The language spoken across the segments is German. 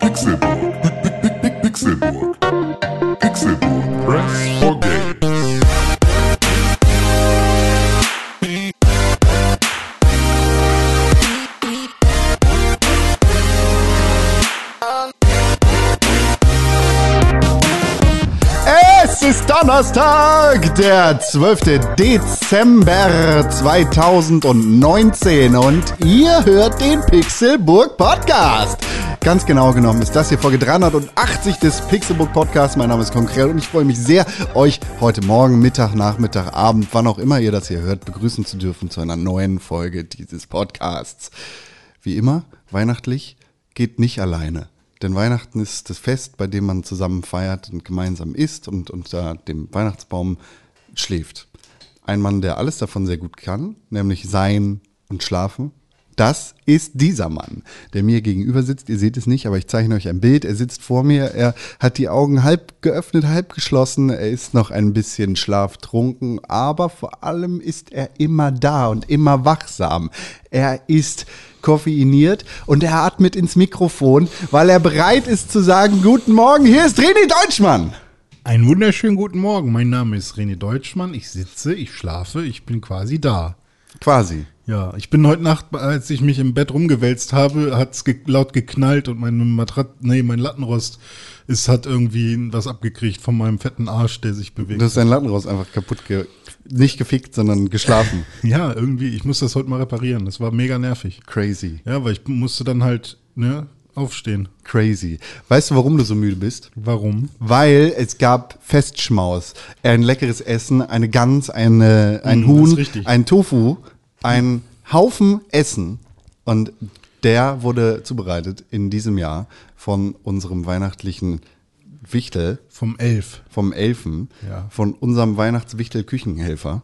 Pixelburg. Pixelburg. Pixelburg. Press Donnerstag, der 12. Dezember 2019 und ihr hört den Pixelburg Podcast. Ganz genau genommen ist das hier Folge 380 des Pixelburg Podcasts. Mein Name ist Konkret und ich freue mich sehr, euch heute Morgen, Mittag, Nachmittag, Abend, wann auch immer ihr das hier hört, begrüßen zu dürfen zu einer neuen Folge dieses Podcasts. Wie immer, weihnachtlich geht nicht alleine. Denn Weihnachten ist das Fest, bei dem man zusammen feiert und gemeinsam isst und unter dem Weihnachtsbaum schläft. Ein Mann, der alles davon sehr gut kann, nämlich sein und schlafen. Das ist dieser Mann, der mir gegenüber sitzt. Ihr seht es nicht, aber ich zeichne euch ein Bild. Er sitzt vor mir, er hat die Augen halb geöffnet, halb geschlossen. Er ist noch ein bisschen schlaftrunken, aber vor allem ist er immer da und immer wachsam. Er ist koffeiniert und er atmet ins Mikrofon, weil er bereit ist zu sagen, guten Morgen, hier ist René Deutschmann. Einen wunderschönen guten Morgen. Mein Name ist René Deutschmann. Ich sitze, ich schlafe, ich bin quasi da. Quasi. Ja, ich bin heute Nacht, als ich mich im Bett rumgewälzt habe, hat es ge laut geknallt und meine Matrat, nee, mein Lattenrost ist, hat irgendwie was abgekriegt von meinem fetten Arsch, der sich bewegt. Du hast dein Lattenrost einfach kaputt, ge nicht gefickt, sondern geschlafen. ja, irgendwie, ich muss das heute mal reparieren. Das war mega nervig. Crazy. Ja, weil ich musste dann halt, ne, aufstehen. Crazy. Weißt du, warum du so müde bist? Warum? Weil es gab Festschmaus, ein leckeres Essen, eine Gans, eine, ein Mm, Huhn, ein Tofu, ein Haufen Essen. Und der wurde zubereitet in diesem Jahr von unserem weihnachtlichen Wichtel, Vom Elf. vom Elfen, Ja. von unserem Weihnachtswichtel-Küchenhelfer.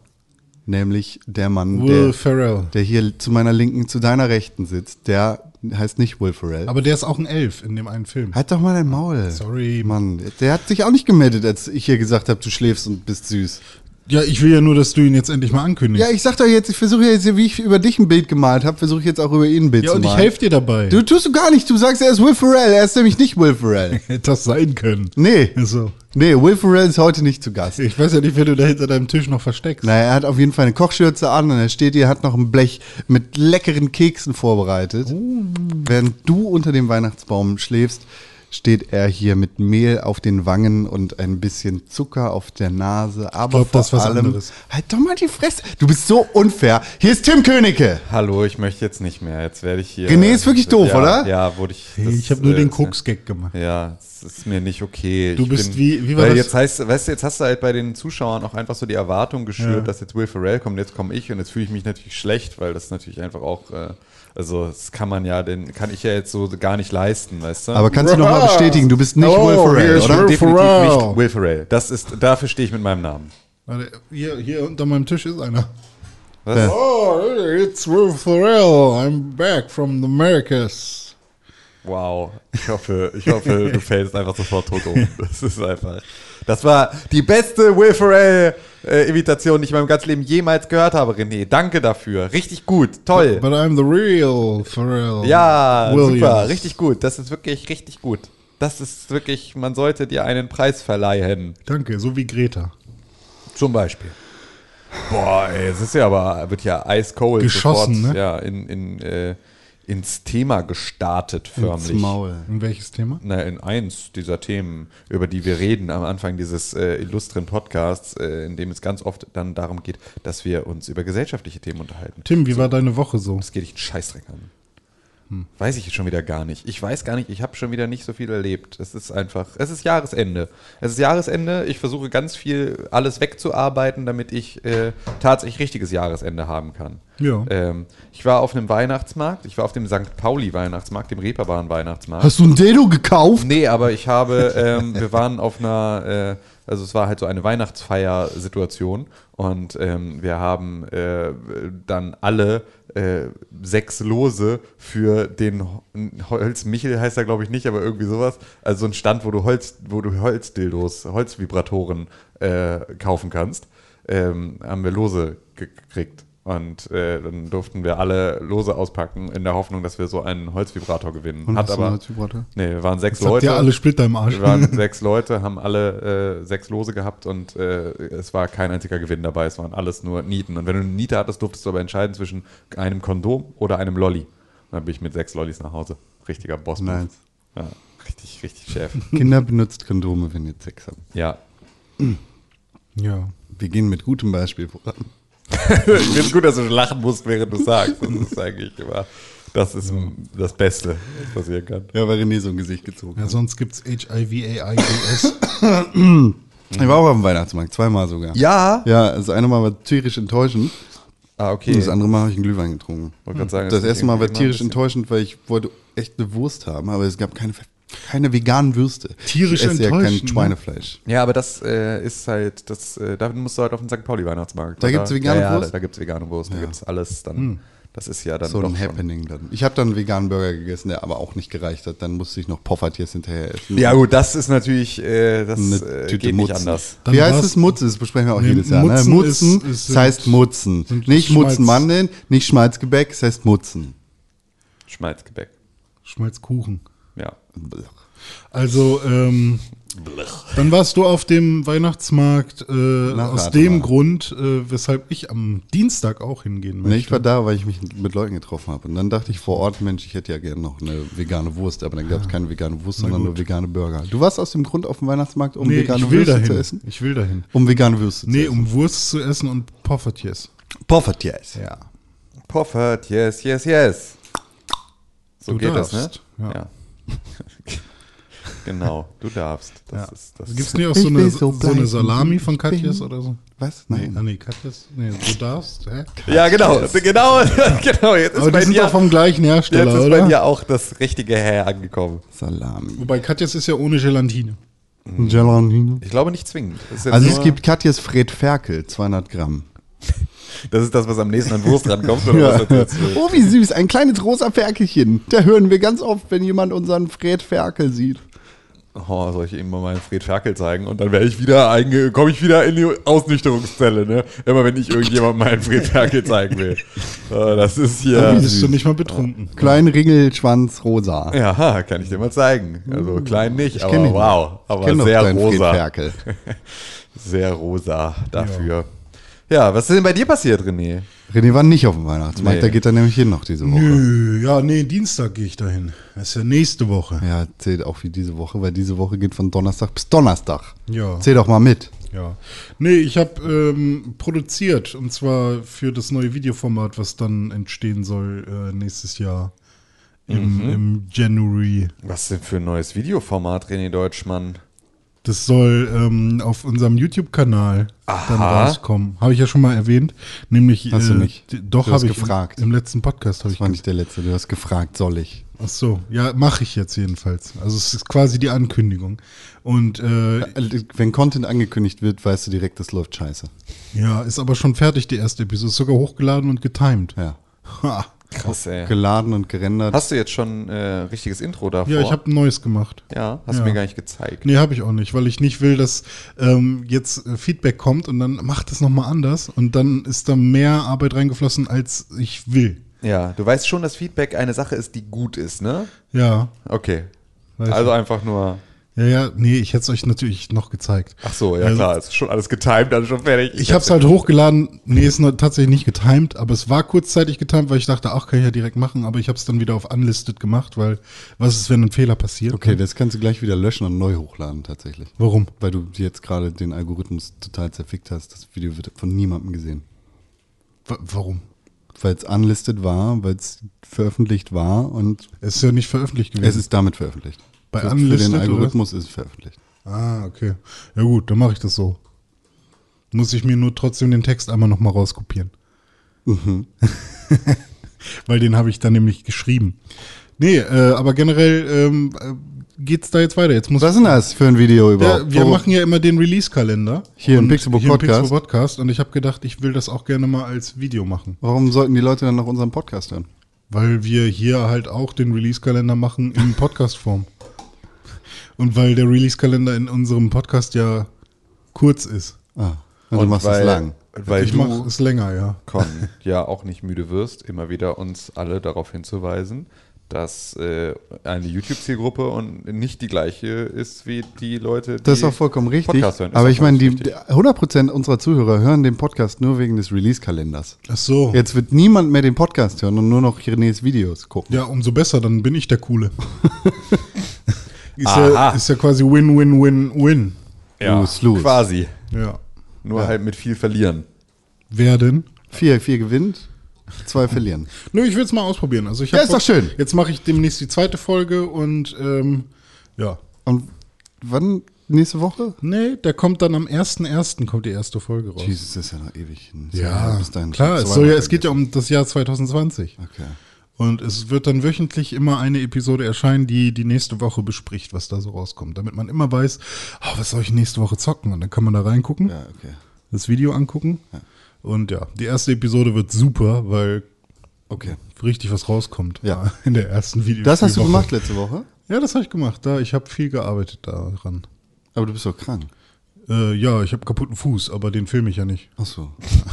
Nämlich der Mann, Will der, Ferrell. der hier zu meiner Linken, zu deiner Rechten sitzt. Der heißt nicht Will Ferrell. Aber der ist auch ein Elf in dem einen Film. Halt doch mal dein Maul. Sorry. Mann. Der hat sich auch nicht gemeldet, als ich hier gesagt habe, du schläfst und bist süß. Ja, ich will ja nur, dass du ihn jetzt endlich mal ankündigst. Ja, ich sag doch jetzt, ich versuche jetzt, wie ich über dich ein Bild gemalt habe, versuche ich jetzt auch über ihn ein Bild Ja, zu und ich malen. helfe dir dabei. Du tust du gar nicht. Du sagst, er ist Will Ferrell. Er ist nämlich nicht Will Ferrell. Hätte das sein können. Nee. So. Nee, Will Ferrell ist heute nicht zu Gast. Ich weiß ja nicht, wer du da hinter deinem Tisch noch versteckst. Naja, er hat auf jeden Fall eine Kochschürze an und er steht hier, hat noch ein Blech mit leckeren Keksen vorbereitet. Oh. Während du unter dem Weihnachtsbaum schläfst, steht er hier mit Mehl auf den Wangen und ein bisschen Zucker auf der Nase. Aber glaub, vor das ist was allem, anderes. halt doch mal die Fresse. Du bist so unfair. Hier ist Tim Königke. Hallo, ich möchte jetzt nicht mehr. Jetzt werde ich hier. René ist wirklich doof, ja, oder? Ja, wurde ich. Hey, das, ich habe nur äh, den Koks-Gag gemacht. Ja, es ist mir nicht okay. Du Ich bist wie- wie war weil das? jetzt heißt, weißt du, jetzt hast du halt bei den Zuschauern auch einfach so die Erwartung geschürt, Ja. dass jetzt Will Ferrell kommt, jetzt komme ich und jetzt fühle ich mich natürlich schlecht, weil das natürlich einfach auch, äh, also das kann man ja, den kann ich ja jetzt so gar nicht leisten, weißt du? Aber kannst du noch mal bestätigen, du bist nicht Oh, Will Ferrell, oder? Will definitiv Ferrell. nicht Will Ferrell. Das ist, dafür stehe ich mit meinem Namen. Warte, hier, hier unter meinem Tisch ist einer. Was? Ja. Oh, it's Will Ferrell. I'm back from the Americas. Wow. Ich hoffe, ich hoffe, du fällst einfach sofort tot um. Das ist einfach. Das war die beste Will Ferrell äh, Imitation, die ich in meinem ganzen Leben jemals gehört habe, René. Danke dafür. Richtig gut. Toll. But I'm the real Ferrell. Ja, Williams. super. Richtig gut. Das ist wirklich richtig gut. Das ist wirklich, man sollte dir einen Preis verleihen. Danke, so wie Greta. Zum Beispiel. Boah, ey, es ist ja aber, wird ja eiskalt Geschossen, sofort, ne? ja, in, in, äh, ins Thema gestartet, Ins förmlich. Maul. Und welches Thema? Na, in eins dieser Themen, über die wir reden am Anfang dieses äh, illustren Podcasts, äh, in dem es ganz oft dann darum geht, dass wir uns über gesellschaftliche Themen unterhalten. Tim, wie war deine Woche so? Das geht dich einen Scheißdreck an. Weiß ich schon wieder gar nicht. Ich weiß gar nicht, ich habe schon wieder nicht so viel erlebt. Es ist einfach, es ist Jahresende. Es ist Jahresende. Ich versuche ganz viel alles wegzuarbeiten, damit ich äh, tatsächlich richtiges Jahresende haben kann. Ja. Ähm, ich war auf einem Weihnachtsmarkt. Ich war auf dem St. Pauli Weihnachtsmarkt, dem Reeperbahn Weihnachtsmarkt. Hast du ein Dildo gekauft? Nee, aber ich habe, ähm, wir waren auf einer, äh, also es war halt so eine Weihnachtsfeier-Situation und ähm, wir haben äh, dann alle äh, sechs Lose für den Ho- Holz, Michel heißt er glaube ich nicht, aber irgendwie sowas, also so ein Stand, wo du Holz, wo du Holzdildos, Holzvibratoren äh, kaufen kannst, ähm, haben wir Lose ge- gekriegt. Und äh, dann durften wir alle Lose auspacken, in der Hoffnung, dass wir so einen Holzvibrator gewinnen. Und Hat aber. einen Holzvibrator? Nee, wir waren sechs habt Leute. ihr alle Splitter im Arsch. Wir waren sechs Leute, haben alle äh, sechs Lose gehabt und äh, es war kein einziger Gewinn dabei. Es waren alles nur Nieten. Und wenn du eine Niete hattest, durftest du aber entscheiden zwischen einem Kondom oder einem Lolli. Und dann bin ich mit sechs Lollis nach Hause. Richtiger boss Nice. Ja, richtig, richtig Chef. Kinder benutzt Kondome, wenn ihr Sex habt. ja. ja. Wir gehen mit gutem Beispiel voran. Ich finde es gut, dass du lachen musst, während du sagst. Das ist eigentlich immer, das ist das Beste, was passieren kann. Ja, weil René so ein Gesicht gezogen ja, hat. sonst gibt's HIV-AIDS. Ich war auch auf dem Weihnachtsmarkt, zweimal sogar. Ja. Ja, das eine Mal war tierisch enttäuschend. Ah, okay. Und das andere Mal habe ich einen Glühwein getrunken. Wollte sagen, Das ist erste Mal war irgendwie tierisch immer ein bisschen- enttäuschend, weil ich wollte echt eine Wurst haben, aber es gab keine, keine veganen Würste. Tierisch ich esse ja kein ne? Schweinefleisch. Ja, aber das äh, ist halt, das, äh, da musst du halt auf den St. Pauli-Weihnachtsmarkt. Da gibt's vegane ja, ja, Wurst? Da, da gibt es vegane Wurst, da Ja. Hm. gibt es alles dann. Das ist ja dann So doch ein Happening dann. Ich habe dann einen veganen Burger gegessen, der aber auch nicht gereicht hat. Dann musste ich noch Poffertiers hinterher essen. Ja gut, das ist natürlich, äh, das Eine äh, Tüte geht nicht Mutzen. anders. Dann Wie heißt es Mutze? Das besprechen wir auch Nee, jedes Jahr. Ne? Mutzen Mutzen, ist- ist- das heißt Mutzen. Nicht Mutzenmandeln, nicht Schmalzgebäck, es heißt Mutzen. Schmalzgebäck. Schmalzkuchen. Ja. Also, ähm, dann warst du auf dem Weihnachtsmarkt äh, aus dem Grund, äh, weshalb ich am Dienstag auch hingehen möchte. Nee, ich war da, weil ich mich mit Leuten getroffen habe. Und dann dachte ich vor Ort, Mensch, ich hätte ja gerne noch eine vegane Wurst. Aber dann gab es keine vegane Wurst, sondern nur vegane Burger. Du warst aus dem Grund auf dem Weihnachtsmarkt, um nee, vegane Würste dahin. zu essen? Ich will dahin. Um vegane Würste Nee, zu essen. um Wurst zu essen und Poffertjes. Poffertjes. Ja. Poffert, yes, yes, yes. So Du geht das, darfst, ne? ja. genau, du darfst. Das Ja. ist das. Gibt es nicht auch so eine, so so eine Salami von Katjes oder so? Was? Nee, Nein. ah, nee, Katjes. Nee, du darfst. Hä? ja, genau, genau, genau. Jetzt ist Aber bei die sind dir, doch vom gleichen jetzt Hersteller, ist bei oder? dir auch das richtige Her angekommen. Salami. Wobei Katjes ist ja ohne Gelatine. Gelatine. Ich glaube nicht zwingend. Ist jetzt Also es gibt Katjes Fred Ferkel, 200 Gramm. Das ist das, was am nächsten an Wurst rankommt. Oder äh, Oh, wie süß, ein kleines rosa Ferkelchen. Da hören wir ganz oft, wenn jemand unseren Fred Ferkel sieht. Oh, soll ich ihm mal meinen Fred Ferkel zeigen? Und dann wäre ich wieder komme ich wieder in die Ausnüchterungszelle, ne? Immer wenn ich irgendjemandem meinen Fred Ferkel zeigen will. Äh, das ist hier. bist du nicht mal betrunken. Klein Ringelschwanz rosa. Ja, kann ich dir mal zeigen. Also klein nicht, Ich aber wow. Aber sehr deinen Fred rosa. Ferkel. Sehr rosa dafür. Ja. Was ist denn bei dir passiert, René? René war nicht auf dem Weihnachtsmarkt, Nee. da geht er nämlich hin noch diese Woche. Nö, ja, nee, Dienstag gehe ich dahin. Das ist ja nächste Woche. Ja, zählt auch wie diese Woche, weil diese Woche geht von Donnerstag bis Donnerstag. Ja. Zähl doch mal mit. Ja. Nee, ich habe ähm, produziert und zwar für das neue Videoformat, was dann entstehen soll äh, nächstes Jahr im, im January. Was denn für ein neues Videoformat, René Deutschmann? Das soll ähm, auf unserem YouTube-Kanal dann rauskommen. Habe ich ja schon mal erwähnt. Nämlich. Hast du nicht. d- Doch, habe ich. gefragt. Im, Im letzten Podcast habe Das ich war nicht der letzte, du hast gefragt, soll ich? Ach so, ja, mache ich jetzt jedenfalls. Also es ist quasi die Ankündigung. Und äh, Wenn Content angekündigt wird, weißt du direkt, das läuft scheiße. ja, ist aber schon fertig, die erste Episode. Ist sogar hochgeladen und getimed. Ja. Ha. Krass, ey. Geladen und gerendert. Hast du jetzt schon äh, richtiges Intro davor? Ja, ich habe ein neues gemacht. Ja, hast Ja. du mir gar nicht gezeigt. Nee, habe ich auch nicht, weil ich nicht will, dass ähm, jetzt äh, Feedback kommt und dann macht es nochmal anders und dann ist da mehr Arbeit reingeflossen, als ich will. Ja, du weißt schon, dass Feedback eine Sache ist, die gut ist, ne? Ja. Okay. Weiß also einfach nur. Ja, ja, nee, ich hätte es euch natürlich noch gezeigt. Ach so, ja Also- klar, es ist schon alles getimed, dann schon fertig. Ich habe es halt hochgeladen. Nee, ist tatsächlich nicht getimed, aber es war kurzzeitig getimed, weil ich dachte, ach, kann ich ja direkt machen, aber ich habe es dann wieder auf Unlisted gemacht, weil was ist, wenn ein Fehler passiert? Okay, das kannst du gleich wieder löschen und neu hochladen tatsächlich. Warum? Weil du jetzt gerade den Algorithmus total zerfickt hast. Das Video wird von niemandem gesehen. W warum? Weil es unlisted war, weil es veröffentlicht war und Es ist ja nicht veröffentlicht gewesen. es ist damit veröffentlicht. Bei für, für unlisted, den oder? Algorithmus ist es veröffentlicht. Ah, okay. Ja gut, dann mache ich das so. Muss ich mir nur trotzdem den Text einmal nochmal rauskopieren. Mhm. Weil den habe ich dann nämlich geschrieben. Nee, äh, aber generell ähm, äh, geht's da jetzt weiter. Jetzt muss Was ist denn das für ein Video überhaupt? Ja, wir Wo- machen ja immer den Release-Kalender. Hier im Pixelbook hier im Podcast. Pixelbook Podcast. Und ich habe gedacht, ich will das auch gerne mal als Video machen. Warum sollten die Leute dann noch unseren Podcast hören? Weil wir hier halt auch den Release-Kalender machen in Podcast-Form. Und weil der Release-Kalender in unserem Podcast ja kurz ist. Ah, also du machst es weil, lang. weil ich mache es länger, ja. Con, ja auch nicht müde wirst, immer wieder uns alle darauf hinzuweisen, dass äh, eine YouTube-Zielgruppe und nicht die gleiche ist wie die Leute, die Das ist auch vollkommen richtig. Aber ich meine, die richtig. 100% unserer Zuhörer hören den Podcast nur wegen des Release-Kalenders. Ach so. Jetzt wird niemand mehr den Podcast hören und nur noch Renés Videos gucken. Ja, umso besser, dann bin ich der Coole. ist, Aha. ja, ist ja quasi Win-Win-Win-Win. ja, Lose, lose. quasi. Ja. Nur halt mit viel verlieren. Wer denn? Vier, vier gewinnt, zwei verlieren. Nö, ich will es mal ausprobieren. Also ich Ja, ist doch schön. Jetzt mache ich demnächst die zweite Folge und ähm, ja. Und wann? Nächste Woche? Nee, der kommt dann am 1.1. kommt die erste Folge raus. Jesus, das ist ja noch ewig hin. Ja, klar. Es, soll ja, es geht ja um das Jahr 2020. Okay. Und es wird dann wöchentlich immer eine Episode erscheinen, die die nächste Woche bespricht, was da so rauskommt. Damit man immer weiß, oh, was soll ich nächste Woche zocken? Und dann kann man da reingucken, Ja, okay. das Video angucken. Und ja, die erste Episode wird super, weil Okay. richtig was rauskommt. Ja. In der ersten Video. Das hast du Woche. gemacht letzte Woche? Ja, das habe ich gemacht. Da, ich habe viel gearbeitet daran. Aber du bist doch krank. Äh, ja, ich habe kaputten Fuß, aber den filme ich ja nicht. Ach so.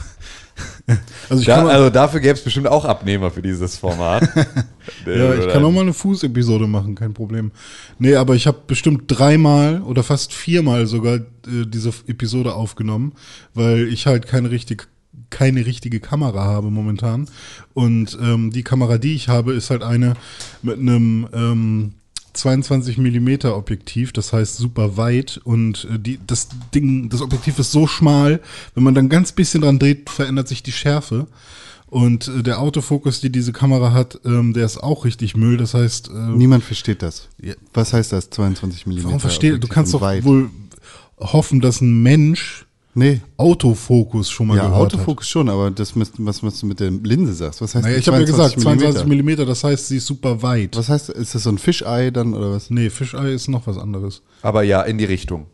Also Da, also dafür gäbe es bestimmt auch Abnehmer für dieses Format. ja, ich kann auch mal eine Fußepisode machen, kein Problem. Nee, aber ich habe bestimmt dreimal oder fast viermal sogar äh, diese Episode aufgenommen, weil ich halt keine richtige keine richtige Kamera habe momentan. Und ähm, die Kamera, die ich habe, ist halt eine mit einem ähm, 22 Millimeter Objektiv, das heißt super weit und äh, die, das Ding, das Objektiv ist so schmal, wenn man dann ganz bisschen dran dreht, verändert sich die Schärfe. Und äh, der Autofokus, die diese Kamera hat, ähm, der ist auch richtig Müll. Das heißt, äh, Niemand versteht das. Was heißt das, 22 mm? warum verstehe du kannst doch weit? wohl hoffen, dass ein Mensch Nee. Autofokus schon mal Ja, gehört Autofokus schon, aber das, müsst- was, was du mit der Linse sagst. Was heißt hat. Naja, ich habe ja gesagt, 22 mm? Millimeter, das heißt, sie ist super weit. Was heißt, ist das so ein Fischei dann oder was? Nee, Fischei ist noch was anderes. Aber ja, in die Richtung.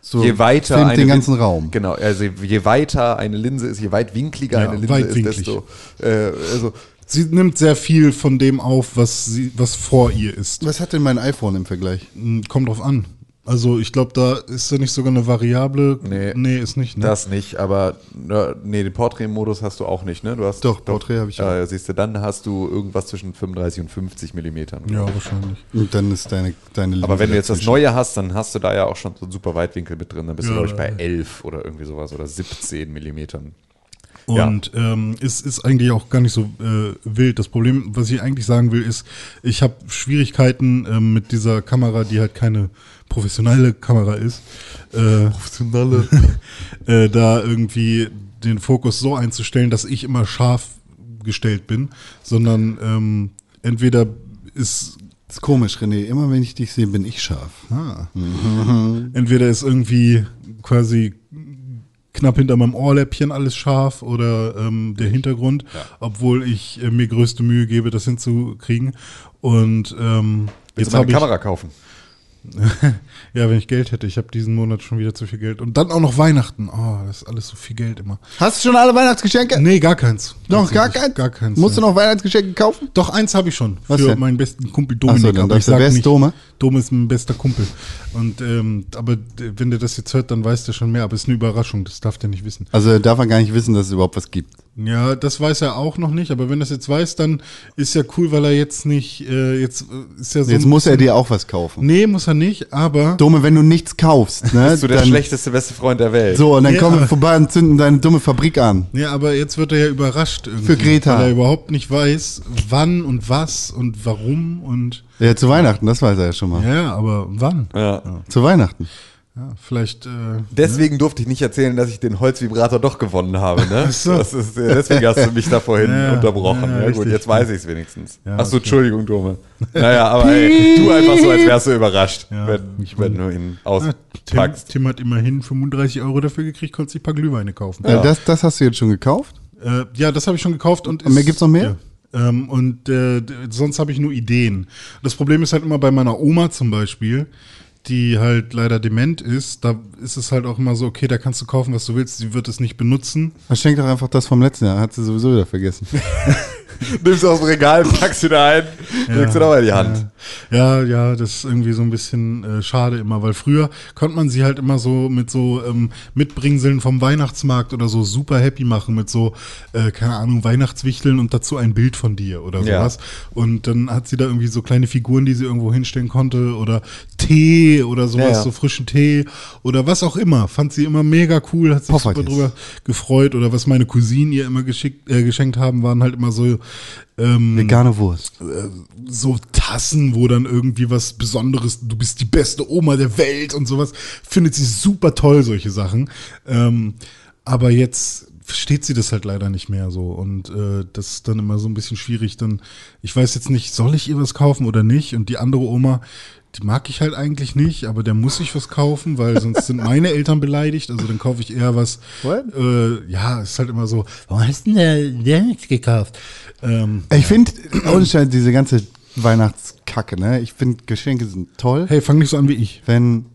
So, je weiter filmt den Lin- ganzen Raum. Genau, also je weiter eine Linse ist, je weitwinkliger Ja, eine Linse weitwinklig. ist, desto äh, also Sie nimmt sehr viel von dem auf, was, sie, was vor ihr ist. Was hat denn mein iPhone im Vergleich? Hm, Kommt drauf an. Also ich glaube, da ist ja nicht sogar eine Variable. Nee. nee ist nicht. Ne? das nicht, aber äh, nee, den Porträtmodus hast du auch nicht, ne? Du hast Doch, Porträt habe ich auch. Äh, siehst du, dann hast du irgendwas zwischen 35 und 50 Millimetern. ja, wahrscheinlich. Und dann ist deine, deine Linse Aber wenn du jetzt das. Neue hast, dann hast du da ja auch schon so einen super Weitwinkel mit drin. Dann bist Ja, du, glaube ich, bei ja. 11 oder irgendwie sowas oder 17 Millimetern. Ja. Und ähm, es ist eigentlich auch gar nicht so äh, wild. Das Problem, was ich eigentlich sagen will, ist, ich habe Schwierigkeiten ähm, mit dieser Kamera, die halt keine professionelle Kamera ist. Äh, professionelle. äh, da irgendwie den Fokus so einzustellen, dass ich immer scharf gestellt bin, sondern ähm, entweder ist Das ist komisch, René. Immer wenn ich dich sehe, bin ich scharf. Ah. Entweder ist irgendwie quasi knapp hinter meinem Ohrläppchen alles scharf oder ähm, der Hintergrund, obwohl ich äh, mir größte Mühe gebe, das hinzukriegen. Und ähm, jetzt habe eine ich, Kamera kaufen? ja, wenn ich Geld hätte, ich habe diesen Monat schon wieder zu viel Geld. Und dann auch noch Weihnachten. Oh, das ist alles so viel Geld immer. Hast du schon alle Weihnachtsgeschenke? Nee, gar keins. Noch gar keins? Gar keins. Musst du nee. noch Weihnachtsgeschenke kaufen? Doch, eins habe ich schon. Was für denn? meinen besten Kumpel Ach so, Dominik. dann aber ich du- sag nicht, Dome? Dome ist mein bester Kumpel. Und ähm, aber wenn der das jetzt hört, dann weiß der schon mehr. Aber es ist eine Überraschung, das darf der nicht wissen. Also darf man gar nicht wissen, dass es überhaupt was gibt. Ja, das weiß er auch noch nicht. Aber wenn er das jetzt weiß, dann ist ja cool, weil er jetzt nicht äh, jetzt äh, ist ja so. Jetzt muss er dir auch was kaufen. Nee, muss er nicht. Aber Dumme, wenn du nichts kaufst, ne? Bist du der dann, schlechteste beste Freund der Welt? So, und dann Ja. kommen wir vorbei und zünden deine dumme Fabrik an. Ja, aber jetzt wird er ja überrascht irgendwie, Für Greta. weil er überhaupt nicht weiß, wann und was und warum und Ja, zu Weihnachten, das weiß er ja schon mal. ja, aber wann? Ja. Zu Weihnachten. Ja, vielleicht äh, Deswegen durfte ich nicht erzählen, dass ich den Holzvibrator doch gewonnen habe. Ne? So. das ist, äh, deswegen hast du mich da vorhin Ja, unterbrochen. ja, Ja, gut, richtig. jetzt weiß ich es wenigstens. Ja, Achso, okay. Entschuldigung, Dome. Naja, aber ey, tu einfach so, als wärst du überrascht, Ja, wenn, ich wenn du ihn ja, Tim, auspackst. Tim hat immerhin 35 Euro dafür gekriegt, konnte sich ein paar Glühweine kaufen. Äh, das, das hast du jetzt schon gekauft? Äh, ja, das habe ich schon gekauft und. Und mehr gibt's noch mehr? Ja. Ähm, und äh, sonst habe ich nur Ideen. Das Problem ist halt immer bei meiner Oma zum Beispiel, die halt leider dement ist. Da ist es halt auch immer so, okay, da kannst du kaufen, was du willst. Sie wird es nicht benutzen. Verschenk doch einfach das vom letzten Jahr. Hat sie sowieso wieder vergessen. Nimmst aus dem Regal, packst du da ein, legst du da mal in die Hand. Ja, ja, das ist irgendwie so ein bisschen äh, schade immer, weil früher konnte man sie halt immer so mit so ähm, Mitbringseln vom Weihnachtsmarkt oder so super happy machen mit so, äh, keine Ahnung, Weihnachtswichteln und dazu ein Bild von dir oder Ja. sowas. Und dann hat sie da irgendwie so kleine Figuren, die sie irgendwo hinstellen konnte oder Tee oder sowas, Ja, ja. so frischen Tee oder was auch immer. Fand sie immer mega cool, hat sich super Poffertjes. drüber gefreut oder was meine Cousinen ihr immer geschickt, äh, geschenkt haben, waren halt immer so ähm, Vegane Wurst. so Tassen, wo dann irgendwie was Besonderes, du bist die beste Oma der Welt und sowas, findet sie super toll, solche Sachen. Ähm, aber jetzt versteht sie das halt leider nicht mehr so und äh, das ist dann immer so ein bisschen schwierig. Dann, ich weiß jetzt nicht, soll ich ihr was kaufen oder nicht? Und die andere Oma, die mag ich halt eigentlich nicht, aber der muss ich was kaufen, weil sonst sind meine Eltern beleidigt. Also dann kaufe ich eher was. What? Äh, ja, ist halt immer so. Warum hast denn der, der nichts gekauft? Ähm, Ich finde, ohne Scheiß, diese ganze Weihnachtskacke, ne? Ich finde, Geschenke sind toll, hey, fang nicht so an wie ich. wenn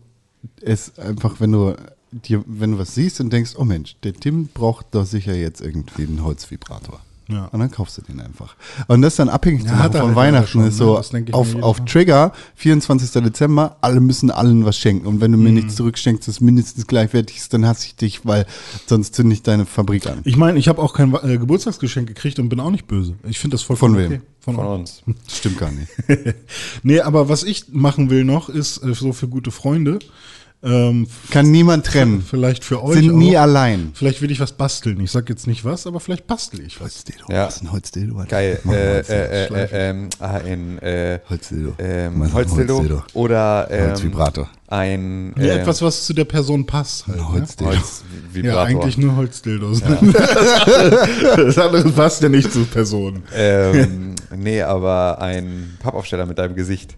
es einfach, wenn du dir, wenn du was siehst und denkst, oh Mensch, der Tim braucht doch sicher jetzt irgendwie einen Holzvibrator. Ja. Und dann kaufst du den einfach. Und das dann abhängig zu Ja, von Weihnachten schon, ist ne? so, ich auf, auf. Trigger, 24. Dezember, alle müssen allen was schenken. Und wenn du mir Mhm. nichts zurückschenkst, das mindestens gleichwertig ist, dann hasse ich dich, weil sonst zünde ich deine Fabrik an. Ich meine, ich habe auch kein äh, Geburtstagsgeschenk gekriegt und bin auch nicht böse. Ich finde das vollkommen Von wem? okay. Von, Von uns. uns. Stimmt gar nicht. Nee, aber was ich machen will noch, ist äh, so für gute Freunde, ähm, Kann niemand trennen. vielleicht für euch Sind nie auch, allein. vielleicht will ich was basteln. Ich sag jetzt nicht was, aber vielleicht bastel ich was. Holzdildo. Ja. Was ist ein Holzdildo? Geil. Äh, Holzdildo. äh, äh, äh, ein äh, Holzdildo. Ähm, Holzdildo Holzdildo. oder ähm, Holzvibrator. ein Ja, ähm, etwas, was zu der Person passt. Halt, Ein ne? Holzdildo. Holzvibrator. Ja, eigentlich nur Holzdildos. das andere passt ja nicht zur Person. ähm, nee, aber ein Pappaufsteller mit deinem Gesicht.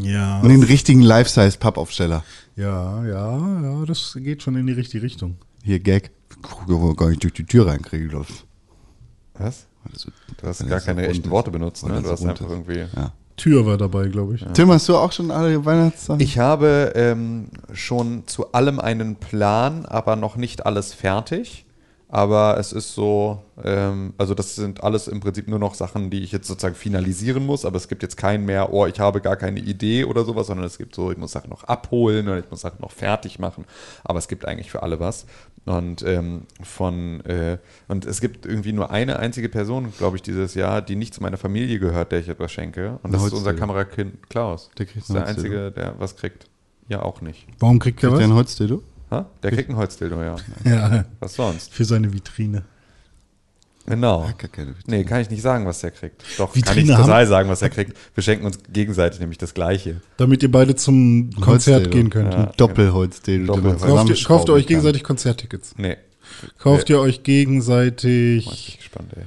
Ja. Und den richtigen Life-Size-Pappaufsteller. Ja, ja, ja, das geht schon in die richtige Richtung. Hier, Gag. Guck, wo gar nicht durch die Tür reinkriege, glaube ich. Was? Also, Du hast gar so keine rund echten. Worte benutzt, ne? Du hast einfach ist. irgendwie. Ja. Tür war dabei, glaube ich. Tim, hast du auch schon alle Weihnachtssachen? Ich habe ähm, schon zu allem einen Plan, aber noch nicht alles fertig. Aber es ist so, ähm, also das sind alles im Prinzip nur noch Sachen, die ich jetzt sozusagen finalisieren muss. Aber es gibt jetzt keinen mehr, oh, ich habe gar keine Idee oder sowas, sondern es gibt so, ich muss Sachen noch abholen oder ich muss Sachen noch fertig machen. Aber es gibt eigentlich für alle was. Und ähm, von äh, und es gibt irgendwie nur eine einzige Person, glaube ich, dieses Jahr, die nicht zu meiner Familie gehört, der ich etwas schenke. Und das ist unser. Kamerakind Klaus. Der kriegt das ist der einzige, der was kriegt. Ja, auch nicht. Warum kriegt er Kriegt der ein was? Holzdildo? Ha? Der kriegt ein Holzdildo, ja. Ja, Was sonst? für seine Vitrine. Genau. Nee, kann ich nicht sagen, was der kriegt. Doch, kann Vitrine ich total sagen, was er kriegt. Wir schenken uns gegenseitig nämlich das Gleiche. Damit ihr beide zum Konzert Holzdildo. gehen könnt. Ja. Doppelholzdildo. den man Doppel- Kauft ihr, kauft ihr euch kann. gegenseitig Konzerttickets? Nee. Kauft ihr euch Bin ich gegenseitig. gespannt, ey.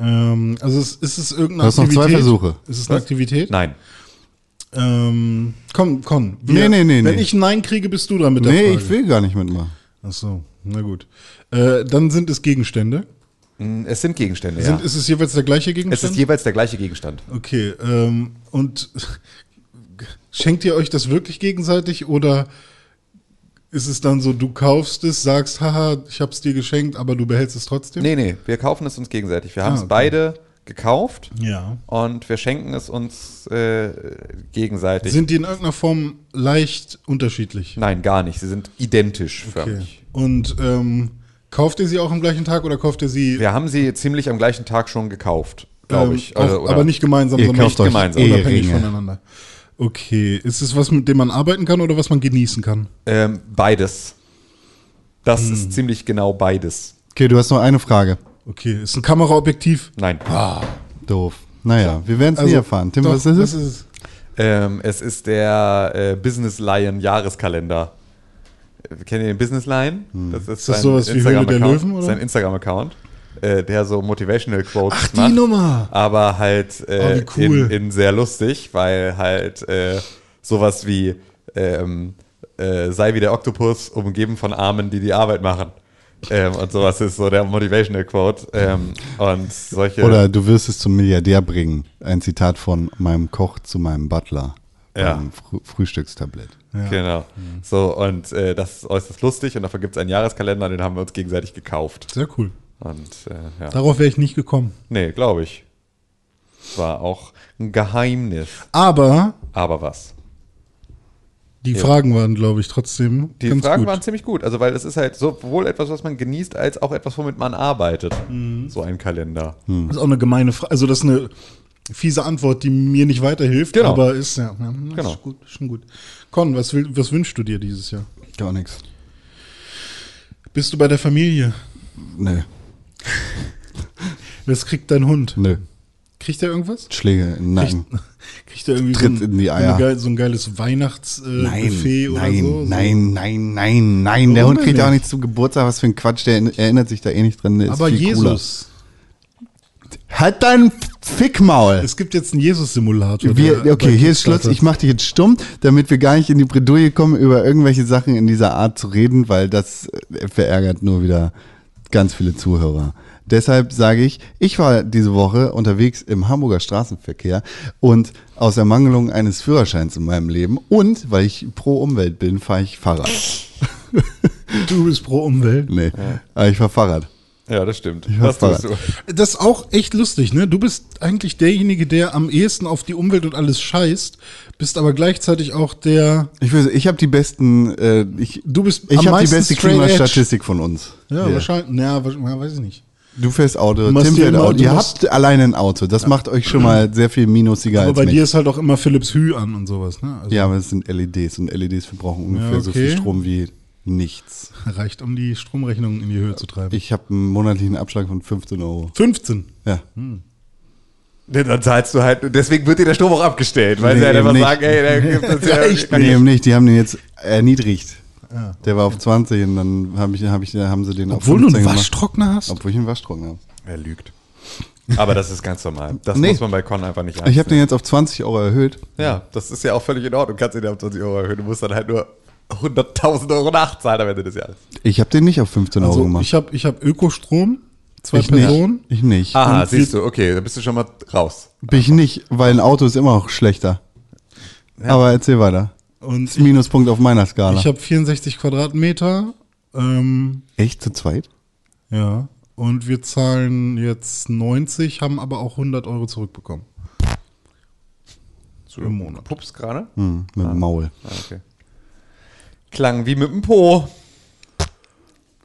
Ähm, also ist, ist es irgendeine Du hast noch zwei Aktivität? Versuche. Ist es eine Was? Aktivität? Nein. Ähm, komm, komm. Nee, nee, nee, Wenn nee. ich ein Nein kriege, bist du dran mit der Nee, Frage. ich will gar nicht mitmachen. Ach so, na gut. Äh, dann sind es Gegenstände. Mm, Es sind Gegenstände, Sind, ja. Ist es jeweils der gleiche Es Gegenstand? ist jeweils der gleiche Gegenstand. okay, ähm, und schenkt ihr euch das wirklich gegenseitig oder ist es dann so, du kaufst es, sagst, haha, ich hab's dir geschenkt, aber du behältst es trotzdem? Nee, nee, wir kaufen es uns gegenseitig. Wir haben Ah, es okay. beide gekauft Ja. und wir schenken es uns äh, gegenseitig. Sind die in irgendeiner Form leicht unterschiedlich? Nein, gar nicht. Sie sind identisch Okay. förmlich. Und ähm, kauft ihr sie auch am gleichen Tag oder kauft ihr sie Wir haben sie ziemlich am gleichen Tag schon gekauft, glaube ähm, ich. auch, Also, oder- aber nicht gemeinsam, Ihr sondern kauft euch gemeinsam. unabhängig Eheringe. voneinander. Okay, ist es was, mit dem man arbeiten kann oder was man genießen kann? Ähm, beides. Das Hm. ist ziemlich genau beides. Okay, du hast noch eine Frage. Okay, ist ein Kameraobjektiv? Nein. Doof. Naja, wir werden es nie erfahren. Tim, doch, was ist es? ist es? Ähm, es ist der äh, Business Lion Jahreskalender. Äh, Kennt ihr den Business Lion? Das ist, Hm. Ist das sein sowas wie Höhle der Instagram-Account. Löwen, oder? Sein Instagram-Account, äh, der so Motivational Quotes Ach, die macht. Nummer. Aber halt äh, Oh, cool. in, in sehr lustig, weil halt äh, sowas wie ähm, äh, sei wie der Oktopus, umgeben von Armen, die die Arbeit machen. Ähm, und sowas ist so der Motivational Quote. Ähm, und solche. Oder du wirst es zum Milliardär bringen. Ein Zitat von meinem Koch zu meinem Butler. Ja. Beim Frü Frühstückstablett. Genau. So, und äh, das ist äußerst lustig und dafür gibt es einen Jahreskalender, den haben wir uns gegenseitig gekauft. Sehr cool. Und äh, ja. Darauf wäre ich nicht gekommen. Nee, glaube ich. War auch ein Geheimnis. Aber Aber was? Die Fragen waren, glaube ich, trotzdem Die ganz Fragen gut. waren ziemlich gut. Also, weil es ist halt sowohl etwas, was man genießt, als auch etwas, womit man arbeitet. So ein Kalender. Das ist auch eine gemeine Frage. Also das ist eine fiese Antwort, die mir nicht weiterhilft, Genau. aber ist ja, ja Genau. ist gut, schon gut. Con, was, will, was wünschst du dir dieses Jahr? Gar nichts. Bist du bei der Familie? Nö, Was kriegt dein Hund? nö. Kriegt er irgendwas? Schläge in den Nacken. Kriegt er irgendwie Tritt so, ein, in die Eier. eine geil- so ein geiles Weihnachtsbuffet äh, Nein, oder nein, so? nein, nein, nein, nein. Der Warum Hund kriegt auch nicht? nichts zum Geburtstag. Was für ein Quatsch. Der erinnert sich da eh nicht dran. Der Aber viel cooler. Jesus. Halt dein Fickmaul. Es gibt jetzt einen Jesus-Simulator. Der okay, hier ist Schluss. Ich mache dich jetzt stumm, damit wir gar nicht in die Bredouille kommen, über irgendwelche Sachen in dieser Art zu reden, weil das äh, verärgert nur wieder ganz viele Zuhörer. Deshalb sage ich, ich war diese Woche unterwegs im Hamburger Straßenverkehr und aus Ermangelung eines Führerscheins in meinem Leben und weil ich pro Umwelt bin, fahre ich Fahrrad. Du bist pro Umwelt. Nee, aber ich fahre Fahrrad. Ja, das stimmt. Du? Das ist auch echt lustig, ne? Du bist eigentlich derjenige, der am ehesten auf die Umwelt und alles scheißt, bist aber gleichzeitig auch der. Ich, weiß, ich habe die besten, äh, ich, Du bist ich am habe die beste. Klimastatistik von uns. Ja. Ja, wahrscheinlich, ja, weiß ich nicht. Du fährst Auto, Tim fährt immer- Auto. Ihr habt alleine ein Auto. Das macht euch schon mal sehr viel minusiger Aber als bei mich. dir ist halt auch immer Philips Hue an und sowas, ne? Also ja, aber es sind LEDs und LEDs verbrauchen ungefähr Ja, so viel okay. Strom wie nichts. reicht, um die Stromrechnung in die Höhe zu treiben. Ich habe einen monatlichen Abschlag von 15 Euro. 15. Ja. Nee, dann zahlst du halt, deswegen wird dir der Strom auch abgestellt, weil Nee, sie halt eben einfach nicht. sagen, ey, da gibt es ja, Reicht Nee, eben nicht. Die haben den jetzt erniedrigt. Der war auf 20 und dann hab ich, hab ich, haben sie den Obwohl auf du 15 einen gemacht. Waschtrockner hast? Obwohl ich einen Waschtrockner habe. Er lügt. Aber das ist ganz normal. Das Nee. muss man bei Con einfach nicht Ich habe den jetzt auf 20 Euro erhöht. Ja, das ist ja auch völlig in Ordnung. Du kannst ihn ja auf 20 Euro erhöhen. Du musst dann halt nur 100.000 Euro nachzahlen am Ende des Jahres. Ich habe den nicht auf 15 Euro Also gemacht. ich habe ich hab Ökostrom, zwei ich Personen. nicht. Ich nicht. Aha, Und siehst du, okay, dann bist du schon mal raus. Bin ich nicht, weil ein Auto ist immer auch schlechter. Aber erzähl weiter. Und Minuspunkt auf meiner Skala. ich habe 64 Quadratmeter. Ähm, Echt zu zweit? ja. Und wir zahlen jetzt 90, haben aber auch 100 Euro zurückbekommen. So, Im Monat. Pups gerade? Hm, mit dem Maul. Ah, okay. Klang wie mit dem Po.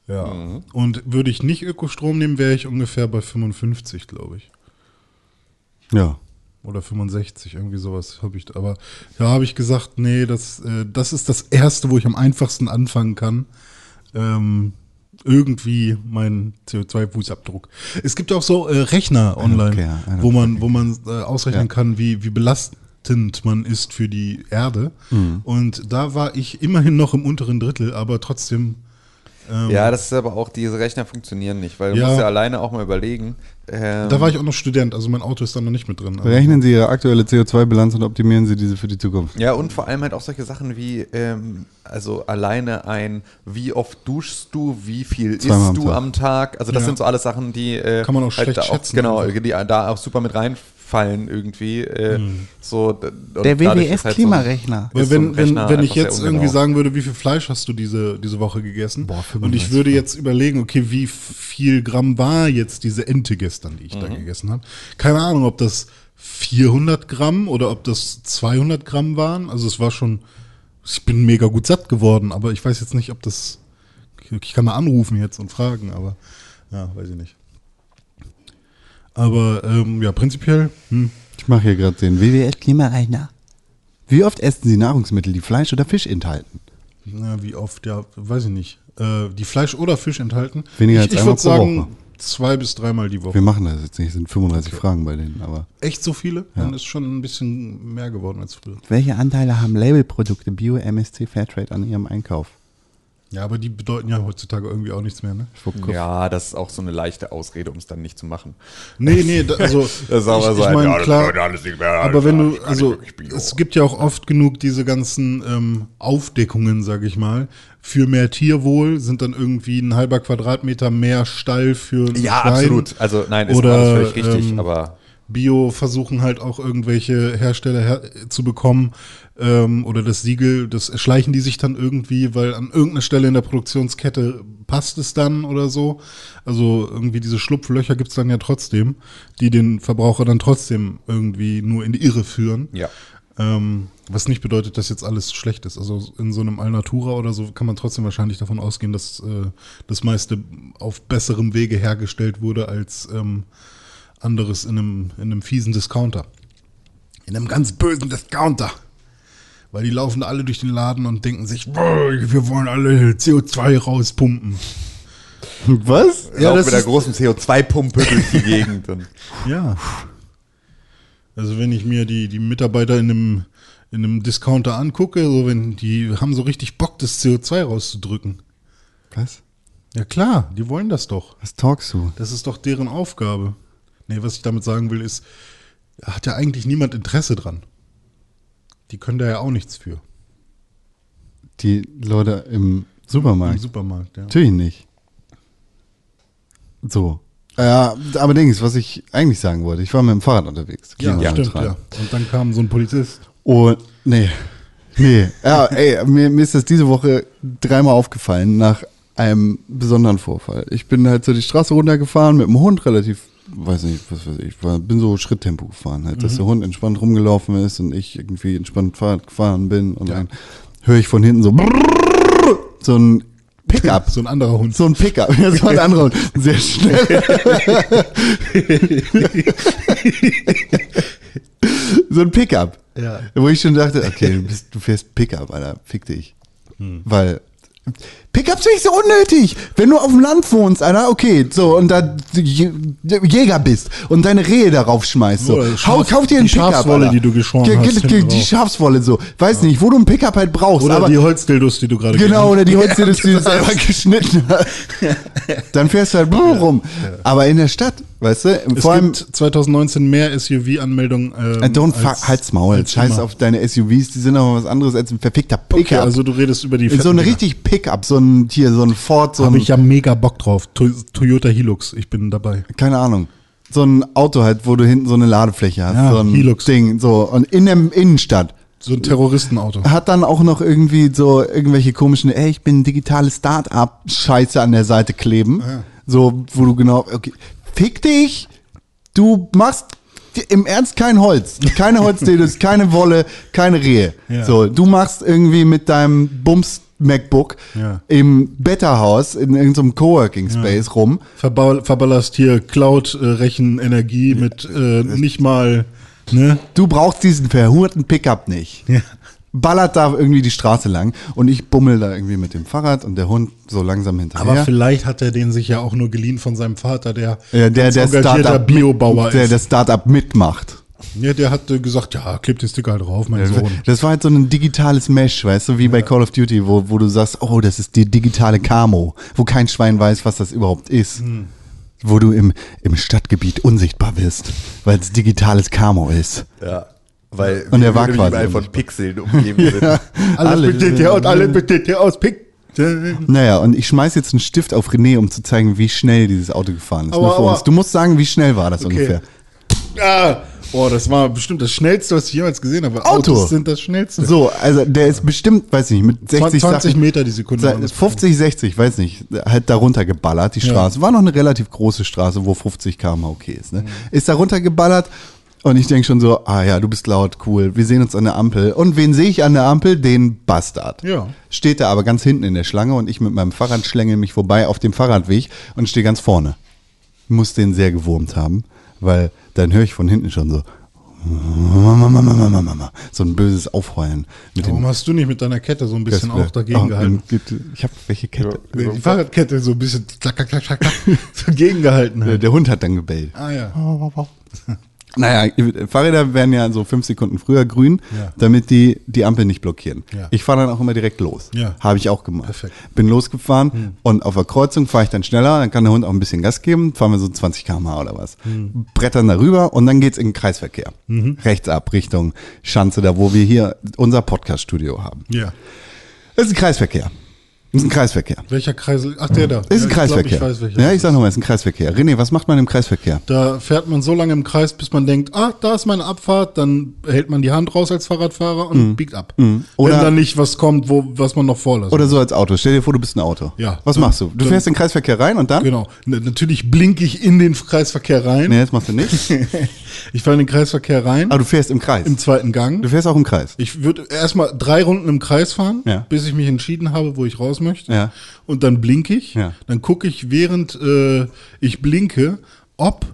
Ja. Mhm. Und würde ich nicht Ökostrom nehmen, wäre ich ungefähr bei 55, glaube ich. Ja. Oder 65, irgendwie sowas habe ich. Aber da habe ich gesagt, nee, das, äh, das ist das Erste, wo ich am einfachsten anfangen kann. Ähm, irgendwie meinen CO2-Fußabdruck. Es gibt auch so äh, Rechner online, okay, wo man, wo man äh, ausrechnen Ja. kann, wie, wie belastend man ist für die Erde. Mhm. Und da war ich immerhin noch im unteren Drittel, aber trotzdem. Ähm, Ja, das ist aber auch, diese Rechner funktionieren nicht, weil du Ja. musst ja alleine auch mal überlegen. Ähm, Da war ich auch noch Student, also mein Auto ist da noch nicht mit drin. Aber- Berechnen Sie Ihre aktuelle CO2-Bilanz und optimieren Sie diese für die Zukunft. Ja, und vor allem halt auch solche Sachen wie, ähm, also alleine ein, wie oft duschst du, wie viel Zweimal am isst du Tag. am Tag. Also das Ja. sind so alles Sachen, die äh, Kann man auch schlecht da schätzen Genau, einfach. die da auch super mit reinfallen irgendwie. Äh, Mhm. so, d- und dadurch ist halt so- WWF-Klimarechner. Wenn, wenn, wenn ich jetzt irgendwie sagen würde, wie viel Fleisch hast du diese, diese Woche gegessen? Boah, und 35 ich würde jetzt überlegen, okay, wie viel Gramm war jetzt diese Ente gestern, die ich Mhm. da gegessen habe? Keine Ahnung, ob das 400 Gramm oder ob das 200 Gramm waren. Also es war schon, ich bin mega gut satt geworden, aber ich weiß jetzt nicht, ob das, ich kann mal anrufen jetzt und fragen, aber ja, weiß ich nicht. Aber ähm, ja, prinzipiell, hm, Ich mache hier gerade den WWF-Klimarechner. Wie oft essen Sie Nahrungsmittel, die Fleisch oder Fisch enthalten? Ja, wie oft, ja, weiß ich nicht. Äh, die Fleisch oder Fisch enthalten? Weniger ich als ich einmal pro sagen, Woche. zwei bis dreimal die Woche. Wir machen das jetzt nicht, es sind 35 Fragen bei denen, aber. Echt so viele? Dann ist schon ein bisschen mehr geworden als früher. Welche Anteile haben Labelprodukte Bio, MSC, Fairtrade an ihrem Einkauf? Ja, aber die bedeuten ja heutzutage irgendwie auch nichts mehr, ne? Ja, das ist auch so eine leichte Ausrede, um es dann nicht zu machen. Nee, nee, da, also Das ist auch ich, so ich ein, meine, ja, klar, bedeutet alles nicht mehr, aber wenn du, also es gibt ja auch oft genug diese ganzen ähm, Aufdeckungen, sag ich mal, für mehr Tierwohl sind dann irgendwie ein halber Quadratmeter mehr Stall für ein Ja, Schwein. absolut. Also nein, ist Oder, alles völlig richtig, ähm, aber Bio versuchen halt auch irgendwelche Hersteller her zu bekommen ähm, oder das Siegel, das erschleichen die sich dann irgendwie, weil an irgendeiner Stelle in der Produktionskette passt es dann oder so. Also irgendwie diese Schlupflöcher gibt's dann ja trotzdem, die den Verbraucher dann trotzdem irgendwie nur in die Irre führen. Ja. Ähm, was nicht bedeutet, dass jetzt alles schlecht ist. Also in so einem Alnatura oder so kann man trotzdem wahrscheinlich davon ausgehen, dass äh, das meiste auf besserem Wege hergestellt wurde als ähm, anderes in einem, in einem fiesen Discounter. In einem ganz bösen Discounter. Weil die laufen alle durch den Laden und denken sich, "Boah, wir wollen alle CO2 rauspumpen. Was? Ja, auch das mit der großen CO2-Pumpe durch die Gegend. Und Ja. Also wenn ich mir die, die Mitarbeiter in einem, in einem Discounter angucke, so wenn die haben so richtig Bock, das CO2 rauszudrücken. Was? Ja klar, die wollen das doch. Was talkst du? Das ist doch deren Aufgabe. Nee, was ich damit sagen will, ist, hat ja eigentlich niemand Interesse dran. Die können da ja auch nichts für. Die Leute im Im Supermarkt. Supermarkt, ja. Natürlich nicht. So. Ja, aber Dings, was ich eigentlich sagen wollte, ich war mit dem Fahrrad unterwegs. Ja, stimmt, ja. Und dann kam so ein Polizist. Und, nee. Nee. Ja, ey, mir, mir ist das diese Woche dreimal aufgefallen nach einem besonderen Vorfall. Ich bin halt so die Straße runtergefahren mit dem Hund relativ, weiß nicht, was weiß ich, war, bin so Schritttempo gefahren, halt, dass der Hund entspannt rumgelaufen ist und ich irgendwie entspannt gefahren bin und dann höre ich von hinten so so ein Pickup. So ein anderer Hund. So ein Pickup. Das war ein anderer Hund. Sehr schnell. so ein Pickup. Ja. Wo ich schon dachte, okay, du, bist, du fährst Pickup, Alter. Fick dich. Weil Pickups sind nicht so unnötig. Wenn du auf dem Land wohnst, Alter, okay, so, und da Jäger bist und deine Rehe darauf schmeißt, so. Oder Schaf- kauf dir einen die Pickup, Schafswolle, Alter. die du geschoren Ge- hast, Die drauf. Schafswolle, so. Weiß nicht, wo du einen Pickup halt brauchst. Oder aber die Holzdildos, die du gerade Genau, oder die genannt Holz, die du selber geschnitten hast. Dann fährst du halt rum. Aber in der Stadt, weißt du, Es vor allem, gibt 2019 mehr SUV-Anmeldungen. Ähm, äh, don't fuck, halt's Maul, scheiß auf deine SUVs, die sind aber was anderes als ein verfickter Pickup. Okay, also du redest über die so ein richtig Pickup, so ein, hier, so ein Ford, so Habe ich ja mega Bock drauf. To Toyota Hilux, ich bin dabei. keine Ahnung. So ein Auto halt, wo du hinten so eine Ladefläche hast, Ja, so ein Hilux. Ding, so, und in der Innenstadt. So ein Terroristenauto. Hat dann auch noch irgendwie so irgendwelche komischen, ey, ich bin ein digitales Start-up-Scheiße an der Seite kleben. So, wo du genau, okay, fick dich, du machst im Ernst kein Holz. Keine Holzdildos, keine Wolle, keine Rehe. Ja. So, du machst irgendwie mit deinem Bums MacBook Ja. im Betterhaus in irgendeinem Coworking Space rum. Verbau verballerst hier Cloud-Rechenenergie mit äh, nicht mal, ne? Du brauchst diesen verhurten Pickup nicht. Ja. Ballert da irgendwie die Straße lang und ich bummel da irgendwie mit dem Fahrrad und der Hund so langsam hinterher. Aber vielleicht hat er den sich ja auch nur geliehen von seinem Vater, der Ja, der, der engagierter Biobauer ist. der Startup mitmacht. Ja, der hat äh, gesagt, ja, klebt den Sticker halt drauf, mein Sohn. Das war halt so ein digitales Mesh, weißt du, wie bei Call of Duty, wo, wo du sagst, oh, das ist die digitale Camo, wo kein Schwein weiß, was das überhaupt ist. Hm. Wo du im, im Stadtgebiet unsichtbar wirst, weil es digitales Camo ist. ja. Weil Und er war quasi überall von. Pixeln umgeben sind. Alles besteht ja aus, alle besteht ja aus Pick. Naja, und ich schmeiß jetzt einen Stift auf René, um zu zeigen, wie schnell dieses Auto gefahren ist. Aua, Nur vor aua. uns. Du musst sagen, wie schnell war das Okay. ungefähr. Ah, boah, das war bestimmt das Schnellste, was ich jemals gesehen habe. Auto. Autos sind das Schnellste. So, also der ist bestimmt, weiß nicht, mit 60 20 Sachen- Meter die Sekunde. waren das 50, 60, weiß nicht, halt darunter geballert, die Ja. Straße. War noch eine relativ große Straße, wo 50 km okay ist. Mhm. Ne? Ist da runtergeballert und ich denke schon so, ah ja, du bist laut, cool, wir sehen uns an der Ampel. Und wen sehe ich an der Ampel? Den Bastard. Ja. Steht da aber ganz hinten in der Schlange und ich mit meinem Fahrrad schlängel mich vorbei auf dem Fahrradweg und stehe ganz vorne. Muss den sehr gewurmt haben, weil dann höre ich von hinten schon so, so ein böses Aufheulen. Mit Warum hast du nicht mit deiner Kette so ein bisschen wär- auch dagegen Ah, gehalten? Ich habe welche Kette? Nee, Die Fahrradkette so ein bisschen klack, klack, klack, klack, so gegengehalten Der, halt. der Hund hat dann gebellt. Ah ja. Naja, Fahrräder werden ja so fünf Sekunden früher grün, Ja. damit die die Ampel nicht blockieren. Ja. Ich fahre dann auch immer direkt los. Ja. Habe ich auch gemacht. Perfekt. Bin losgefahren und auf der Kreuzung fahre ich dann schneller, dann kann der Hund auch ein bisschen Gas geben, fahren wir so 20 km/h oder was. Brettern da rüber und dann geht's in den Kreisverkehr. Rechts ab Richtung Schanze, da wo wir hier unser Podcast-Studio haben. Ja. Das ist ein Kreisverkehr. Das ist ein Kreisverkehr. Welcher Kreisel? Ach, der da. Ist ein Ja, ich Kreisverkehr. Glaub, ich weiß, welcher. ja, ich sag nochmal, es ist ein Kreisverkehr. René, was macht man im Kreisverkehr? Da fährt man so lange im Kreis, bis man denkt, ah, da ist meine Abfahrt, dann hält man die Hand raus als Fahrradfahrer und biegt ab. Mhm. Oder- Wenn dann nicht was kommt, wo, was man noch vorlässt. Oder so als Auto. Stell dir vor, du bist ein Auto. Ja. Was machst du? Du fährst in den Kreisverkehr rein und dann? Genau. Natürlich blinke ich in den Kreisverkehr rein. Nee, das machst du nicht. Ich fahre in den Kreisverkehr rein, Aber du fährst im Kreis. im zweiten Gang. Du fährst auch im Kreis. Ich würde erstmal drei Runden im Kreis fahren, Ja. bis ich mich entschieden habe, wo ich raus möchte. Ja. Und dann blinke ich. Ja. Dann gucke ich, während äh, ich blinke, ob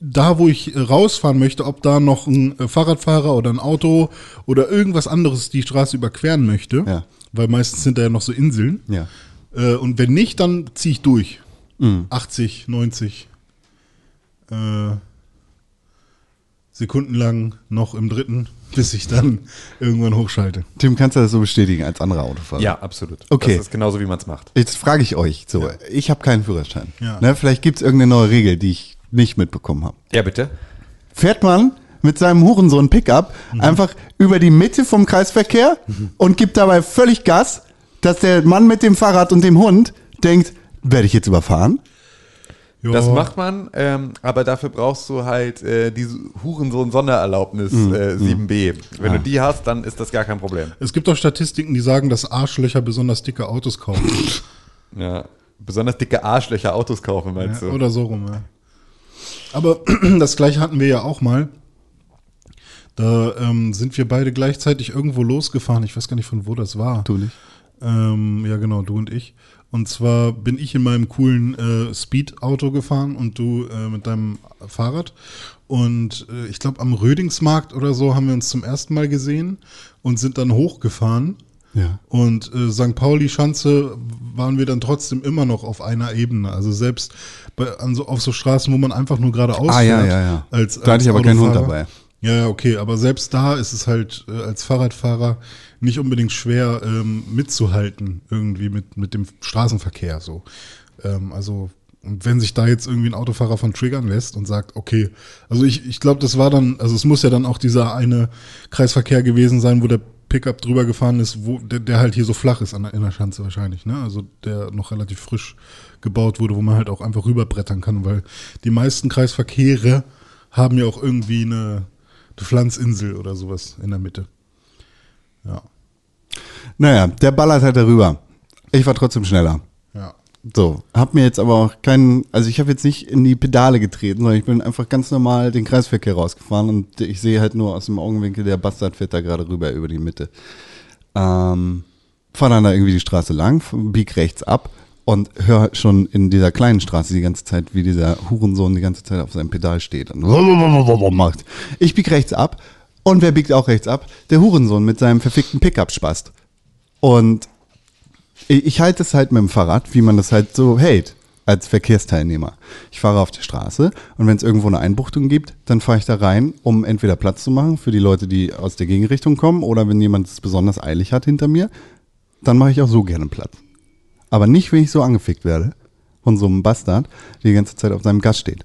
da, wo ich äh, rausfahren möchte, ob da noch ein äh, Fahrradfahrer oder ein Auto oder irgendwas anderes die Straße überqueren möchte. Ja. Weil meistens sind da ja noch so Inseln. Ja. Äh, und wenn nicht, dann ziehe ich durch. 80, 90 äh, Sekunden lang noch im dritten, bis ich dann irgendwann hochschalte. Tim, kannst du das so bestätigen als anderer Autofahrer? Ja, absolut. Okay. Das ist genauso, wie man es macht. Jetzt frage ich euch so. Ich habe keinen Führerschein. Ja. Ne, vielleicht gibt es irgendeine neue Regel, die ich nicht mitbekommen habe. Ja, bitte. Fährt man mit seinem Hurensohn Pickup einfach über die Mitte vom Kreisverkehr und gibt dabei völlig Gas, dass der Mann mit dem Fahrrad und dem Hund denkt, werde ich jetzt überfahren? Ja. Das macht man, ähm, aber dafür brauchst du halt äh, diese Hurensohn-Sondererlaubnis äh, 7b. Wenn du die hast, dann ist das gar kein Problem. Es gibt auch Statistiken, die sagen, dass Arschlöcher besonders dicke Autos kaufen. Ja. Besonders dicke Arschlöcher Autos kaufen, meinst ja, du? oder so rum, ja. Aber das gleiche hatten wir ja auch mal. Da ähm, sind wir beide gleichzeitig irgendwo losgefahren. Ich weiß gar nicht, von wo das war. Du nicht. Ähm, ja, genau, du und ich. Und zwar bin ich in meinem coolen äh, Speed-Auto gefahren und du äh, mit deinem Fahrrad. Und äh, ich glaube, am Rödingsmarkt oder so haben wir uns zum ersten Mal gesehen und sind dann hochgefahren. Ja. Und äh, St. Pauli-Schanze waren wir dann trotzdem immer noch auf einer Ebene. Also selbst bei, an so, auf so Straßen, wo man einfach nur geradeaus Ah, ja, fährt. ja, ja. Als, Da hatte ich aber keinen Hund dabei. Ja, okay, aber selbst da ist es halt äh, als Fahrradfahrer nicht unbedingt schwer ähm, mitzuhalten, irgendwie mit, mit dem Straßenverkehr so. Ähm, also, und wenn sich da jetzt irgendwie ein Autofahrer von triggern lässt und sagt, okay, also ich, ich glaube, das war dann, also es muss ja dann auch dieser eine Kreisverkehr gewesen sein, wo der Pickup drüber gefahren ist, wo der, der halt hier so flach ist an der, in der Schanze wahrscheinlich, ne? Also der noch relativ frisch gebaut wurde, wo man halt auch einfach rüberbrettern kann, weil die meisten Kreisverkehre haben ja auch irgendwie eine, eine Pflanzinsel oder sowas in der Mitte. Ja. Naja, der ballert halt darüber. Ich war trotzdem schneller. Ja. So, hab mir jetzt aber auch keinen, also ich habe jetzt nicht in die Pedale getreten, sondern ich bin einfach ganz normal den Kreisverkehr rausgefahren und ich sehe halt nur aus dem Augenwinkel, der Bastard fährt da gerade rüber über die Mitte. Ähm, fahr dann da irgendwie die Straße lang, bieg rechts ab und hör schon in dieser kleinen Straße die ganze Zeit, wie dieser Hurensohn die ganze Zeit auf seinem Pedal steht und macht. Ich bieg rechts ab und wer biegt auch rechts ab? Der Hurensohn mit seinem verfickten Pickup spast. Und ich ich halte es halt mit dem Fahrrad, wie man das halt so hält als Verkehrsteilnehmer. Ich fahre auf der Straße und wenn es irgendwo eine Einbuchtung gibt, dann fahre ich da rein, um entweder Platz zu machen für die Leute, die aus der Gegenrichtung kommen oder wenn jemand es besonders eilig hat hinter mir, dann mache ich auch so gerne Platz. Aber nicht, wenn ich so angefickt werde von so einem Bastard, der die ganze Zeit auf seinem Gas steht.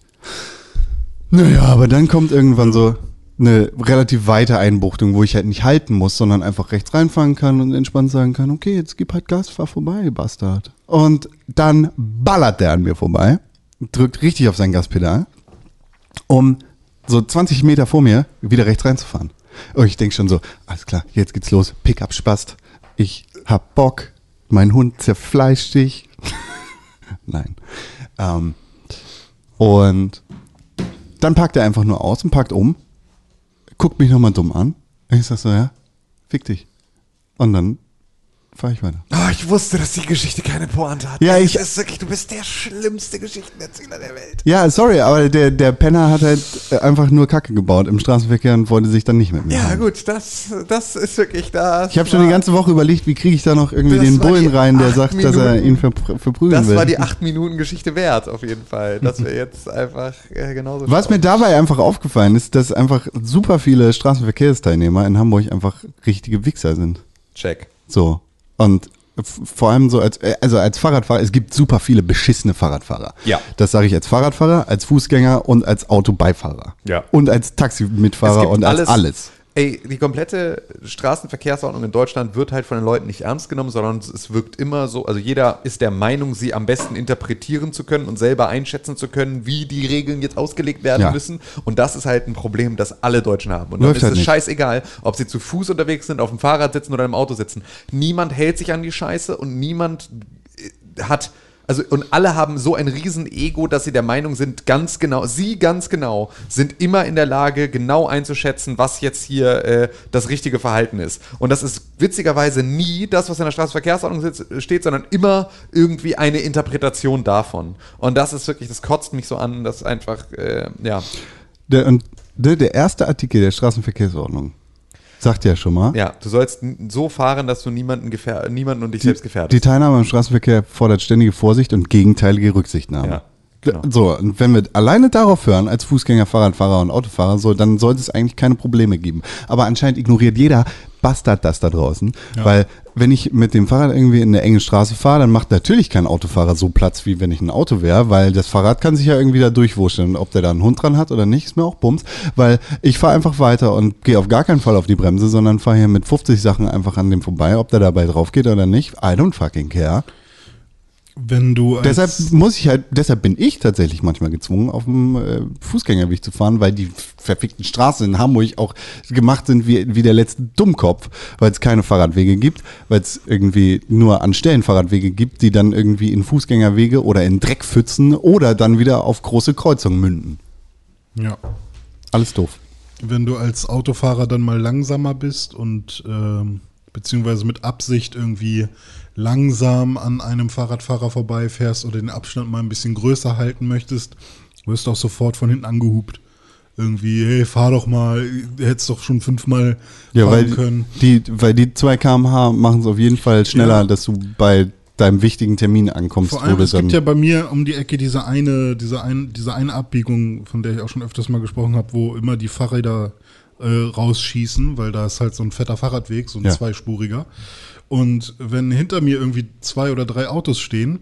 Naja, aber dann kommt irgendwann so eine relativ weite Einbuchtung, wo ich halt nicht halten muss, sondern einfach rechts reinfahren kann und entspannt sagen kann, okay, jetzt gib halt Gas, fahr vorbei, Bastard. Und dann ballert der an mir vorbei, drückt richtig auf sein Gaspedal, um so 20 Meter vor mir wieder rechts reinzufahren. Und ich denke schon so, alles klar, jetzt geht's los, Pickup spast, ich hab Bock, mein Hund zerfleischt dich. Nein. Ähm, und dann packt er einfach nur aus und packt um, guckt mich nochmal dumm an. Ich sag so, ja, fick dich. Und dann fahre ich weiter. Oh, ich wusste, dass die Geschichte keine Pointe hat. Ja, ich- Das ist wirklich, du bist der schlimmste Geschichtenerzähler der Welt. Ja, sorry, aber der, der Penner hat halt einfach nur Kacke gebaut im Straßenverkehr und wollte sich dann nicht mit mir Ja, haben. gut, das, das ist wirklich das. Ich habe schon die ganze Woche überlegt, wie kriege ich da noch irgendwie Das den Bullen rein, der sagt, dass er Minuten. ihn ver verprügeln Das will. war die 8 Minuten Geschichte wert, auf jeden Fall. Dass wir jetzt einfach äh, genauso. Was mir schauen. dabei einfach aufgefallen ist, dass einfach super viele Straßenverkehrsteilnehmer in Hamburg einfach richtige Wichser sind. Check. So. Und vor allem so als, äh, also als Fahrradfahrer, es gibt super viele beschissene Fahrradfahrer. Ja. Das sage ich als Fahrradfahrer, als Fußgänger und als Autobeifahrer. Ja. Und als Taximitfahrer und als alles. Ey, die komplette Straßenverkehrsordnung in Deutschland wird halt von den Leuten nicht ernst genommen, sondern es wirkt immer so, also jeder ist der Meinung, sie am besten interpretieren zu können und selber einschätzen zu können, wie die Regeln jetzt ausgelegt werden Ja. müssen. Und das ist halt ein Problem, das alle Deutschen haben. Und dann Läuft ist halt es nicht. scheißegal, ob sie zu Fuß unterwegs sind, auf dem Fahrrad sitzen oder im Auto sitzen. Niemand hält sich an die Scheiße und niemand äh, hat, also und alle haben so ein riesen Ego, dass sie der Meinung sind, ganz genau, sie ganz genau, sind immer in der Lage, genau einzuschätzen, was jetzt hier äh, das richtige Verhalten ist. Und das ist witzigerweise nie das, was in der Straßenverkehrsordnung steht, sondern immer irgendwie eine Interpretation davon. Und das ist wirklich, das kotzt mich so an, dass einfach, äh, ja, Der, und der, der erste Artikel der Straßenverkehrsordnung sagt ja schon mal, ja, du sollst so fahren, dass du niemanden, gefähr niemanden und dich selbst gefährdest. die Teilnahme am Straßenverkehr fordert ständige Vorsicht und gegenteilige Rücksichtnahme. Ja, genau. So, und wenn wir alleine darauf hören, als Fußgänger, Fahrradfahrer und Autofahrer, so, dann sollte es eigentlich keine Probleme geben. Aber anscheinend ignoriert jeder Bastard das da draußen, weil wenn ich mit dem Fahrrad irgendwie in eine enge Straße fahre, dann macht natürlich kein Autofahrer so Platz, wie wenn ich ein Auto wäre, weil das Fahrrad kann sich ja irgendwie da durchwurschteln. Ob der da einen Hund dran hat oder nicht, ist mir auch Bums, weil ich fahre einfach weiter und gehe auf gar keinen Fall auf die Bremse, sondern fahre hier mit 50 Sachen einfach an dem vorbei, ob der dabei drauf geht oder nicht. I don't fucking care. Wenn du als, Deshalb muss ich halt, deshalb bin ich tatsächlich manchmal gezwungen, auf dem äh, Fußgängerweg zu fahren, weil die verfickten Straßen in Hamburg auch gemacht sind wie, wie der letzte Dummkopf, weil es keine Fahrradwege gibt, weil es irgendwie nur an Stellen Fahrradwege gibt, die dann irgendwie in Fußgängerwege oder in Dreckpfützen oder dann wieder auf große Kreuzungen münden. ja, Alles doof. wenn du als Autofahrer dann mal langsamer bist und ähm, beziehungsweise mit Absicht irgendwie langsam an einem Fahrradfahrer vorbeifährst oder den Abstand mal ein bisschen größer halten möchtest, wirst du auch sofort von hinten angehupt. Irgendwie, hey, fahr doch mal, du hättest doch schon fünfmal Ja, fahren weil können. die, weil die 2 kmh machen es auf jeden Fall schneller, Ja. dass du bei deinem wichtigen Termin ankommst. Vor allem, es gibt ja bei mir um die Ecke diese eine, diese, ein, diese eine Abbiegung, von der ich auch schon öfters mal gesprochen habe, wo immer die Fahrräder äh, rausschießen, weil da ist halt so ein fetter Fahrradweg, so ein Ja. zweispuriger. Und wenn hinter mir irgendwie zwei oder drei Autos stehen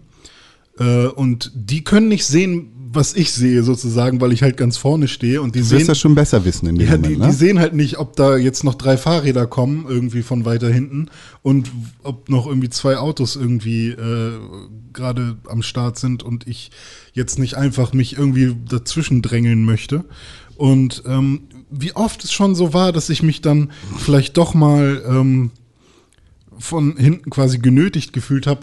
äh, und die können nicht sehen, was ich sehe sozusagen, weil ich halt ganz vorne stehe und die du sehen wirst das schon besser wissen in dem ja, Moment, die, ne? die sehen halt nicht, ob da jetzt noch drei Fahrräder kommen, irgendwie von weiter hinten und ob noch irgendwie zwei Autos irgendwie äh, gerade am Start sind und ich jetzt nicht einfach mich irgendwie dazwischen drängeln möchte. Und ähm, wie oft es schon so war, dass ich mich dann vielleicht doch mal ähm, von hinten quasi genötigt gefühlt habe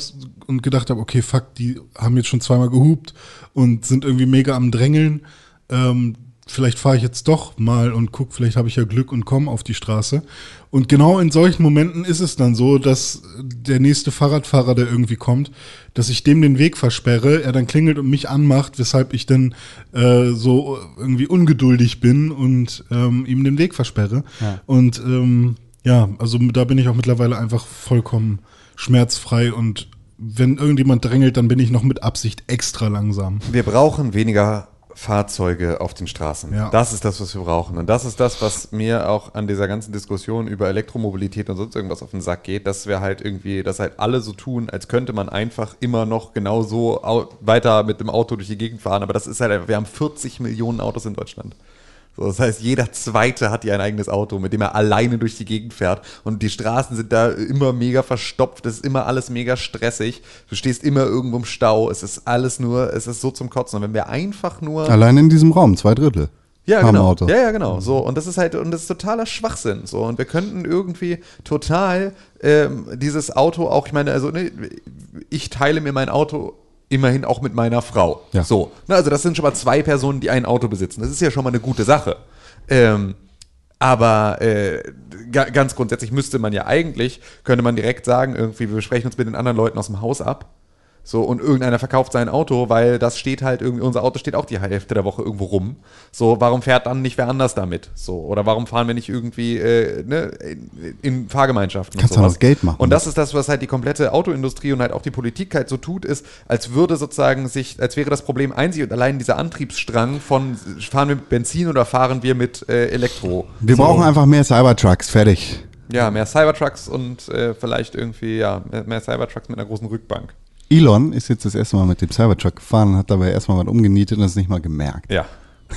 und gedacht habe, okay, fuck, die haben jetzt schon zweimal gehupt und sind irgendwie mega am Drängeln. Ähm, vielleicht fahre ich jetzt doch mal und guck, vielleicht habe ich ja Glück und komme auf die Straße. Und genau in solchen Momenten ist es dann so, dass der nächste Fahrradfahrer, der irgendwie kommt, dass ich dem den Weg versperre, er dann klingelt und mich anmacht, weshalb ich dann äh, so irgendwie ungeduldig bin und ähm, ihm den Weg versperre. Und ähm, ja, also da bin ich auch mittlerweile einfach vollkommen schmerzfrei und wenn irgendjemand drängelt, dann bin ich noch mit Absicht extra langsam. Wir brauchen weniger Fahrzeuge auf den Straßen. Ja. Das ist das, was wir brauchen. Und das ist das, was mir auch an dieser ganzen Diskussion über Elektromobilität und sonst irgendwas auf den Sack geht, dass wir halt irgendwie, dass halt alle so tun, als könnte man einfach immer noch genau so weiter mit dem Auto durch die Gegend fahren. Aber das ist halt einfach, wir haben 40 Millionen Autos in Deutschland. So, das heißt, jeder Zweite hat hier ein eigenes Auto, mit dem er alleine durch die Gegend fährt. Und die Straßen sind da immer mega verstopft. Es ist immer alles mega stressig. Du stehst immer irgendwo im Stau. Es ist alles nur, es ist so zum Kotzen. Und wenn wir einfach nur. Allein in diesem Raum, zwei Drittel. Ja, genau. Ja, ja, genau. So, und das ist halt, und das ist totaler Schwachsinn. So, und wir könnten irgendwie total ähm, dieses Auto auch, ich meine, also ne, ich teile mir mein Auto immerhin auch mit meiner Frau. Ja. So. Ne, also das sind schon mal zwei Personen, die ein Auto besitzen. Das ist ja schon mal eine gute Sache. Ähm, aber äh, ga, ganz grundsätzlich müsste man ja eigentlich, könnte man direkt sagen, irgendwie, wir sprechen uns mit den anderen Leuten aus dem Haus ab. So, und irgendeiner verkauft sein Auto, weil das steht halt irgendwie, unser Auto steht auch die Hälfte der Woche irgendwo rum. So, warum fährt dann nicht wer anders damit? So, oder warum fahren wir nicht irgendwie äh, ne, in, in Fahrgemeinschaften Kannst und du noch Geld machen. Und das ist das, was halt die komplette Autoindustrie und halt auch die Politik halt so tut, ist, als würde sozusagen sich, als wäre das Problem einzig und allein dieser Antriebsstrang von fahren wir mit Benzin oder fahren wir mit äh, Elektro? Wir so. brauchen einfach mehr Cybertrucks, fertig. Ja, mehr Cybertrucks und äh, vielleicht irgendwie, ja, mehr Cybertrucks mit einer großen Rückbank. Elon ist jetzt das erste Mal mit dem Cybertruck gefahren und hat dabei erstmal was umgenietet und das nicht mal gemerkt. Ja.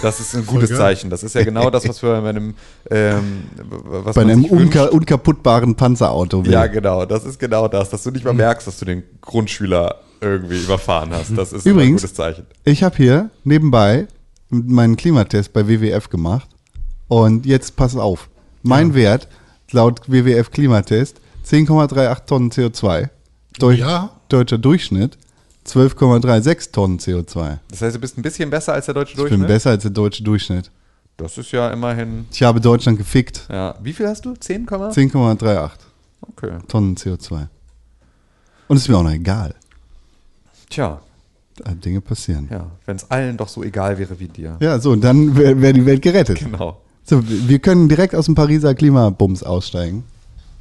Das ist ein gutes. Zeichen. Das ist ja genau das, was wir bei einem, ähm, was Bei einem sich wünscht. unka unkaputtbaren Panzerauto will. Ja, genau. Das ist genau das, dass du nicht Mhm. mal merkst, dass du den Grundschüler irgendwie überfahren hast. Das ist Übrigens- ein gutes Zeichen. Ich habe hier nebenbei meinen Klimatest bei WWF gemacht. Und jetzt pass auf. Mein Wert laut WWF Klimatest 10,38 Tonnen CO2. Deu Ja. Deutscher Durchschnitt 12,36 Tonnen CO2. Das heißt, du bist ein bisschen besser als der deutsche Ich bin Durchschnitt. besser als der deutsche Durchschnitt. Das ist ja immerhin. Ich habe Deutschland gefickt. Ja. Wie viel hast du? 10, 10,38 Okay. Tonnen CO2. Und es ist mir auch noch egal. Tja, Da Dinge passieren. ja. Wenn es allen doch so egal wäre wie dir. Ja, so, und dann wäre wär die Welt gerettet. Genau. So, wir können direkt aus dem Pariser Klimabums aussteigen.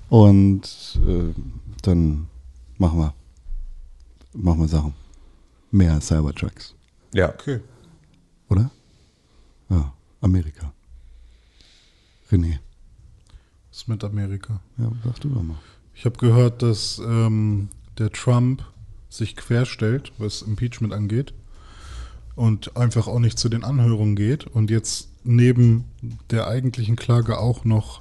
Und äh, dann machen wir, machen wir Sachen. Mehr Cybertrucks, Ja. Okay. oder? Ja, Amerika. René, Was ist mit Amerika? ja, sag du doch mal. Ich habe gehört, dass ähm, der Trump sich querstellt, was Impeachment angeht. Und einfach auch nicht zu den Anhörungen geht. Und jetzt neben der eigentlichen Klage auch noch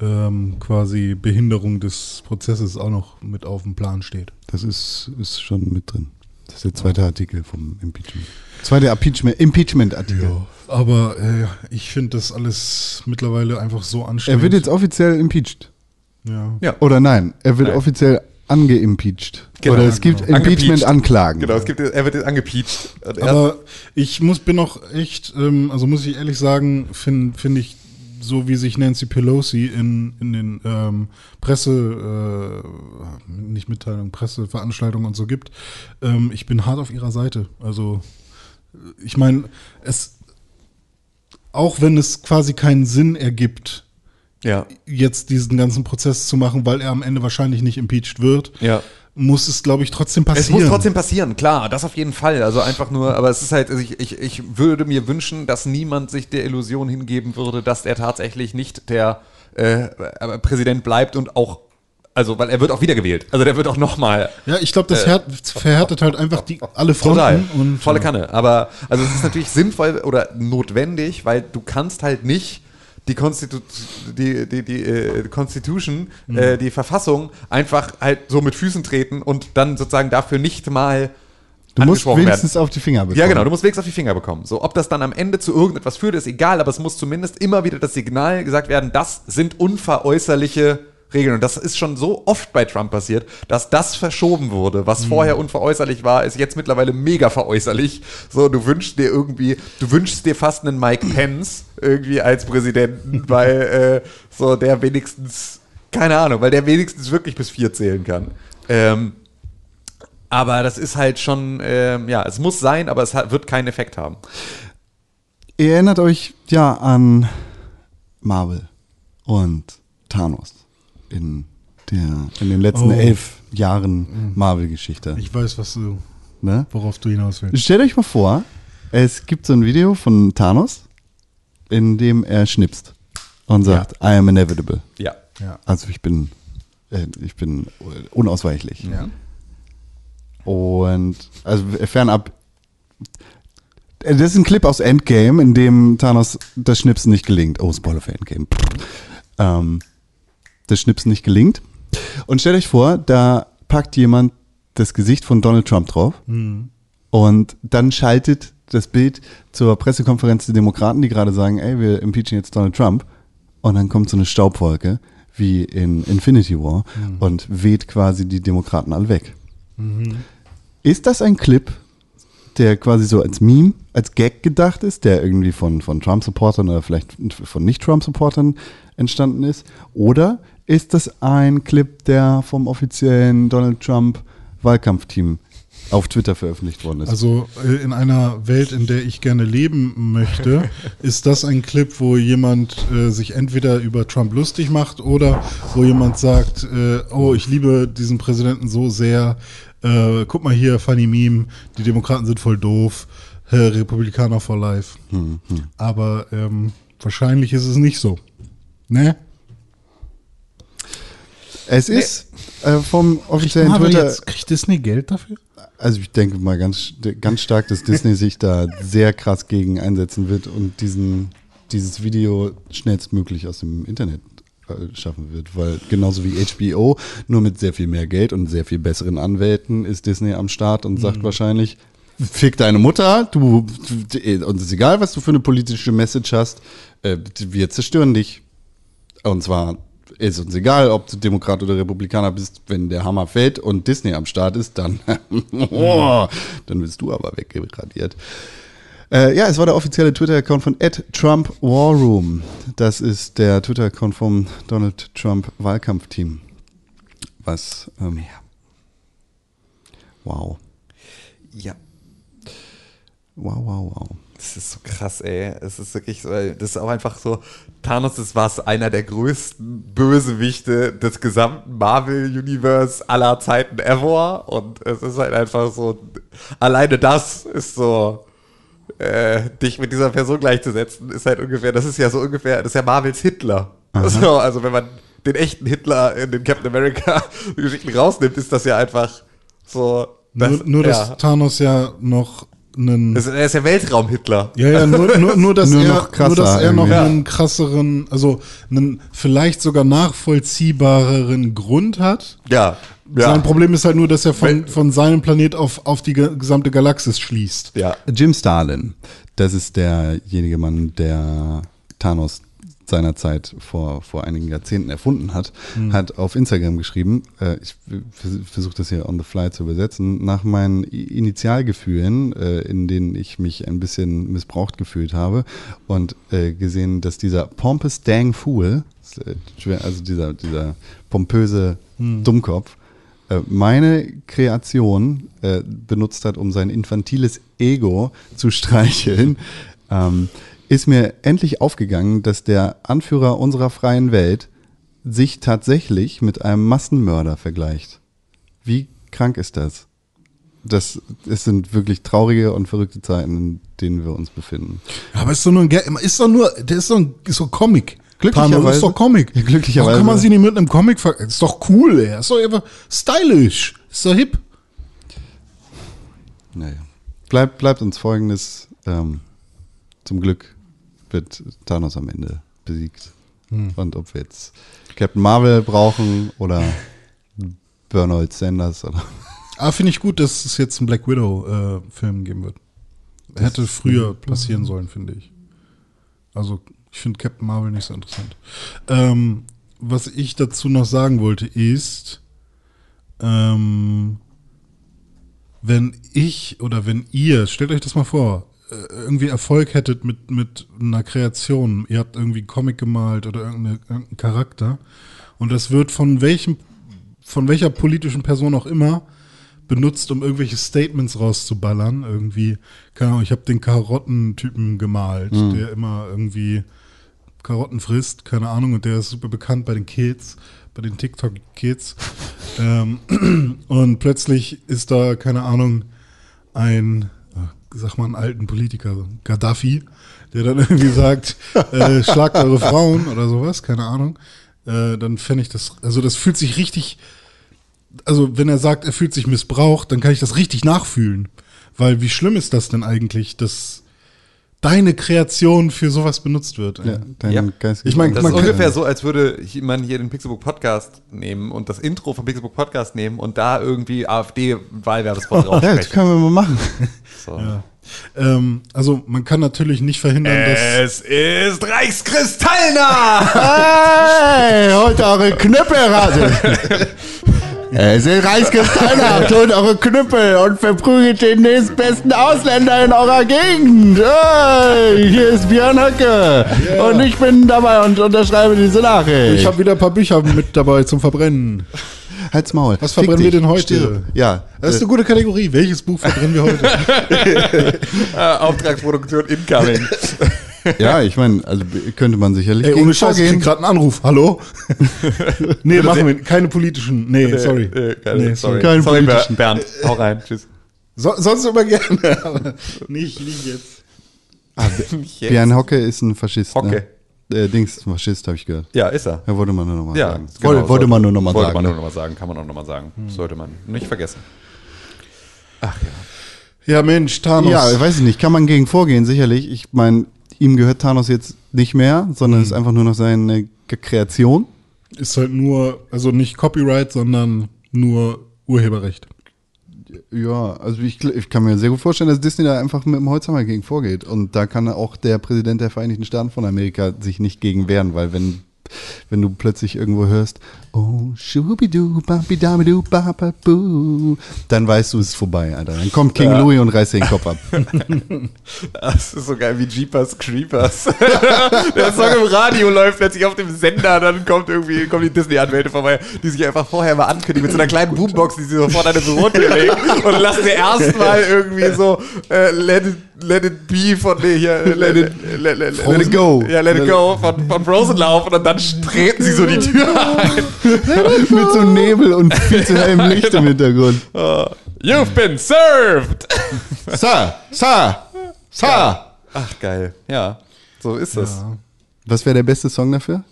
ähm, quasi Behinderung des Prozesses auch noch mit auf dem Plan steht. Das ist, ist schon mit drin. Das ist der zweite Artikel vom Impeachment. Zweite Impeachment- Impeachment-Artikel. Aber äh, ich finde das alles mittlerweile einfach so anstrengend. er wird jetzt offiziell impeached. Ja. Ja. Oder nein, er wird Nein. offiziell angeimpeached. Genau, Oder es gibt genau. Impeachment-Anklagen. Genau, es gibt, er wird jetzt er- Aber ich muss, bin auch echt, ähm, also muss ich ehrlich sagen, finde find ich, so wie sich Nancy Pelosi in, in den ähm, Presse, äh, nicht Mitteilungen, Presseveranstaltungen und so gibt, ähm, ich bin hart auf ihrer Seite. Also, ich meine, es, auch wenn es quasi keinen Sinn ergibt, ja. jetzt diesen ganzen Prozess zu machen, weil er am Ende wahrscheinlich nicht impeached wird, Ja. Muss es, glaube ich, trotzdem Es passieren. muss trotzdem passieren, klar, das auf jeden Fall. Also einfach nur, aber es ist halt, also ich, ich, ich würde mir wünschen, dass niemand sich der Illusion hingeben würde, dass er tatsächlich nicht der äh, Präsident bleibt und auch, also weil er wird auch wiedergewählt. Also der wird auch nochmal. Ja, ich glaube, das härt- verhärtet halt einfach die, alle Total, Fronten. Und, volle ja. Kanne. Aber also es ist natürlich sinnvoll oder notwendig, weil du kannst halt nicht die, Constitu die, die, die äh, Constitution, Mhm. äh, die Verfassung einfach halt so mit Füßen treten und dann sozusagen dafür nicht mal Du musst wenigstens auf die Finger bekommen. ja, genau, du musst wenigstens auf die Finger bekommen. So, ob das dann am Ende zu irgendetwas führt, ist egal, aber es muss zumindest immer wieder das Signal gesagt werden, das sind unveräußerliche Regeln. Und das ist schon so oft bei Trump passiert, dass das verschoben wurde. Was vorher unveräußerlich war, ist jetzt mittlerweile mega veräußerlich. So, du wünschst dir irgendwie, du wünschst dir fast einen Mike Pence irgendwie als Präsidenten, weil äh, so der wenigstens, keine Ahnung, weil der wenigstens wirklich bis vier zählen kann. Ähm, aber das ist halt schon, ähm, ja, es muss sein, aber es hat, wird keinen Effekt haben. Ihr erinnert euch ja an Marvel und Thanos in, der, in den letzten Oh. elf Jahren Marvel-Geschichte. Ich weiß, was du, Ne? worauf du hinaus willst. Stellt euch mal vor, es gibt so ein Video von Thanos, in dem er schnipst und sagt, I am inevitable. Ja. Ja. Also ich bin, äh, ich bin unausweichlich. Ja. Und also fernab. äh, Das ist ein Clip aus Endgame, in dem Thanos das Schnipsen nicht gelingt. Oh, Spoiler für Endgame. Ähm, das Schnipsen nicht gelingt. Und stellt euch vor, da packt jemand das Gesicht von Donald Trump drauf und dann schaltet das Bild zur Pressekonferenz der Demokraten, die gerade sagen, ey, wir impeachen jetzt Donald Trump. Und dann kommt so eine Staubwolke wie in Infinity War und weht quasi die Demokraten alle weg. Ist das ein Clip, der quasi so als Meme, als Gag gedacht ist, der irgendwie von, von Trump-Supportern oder vielleicht von Nicht-Trump-Supportern entstanden ist? Oder ist das ein Clip, der vom offiziellen Donald Trump-Wahlkampfteam auf Twitter veröffentlicht worden ist? Also äh, in einer Welt, in der ich gerne leben möchte, ist das ein Clip, wo jemand äh, sich entweder über Trump lustig macht oder wo jemand sagt, äh, oh, ich liebe diesen Präsidenten so sehr, äh, guck mal hier, funny Meme, die Demokraten sind voll doof, Republikaner for life. Aber ähm, wahrscheinlich ist es nicht so. Ne? Es ist äh, vom offiziellen Marvel Twitter. jetzt, kriegt Disney Geld dafür? Also ich denke mal ganz, ganz stark, dass Disney sich da sehr krass gegen einsetzen wird und diesen, dieses Video schnellstmöglich aus dem Internet äh, schaffen wird, weil genauso wie HBO, nur mit sehr viel mehr Geld und sehr viel besseren Anwälten ist Disney am Start und sagt wahrscheinlich, fick deine Mutter, du, du- uns ist egal, was du für eine politische Message hast, äh, wir zerstören dich. Und zwar ist uns egal, ob du Demokrat oder Republikaner bist, wenn der Hammer fällt und Disney am Start ist, dann, oh, dann bist du aber weggeradiert. Äh, ja, es war der offizielle Twitter-Account von @TrumpWarRoom. Das ist der Twitter-Account vom Donald Trump Wahlkampfteam. Was? Ähm, wow, Ja. wow, wow, wow. Das ist so krass, ey. Es ist wirklich so, das ist auch einfach so, Thanos ist was einer der größten Bösewichte des gesamten Marvel-Universe aller Zeiten ever. Und es ist halt einfach so, alleine das ist so, äh, dich mit dieser Person gleichzusetzen, ist halt ungefähr, das ist ja so ungefähr, das ist ja Marvels Hitler. So, also wenn man den echten Hitler in den Captain America Geschichten rausnimmt, ist das ja einfach so. nur, nur dass ja. Thanos ja noch einen. Er ist ja Weltraum-Hitler. Ja, ja, nur, nur, nur, dass, Nur er, noch krasser nur, dass er noch irgendwie. einen krasseren, also einen vielleicht sogar nachvollziehbareren Grund hat. Ja. Sein Problem ist halt nur, dass er von, von seinem Planet auf, auf die ge- gesamte Galaxis schließt. Ja. Jim Starlin, das ist derjenige Mann, der Thanos seinerzeit vor, vor einigen Jahrzehnten erfunden hat, hat auf Instagram geschrieben, äh, ich versuche das hier on the fly zu übersetzen, nach meinen Initialgefühlen, äh, in denen ich mich ein bisschen missbraucht gefühlt habe und äh, gesehen, dass dieser pompous dang fool, äh, also dieser, dieser pompöse Dummkopf, äh, meine Kreation äh, benutzt hat, um sein infantiles Ego zu streicheln, ähm, ist mir endlich aufgegangen, dass der Anführer unserer freien Welt sich tatsächlich mit einem Massenmörder vergleicht. Wie krank ist das? Das es sind wirklich traurige und verrückte Zeiten, in denen wir uns befinden. Aber ist doch nur ein, ist doch nur, der ist doch ein, ist doch Comic. Glücklicherweise- Thanos ist doch Comic. Ja, glücklicherweise- Warum kann man sie nicht mit einem Comic ver Ist doch cool, ey. Ist doch einfach stylisch. Ist doch hip. Naja. Bleibt, bleibt uns folgendes. Ähm, zum Glück wird Thanos am Ende besiegt. Und ob wir jetzt Captain Marvel brauchen oder Bernard Sanders oder. Ah, finde ich gut, dass es jetzt einen Black Widow-Film geben wird. Hätte früher passieren sollen, finde ich. Also, ich finde Captain Marvel nicht so interessant. Ähm, was ich dazu noch sagen wollte, ist, ähm, wenn ich oder wenn ihr, stellt euch das mal vor, äh, irgendwie Erfolg hättet mit, mit einer Kreation, ihr habt irgendwie einen Comic gemalt oder irgendeine, irgendeinen Charakter und das wird von welchem, von welcher politischen Person auch immer benutzt, um irgendwelche Statements rauszuballern. Irgendwie, keine Ahnung, ich habe den Karottentypen gemalt, der immer irgendwie Karotten frisst, keine Ahnung, und der ist super bekannt bei den Kids, bei den TikTok-Kids. ähm, und plötzlich ist da, keine Ahnung, ein, äh, sag mal, einen alten Politiker, Gaddafi, der dann irgendwie sagt, äh, schlagt eure Frauen oder sowas, keine Ahnung. Äh, dann fände ich das, also das fühlt sich richtig, also wenn er sagt, er fühlt sich missbraucht, dann kann ich das richtig nachfühlen. Weil wie schlimm ist das denn eigentlich, dass deine Kreation für sowas benutzt wird? Ja, dein Ja. Geist Ich mein, Das man ist ungefähr so, als würde man hier den Pixelbook Podcast nehmen und das Intro vom Pixelbook Podcast nehmen und da irgendwie AfD-Wahlwerbespot Ja, das können wir mal machen. So. Ähm, also man kann natürlich nicht verhindern, dass Es ist Reichskristallner! Hey, holt eure Knüppel raus. Es ist Reichskristallnacht, holt eure Knüppel und verprügelt den nächstbesten Ausländer in eurer Gegend. Hey, hier ist Björn Höcke und ich bin dabei und unterschreibe diese Nachricht. ich habe wieder ein paar Bücher mit dabei zum Verbrennen. Halt's Maul. Was verbrennen Fick wir denn heute? Still. Ja, Das ist eine gute Kategorie. Welches Buch verbrennen wir heute? Äh, Auftragsproduktion incoming. ja, ich meine, also könnte man sicherlich Ey, ohne Scheiß, ich krieg gerade einen Anruf. Hallo? nee, machen wir keine politischen. Nee, sorry. Äh, keine, Nee, sorry. Keinen sorry, politischen. Bernd. Hau rein. Tschüss. So, sonst immer gerne, aber nicht, nicht jetzt. Ah, Björn Hocke ist ein Faschist. Hocke. Ne? äh, Dings, Faschist, habe ich gehört. Ja, ist er. Ja, wollte man nur nochmal Ja, sagen. genau, wollte, wollte man nur nochmal Wollte sagen. man nur nochmal sagen, kann man auch nochmal sagen. Sollte man nicht vergessen. Ach ja. Ja, Mensch, Thanos. Ja, ich weiß nicht, kann man gegen vorgehen, sicherlich. Ich meine, ihm gehört Thanos jetzt nicht mehr, sondern ist einfach nur noch seine Kreation. Ist halt nur, also nicht Copyright, sondern nur Urheberrecht. Ja, also ich, ich kann mir sehr gut vorstellen, dass Disney da einfach mit dem Holzhammer gegen vorgeht. Und da kann auch der Präsident der Vereinigten Staaten von Amerika sich nicht gegen wehren, weil wenn, wenn du plötzlich irgendwo hörst, oh, schubidu, babidabidu, bababoo, dann weißt du, es ist vorbei, Alter. Dann kommt King Louis und reißt dir den Kopf ab. Das ist so geil wie Jeepers Creepers. Der Song im Radio läuft plötzlich auf dem Sender, dann kommt irgendwie kommen die Disney-Anwälte vorbei, die sich einfach vorher mal ankündigen mit so einer kleinen Boombox, die sie so vor deine Bürotür legen und lassen sie erstmal irgendwie so äh, let, it, let It Be von nee, hier, äh, Let It, let, let, let It Go. Ja, Let It Go von, von Frozen laufen und dann treten sie so die Tür ein. mit so Nebel und viel zu hellem Licht im Hintergrund. You've been served! Sir, Sir, Sir. Ach, geil. Ja, so ist es. Was wäre der beste Song dafür?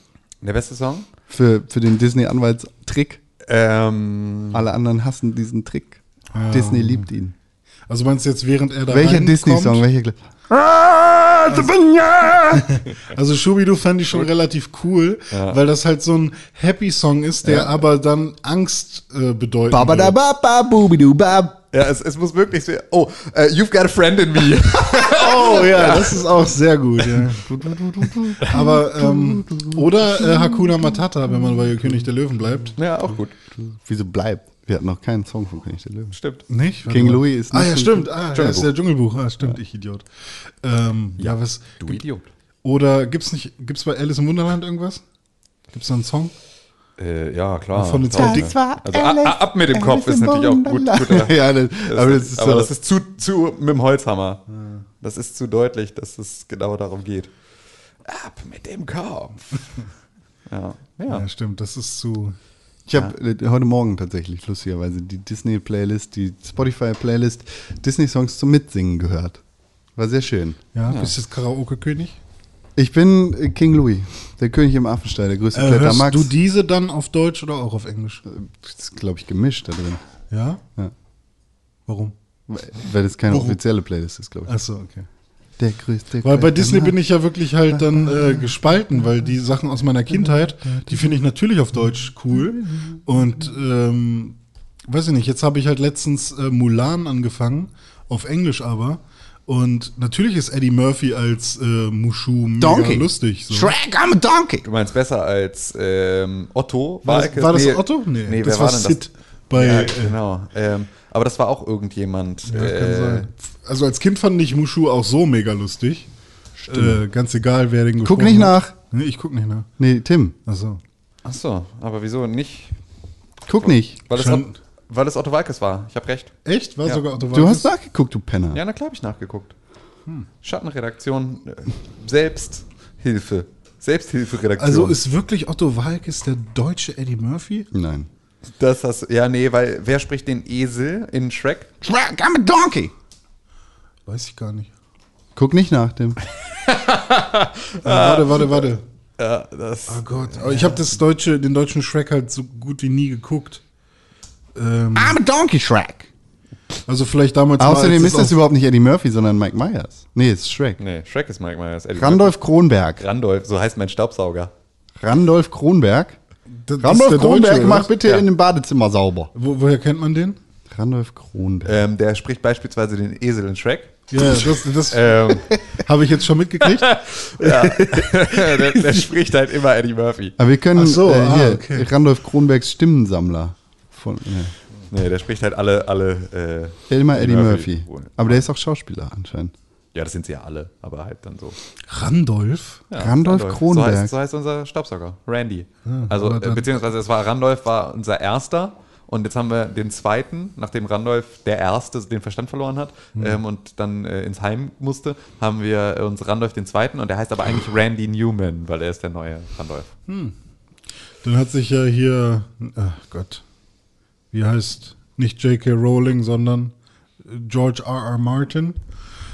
Der beste Song? Für, für den Disney-Anwaltstrick? Ähm, Alle anderen hassen diesen Trick. Disney liebt ihn. Also meinst du jetzt, während er da Welcher? Disney-Song? Welcher Also Schubidu fand ich schon relativ cool, weil das halt so ein Happy-Song ist, der aber dann Angst äh, bedeutet. Ja, es, es muss wirklich sehr. Oh, äh, you've got a friend in me. Oh ja, das ist auch sehr gut. Ja. Aber ähm, oder äh, Hakuna Matata, wenn man bei König der Löwen bleibt. ja, auch gut. Wieso bleibt? Wir hatten noch keinen Song von König der Löwen. Stimmt. Nicht? King Louis ist Ah nicht ja, von- stimmt. Ah, ja, ist der Dschungelbuch. Ah, stimmt, ich Idiot. Ähm, ja. was? Du Idiot. Oder gibt's nicht? Gibt's bei Alice im Wunderland irgendwas? Gibt's da einen Song? Äh, ja, klar. Von den zwei Tausende. Dick- Also a- a- ab mit dem Kopf ist natürlich auch gut. guter, ja, das, das aber das ist, aber so. das ist zu, zu mit dem Holzhammer. Das ist zu deutlich, dass es genau darum geht. Ab mit dem Kopf. ja, ja. Ja, stimmt. Das ist zu. Ich habe äh, heute Morgen tatsächlich lustigerweise die Disney-Playlist, die Spotify-Playlist Disney-Songs zum Mitsingen gehört. War sehr schön. Ja, bist du jetzt Karaoke-König? Ich bin äh, King Louis, der König im Affenstall, der größte Äh, Kletter hörst du diese dann auf Deutsch oder auch auf Englisch? Das ist, glaube ich, gemischt da drin. Ja? Ja. Warum? Weil weil das keine Warum? offizielle Playlist ist, glaube ich. Achso, okay. Der größte Weil bei Disney bin ich ja wirklich halt dann äh, gespalten, weil die Sachen aus meiner Kindheit, die finde ich natürlich auf Deutsch cool. Und ähm, weiß ich nicht, jetzt habe ich halt letztens äh, Mulan angefangen, auf Englisch aber. Und natürlich ist Eddie Murphy als äh, Mushu mega Donkey. lustig. So. Shrek, I'm a donkey. Du meinst besser als ähm, Otto? War das, Walkes? war das Nee, Otto? Nee, das wer war war denn Sid das? bei. ja, äh, genau. Ähm, aber das war auch irgendjemand. Ja, kann äh, sein. Also als Kind fand ich Mushu auch so mega lustig. Äh, ganz egal, wer den Guck nicht hat. nach. Nee, ich guck nicht nach. Nee, Tim, Achso. Ach so, aber wieso nicht? guck nicht. Weil es, Ot- weil es Otto Walkes war. Ich habe recht. Echt? War Ja. sogar Otto Du Walkes? hast nachgeguckt, du Penner. Ja, na klar habe ich nachgeguckt. Schattenredaktion, äh, Selbsthilfe. Selbsthilferedaktion. Also ist wirklich Otto Walkes der deutsche Eddie Murphy? Nein. Das hast ja nee, weil wer spricht den Esel in Shrek? Shrek, I'm a donkey. Weiß ich gar nicht. Guck nicht nach, Tim. Ah, warte, warte, warte. Ja, das. Oh Gott. Aber ich habe das deutsche, den deutschen Shrek halt so gut wie nie geguckt. Ähm, I'm a donkey, Shrek. also vielleicht damals. Außerdem als ist das überhaupt nicht Eddie Murphy, sondern Mike Myers. Nee, es ist Shrek. Nee, Shrek ist Mike Myers. Eddie Randolph Kronberg. Randolph, so heißt mein Staubsauger. Randolph Kronberg. Das ist Randolph der Deutsche, Kronberg, oder mach bitte Ja. in dem Badezimmer sauber. Wo, woher kennt man den? Randolph Kronberg. Ähm, der spricht beispielsweise den Esel in Shrek. Ja, das, das Ähm, habe ich jetzt schon mitgekriegt. der, der spricht halt immer Eddie Murphy. Aber wir können Ach so, äh, ah, hier, okay. Randolph Kronbergs Stimmensammler. Von, ja. Nee, der spricht halt alle, alle. Äh, Immer Eddie Murphy. wohl. Aber der ist auch Schauspieler anscheinend. Ja, das sind sie ja alle, aber halt dann so. Randolph? Ja, Randolph Kronberg. So heißt, so heißt unser Staubsauger, Randy. also, aber äh, dann- beziehungsweise es war Randolph war unser erster und jetzt haben wir den zweiten, nachdem Randolph der erste den Verstand verloren hat Hm. ähm, und dann äh, ins Heim musste, haben wir äh, uns Randolph den zweiten und der heißt aber eigentlich Randy Newman, weil er ist der neue Randolph. Dann hat sich ja hier, ach Gott, wie heißt nicht J.K. Rowling, sondern George R. R. Martin,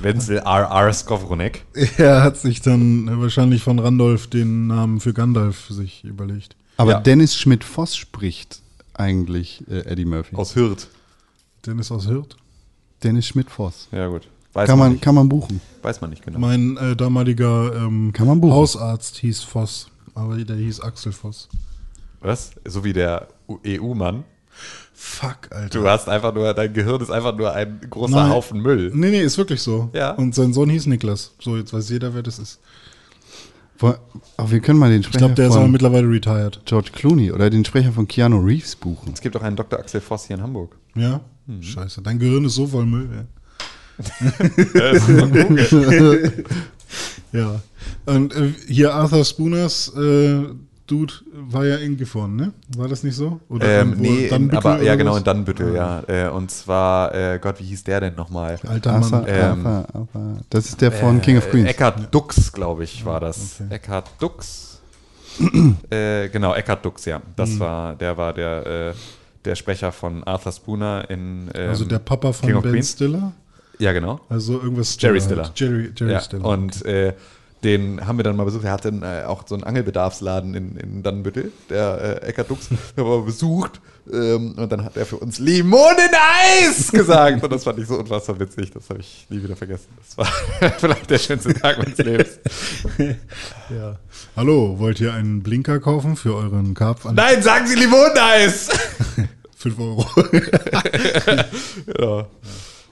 Wenzel R.R. Skowronek. Er hat sich dann wahrscheinlich von Randolph den Namen für Gandalf sich überlegt. Aber Ja. Dennis Schmidt-Voss spricht eigentlich äh, Eddie Murphy. Aus Hürth. Dennis aus Hürth. Dennis Schmidt-Voss. Ja, gut. Weiß Kann man, nicht. kann man buchen. Weiß man nicht genau. Mein äh, damaliger ähm, Kann man buchen. Hausarzt hieß Voss, aber der hieß Axel Voss. Was? So wie der EU-Mann. Fuck, Alter. Du hast einfach nur, dein Gehirn ist einfach nur ein großer Nein. Haufen Müll. Nee, nee, ist wirklich so. Ja. Und sein Sohn hieß Niklas. So, jetzt weiß jeder, wer das ist. Wo- Aber wir können mal den Ich Sprecher glaube, der ist aber mittlerweile retired. George Clooney oder den Sprecher von Keanu Reeves buchen. Es gibt auch einen Dr. Axel Voss hier in Hamburg. Ja? Mhm. Scheiße, dein Gehirn ist so voll Müll, ja. Ja. Und äh, hier Arthur Spooners äh, Dude war ja in Gifhorn, ne? War das nicht so? Oder Ähm, irgendwo nee, in, aber ja genau was? in Dannenbüttel, ja. Äh, und zwar, äh, Gott, wie hieß der denn nochmal? Alter Mann. Ähm, Arthur, Arthur. Das ist der von King of Äh, Queens. Eckhard Dux, glaube ich, war das. Eckhard Dux. äh, genau, Eckhard Dux, ja. Das Mhm. war, der war der, äh, der Sprecher von Arthur Spooner in ähm, Also der Papa von King of Ben Queens. Stiller? Ja, genau. Also irgendwas Jerry halt. Stiller. Jerry, Jerry ja, Stiller. Und äh, den haben wir dann mal besucht. Er hatte äh, auch so einen Angelbedarfsladen in, in Dannenbüttel, der äh, Eckhard Dux. Haben wir besucht. Ähm, und dann hat er für uns Limoneneis gesagt. Und das fand ich so unfassbar witzig. Das habe ich nie wieder vergessen. Das war vielleicht der schönste Tag meines Lebens. ja. Hallo, wollt ihr einen Blinker kaufen für euren Karpf Nein, sagen Sie Limoneneis! 5 Euro? ja.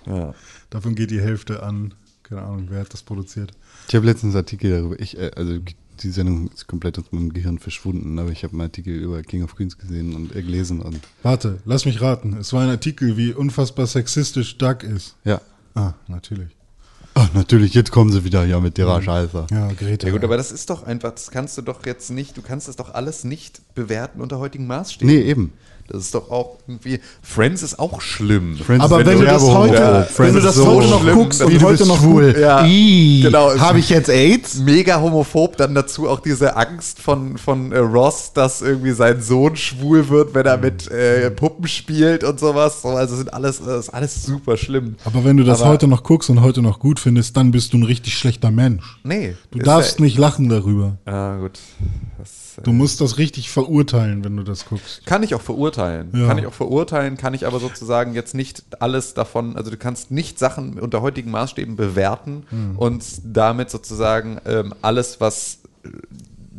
ja. Davon geht die Hälfte an, keine Ahnung, wer hat das produziert? Ich habe letztens einen Artikel darüber. Ich, äh, also die Sendung ist komplett aus meinem Gehirn verschwunden, aber ich habe einen Artikel über King of Queens gesehen und äh, gelesen und Warte, lass mich raten. Es war ein Artikel, wie unfassbar sexistisch Doug ist. ja. Ah, natürlich. Ach, natürlich, jetzt kommen sie wieder ja mit ihrer Scheiße. Ja, Greta. Ja gut, aber das ist doch einfach, das kannst du doch jetzt nicht, du kannst das doch alles nicht bewerten unter heutigen Maßstäben. Nee, eben. Das ist doch auch irgendwie, Friends ist auch schlimm. Friends Aber ist wenn du das heute- Ja, wenn du das so heute noch schlimm, guckst und du heute noch gut- Ja, genau. Habe ich jetzt AIDS? Mega homophob, dann dazu auch diese Angst von, von äh, Ross, dass irgendwie sein Sohn schwul wird, wenn er mit äh, Puppen spielt und sowas. So, also sind alles, das ist alles super schlimm. Aber wenn du das Aber- heute noch guckst und heute noch gut findest, dann bist du ein richtig schlechter Mensch. Nee. Du darfst ja, nicht lachen darüber. Ja, gut. Das, äh, Du musst das richtig verurteilen, wenn du das guckst. Kann ich auch verurteilen. Ja. Kann ich auch verurteilen, kann ich aber sozusagen jetzt nicht alles davon, also du kannst nicht Sachen unter heutigen Maßstäben bewerten Hm. und damit sozusagen ähm, alles, was äh,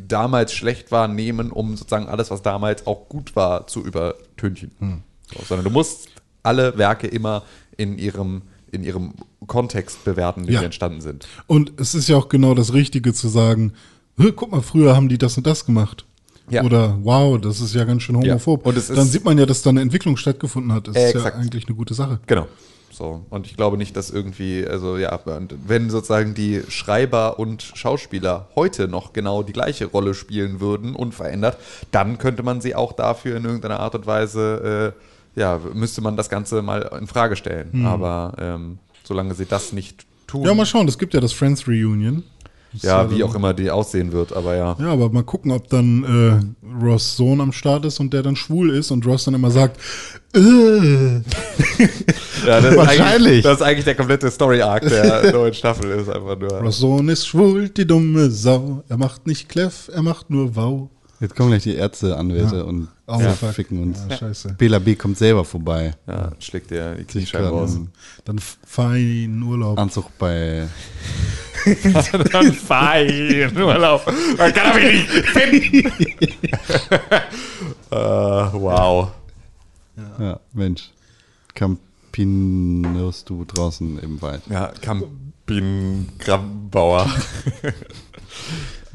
damals schlecht war, nehmen, um sozusagen alles, was damals auch gut war, zu übertünchen. Hm. So, sondern du musst alle Werke immer in ihrem, in ihrem Kontext bewerten, wie Ja. sie entstanden sind. Und es ist ja auch genau das Richtige zu sagen, "Hö, guck mal, früher haben die das und das gemacht. Ja. Oder wow, das ist ja ganz schön homophob. Und es ist- dann sieht man ja, dass da eine Entwicklung stattgefunden hat. Das ist ja Exakt. eigentlich eine gute Sache. Genau. So, und ich glaube nicht, dass irgendwie, also ja, und wenn sozusagen die Schreiber und Schauspieler heute noch genau die gleiche Rolle spielen würden, unverändert, dann könnte man sie auch dafür in irgendeiner Art und Weise, äh, ja, müsste man das Ganze mal in Frage stellen. Aber ähm, solange sie das nicht tun, Ja, mal schauen, es gibt ja das Friends Reunion. Ist ja, wie dann- auch immer die aussehen wird, aber ja. Ja, aber mal gucken, ob dann äh, Ross Sohn am Start ist und der dann schwul ist und Ross dann immer sagt, äh, ja das ist Wahrscheinlich. eigentlich- Das ist eigentlich der komplette Story-Arc der neuen Staffel, ist einfach nur. Ross Sohn ist schwul, die dumme Sau. Er macht nicht Kleff, er macht nur Wow. Jetzt kommen gleich die Ärzteanwälte Ja. und Oh, ja, fuck. ficken uns. Ja, scheiße. Bela B. kommt selber vorbei. Ja, schlägt dir die Sich Kniescheibe raus. Dann fahr ich in Urlaub. Anzug bei. Dann fein, Urlaub. Man kann aber nicht finden. äh, wow. Ja, Mensch. Campinierst du draußen im Wald? Ja, Campin Grambauer.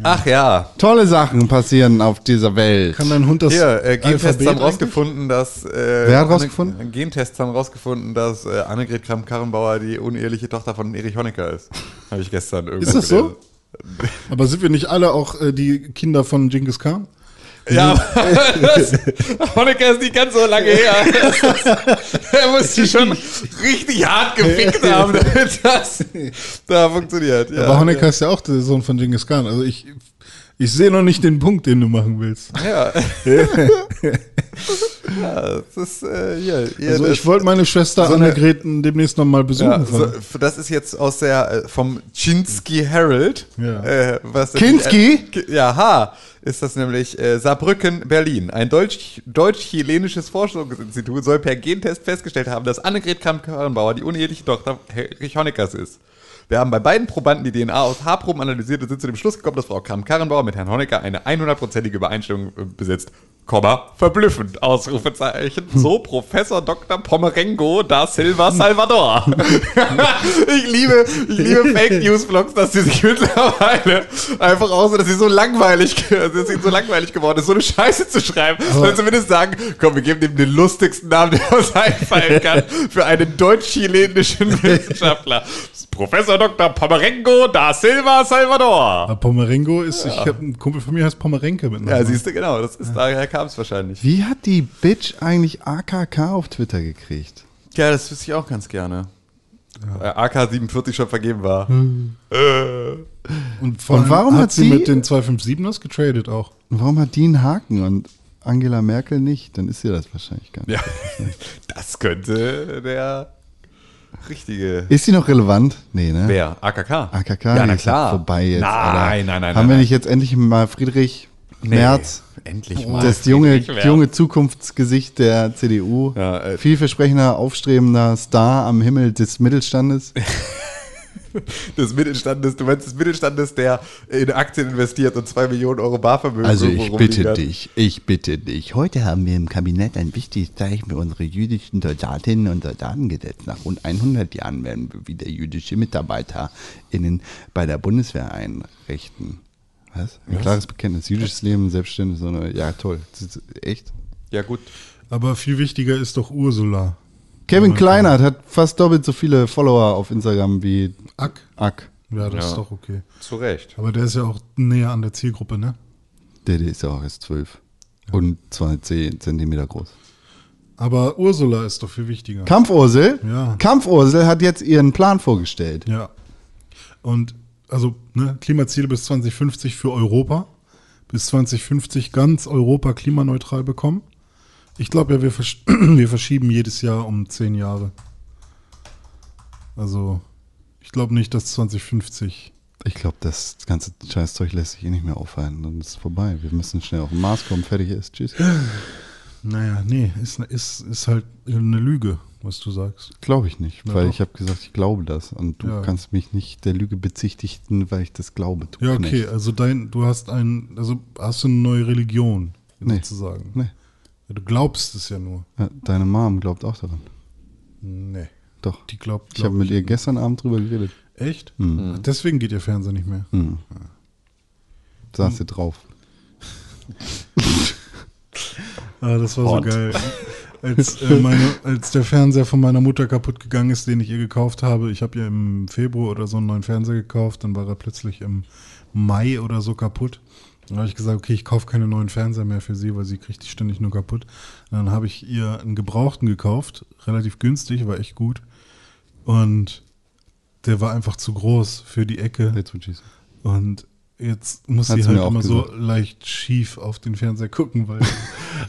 Ach ja. Tolle Sachen passieren auf dieser Welt. Kann dein Hund das Hier, äh, Gentests haben rausgefunden, dass. Äh, Wer hat Anne- rausgefunden? Gentests haben rausgefunden, dass äh, Annegret Kramp-Karrenbauer die uneheliche Tochter von Erich Honecker ist. Habe ich gestern irgendwo Ist das so? gelesen. Aber sind wir nicht alle auch äh, die Kinder von Genghis Khan? Ja, Honecker ist nicht ganz so lange her. er muss die schon richtig hart gefickt haben, damit das da funktioniert. Ja, Aber Honecker ist ja auch der Sohn von Genghis Khan. Also ich, ich sehe noch nicht den Punkt, den du machen willst. Ja. Ja, das ist äh, hier. hier Also ich wollte meine Schwester so eine- Annegret demnächst noch mal besuchen. ja, so, das ist jetzt aus der äh, vom Chinsky Herald. Ja. Äh, Kinski? Äh, ja, ha, ist das nämlich äh, Saarbrücken, Berlin. Ein deutsch- deutsch-chilenisches Forschungsinstitut soll per Gentest festgestellt haben, dass Annegret Kramp-Karrenbauer die uneheliche Tochter Erich Honeckers ist. Wir haben bei beiden Probanden die DNA aus Haarproben analysiert und sind zu dem Schluss gekommen, dass Frau Kramp-Karrenbauer mit Herrn Honecker eine 100%ige Übereinstimmung äh, besitzt. Komma, verblüffend, Ausrufezeichen. So Professor Dr. Pomerengo da Silva Salvador. ich liebe, ich liebe Fake News Vlogs, dass die sich mittlerweile einfach aus, dass sie so langweilig, dass ihnen so langweilig geworden ist, so eine Scheiße zu schreiben. Sondern zumindest sagen, komm, wir geben dem den lustigsten Namen, der uns einfallen kann, für einen deutsch-chilenischen Wissenschaftler. Professor Dr. Pomerengo da Silva Salvador. Aber Pomerengo ist, ich habe einen Kumpel von mir heißt Pomerenke mit Ja, siehst du, genau, das ist, daher kam es wahrscheinlich. Wie hat die Bitch eigentlich AKK auf Twitter gekriegt? Ja, das wüsste ich auch ganz gerne. Weil AK-47 schon vergeben war. Und, vor Und allem warum hat sie sie- mit den 257ers getradet auch? Und warum hat die einen Haken und Angela Merkel nicht? Dann ist sie das wahrscheinlich gar nicht. Ja, das könnte der richtige. Ist sie noch relevant? Nee, ne? Wer? AKK? AKK, Ja, die na ist klar. vorbei jetzt. Nein, nein, nein, nein. Haben wir nein. nicht jetzt endlich mal Friedrich Nee, Merz, Endlich mal. das junge, junge Zukunftsgesicht der CDU, Ja, äh, vielversprechender, aufstrebender Star am Himmel des Mittelstandes? des Mittelstandes, du meinst des Mittelstandes, der in Aktien investiert und zwei Millionen Euro Barvermögen Also ich bitte hat. dich, ich bitte dich. Heute haben wir im Kabinett ein wichtiges Zeichen für unsere jüdischen Soldatinnen und Soldaten gesetzt. Nach rund 100 Jahren werden wir wieder jüdische MitarbeiterInnen bei der Bundeswehr einrichten. Was? Ein klares Bekenntnis. Jüdisches Leben, selbstständig, so eine, ja toll. Echt? Ja, gut. Aber viel wichtiger ist doch Ursula. Kevin Kleinert hat fast doppelt so viele Follower auf Instagram wie Ack. Ack. Ja, das Ja. ist doch okay. Zu Recht. Aber der ist ja auch näher an der Zielgruppe, ne? Der, der ist ja auch erst 12. Und 10 Zentimeter groß. Aber Ursula ist doch viel wichtiger. Kampfursel? Ja. Kampfursel hat jetzt ihren Plan vorgestellt. Ja. Und also ne, Klimaziele bis 2050 für Europa. Bis 2050 ganz Europa klimaneutral bekommen. Ich glaube ja, wir, versch wir verschieben jedes Jahr um zehn Jahre. Also, ich glaube nicht, dass 2050. Ich glaube, das ganze Scheißzeug lässt sich eh nicht mehr aufhalten. Dann ist es vorbei. Wir müssen schnell auf den Mars kommen. Fertig ist. Tschüss. Naja, nee, ist, ist, ist halt eine Lüge, was du sagst. Glaube ich nicht, Ja, weil doch. ich habe gesagt, ich glaube das. Und du Ja. kannst mich nicht der Lüge bezichtigen, weil ich das glaube. Du Ja, okay, Knecht. also dein, du hast ein, also hast du eine neue Religion, Nee. sozusagen. Nee. Ja, du glaubst es ja nur. Ja, deine Mom glaubt auch daran. Nee. Doch. Die glaubt. Ich habe glaub mit ihr gestern Abend drüber geredet. Echt? Mhm. Deswegen geht ihr Fernseher nicht mehr. Mhm. Saß sie drauf. Ah, das war Hot. so geil. Als, äh, meine, als der Fernseher von meiner Mutter kaputt gegangen ist, den ich ihr gekauft habe, ich habe ihr im Februar oder so einen neuen Fernseher gekauft, dann war er plötzlich im Mai oder so kaputt. Dann habe ich gesagt, okay, ich kaufe keine neuen Fernseher mehr für sie, weil sie kriegt die ständig nur kaputt. Und dann habe ich ihr einen gebrauchten gekauft, relativ günstig, war echt gut. Und der war einfach zu groß für die Ecke. Und jetzt muss Hat sie halt immer so gesagt. leicht schief auf den Fernseher gucken, weil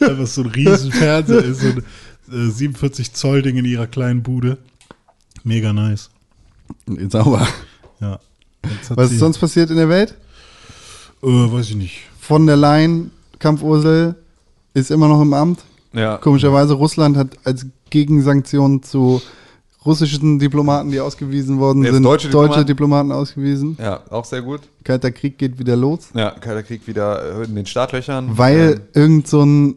einfach so ein riesen Fernseher ist, so ein äh, 47 Zoll Ding in ihrer kleinen Bude. Mega nice. Sauber. Ja. Was ist sonst passiert in der Welt? Äh, weiß ich nicht. Von der Leyen, Kampfursel ist immer noch im Amt. Ja. Komischerweise, Russland hat als Gegensanktion zu russischen Diplomaten, die ausgewiesen worden Jetzt sind, deutsche deutsche Diplomaten? Diplomaten ausgewiesen. Ja, auch sehr gut. Kalter Krieg geht wieder los, Ja, Kalter Krieg wieder in den Startlöchern. weil irgend so ein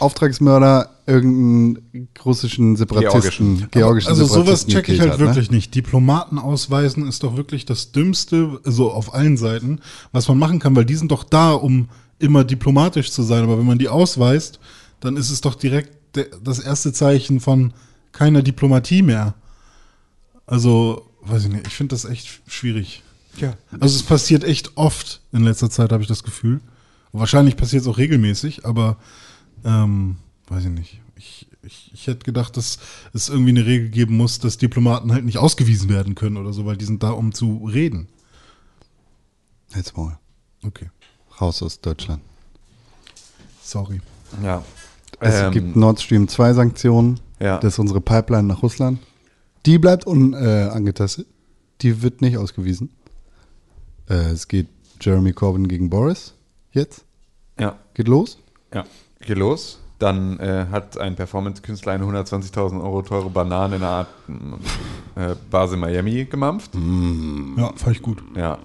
Auftragsmörder irgendeinen russischen Separatisten, georgischen, also sowas Separatisten check ich halt hat, ne? wirklich nicht. Diplomaten ausweisen ist doch wirklich das Dümmste, so auf allen Seiten, was man machen kann, weil die sind doch da, um immer diplomatisch zu sein. Aber wenn man die ausweist, dann ist es doch direkt de- das erste Zeichen von keiner Diplomatie mehr. Also, weiß ich nicht, ich finde das echt schwierig. Ja. Also es passiert echt oft in letzter Zeit, habe ich das Gefühl. Wahrscheinlich passiert es auch regelmäßig, aber ähm, weiß ich nicht. Ich, ich, ich hätte gedacht, dass es irgendwie eine Regel geben muss, dass Diplomaten halt nicht ausgewiesen werden können oder so, weil die sind da, um zu reden. Jetzt mal. Okay, Raus aus Deutschland. sorry. Ja. Es Ähm, gibt Nord Stream 2 Sanktionen. Ja. Das ist unsere Pipeline nach Russland. Die bleibt unangetastet. Äh. Die wird nicht ausgewiesen. Äh, es geht Jeremy Corbyn gegen Boris. Jetzt. Ja, Geht los. ja. Geht los. Dann äh, hat ein Performance-Künstler eine 120.000 Euro teure Banane in einer Art äh, Base Miami gemampft. Ja, fand ich gut. Ja,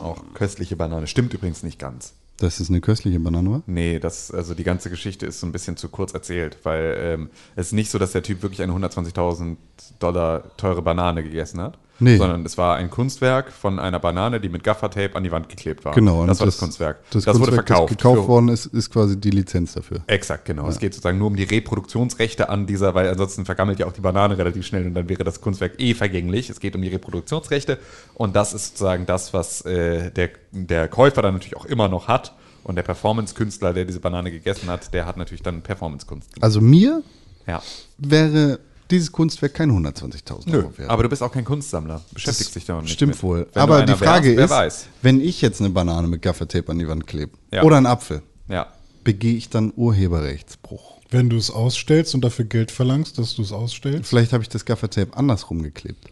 auch köstliche Banane. Stimmt übrigens nicht ganz. Das ist eine köstliche Banane, oder? Nee, das, also die ganze Geschichte ist so ein bisschen zu kurz erzählt, weil ähm, es ist nicht so, dass der Typ wirklich eine 120.000 Dollar teure Banane gegessen hat, Nee. sondern es war ein Kunstwerk von einer Banane, die mit Gaffertape an die Wand geklebt war. Genau. das war das, Kunstwerk. Das, Das, wurde Kunstwerk, verkauft. Das gekauft worden ist, ist quasi die Lizenz dafür. Exakt, genau. Es geht sozusagen nur um die Reproduktionsrechte an dieser, weil ansonsten vergammelt ja auch die Banane relativ schnell und dann wäre das Kunstwerk eh vergänglich. Es geht um die Reproduktionsrechte und das ist sozusagen das, was äh, der, der Käufer dann natürlich auch immer noch hat. Und der Performance-Künstler, der diese Banane gegessen hat, der hat natürlich dann Performance-Kunst. Also mir Ja. wäre dieses Kunstwerk kein 120.000 Nö, Euro wert. aber du bist auch kein Kunstsammler. Beschäftigst dich damit nicht. Stimmt mit. wohl. Wenn aber die Frage wärst, ist, weiß. wenn ich jetzt eine Banane mit Gaffertape an die Wand klebe Ja. oder einen Apfel, Ja. begehe ich dann Urheberrechtsbruch. Wenn du es ausstellst und dafür Geld verlangst, dass du es ausstellst. Vielleicht habe ich das Gaffertape andersrum geklebt.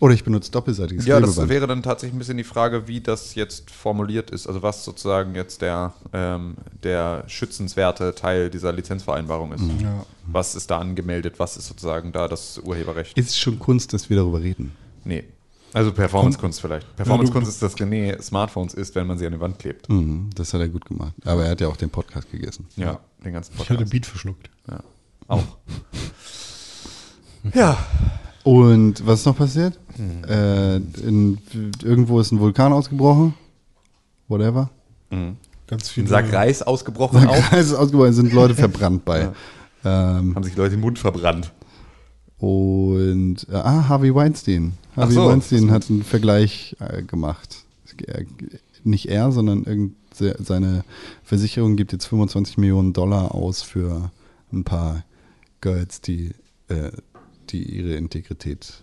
Oder ich benutze doppelseitiges Ja, das Klebeband. wäre dann tatsächlich ein bisschen die Frage, wie das jetzt formuliert ist. Also was sozusagen jetzt der, ähm, der schützenswerte Teil dieser Lizenzvereinbarung ist. Ja. Was ist da angemeldet? Was ist sozusagen da das Urheberrecht? ist es schon Kunst, dass wir darüber reden? Nee. Also Performance-Kunst vielleicht. Performance-Kunst ist, dass René Smartphones isst, wenn man sie an die Wand klebt. Mhm, das hat er gut gemacht. Aber er hat ja auch den Podcast gegessen. Ja, den ganzen Ich hatte Podcast. Beat verschluckt. Ja. Auch. ja. Und was ist noch passiert? Hm. Äh, in, irgendwo ist ein Vulkan ausgebrochen. Whatever. Ganz Ein viele. Sack Reis ausgebrochen auch. Kreis ist ausgebrochen, sind Leute verbrannt bei. ähm, Haben sich Leute den Mund verbrannt. und äh, ah, Harvey Weinstein. Harvey so. Weinstein hat einen Vergleich äh, gemacht. Er, nicht er, sondern irgend, se- seine Versicherung gibt jetzt 25 Millionen Dollar aus für ein paar Girls, die, äh, die ihre Integrität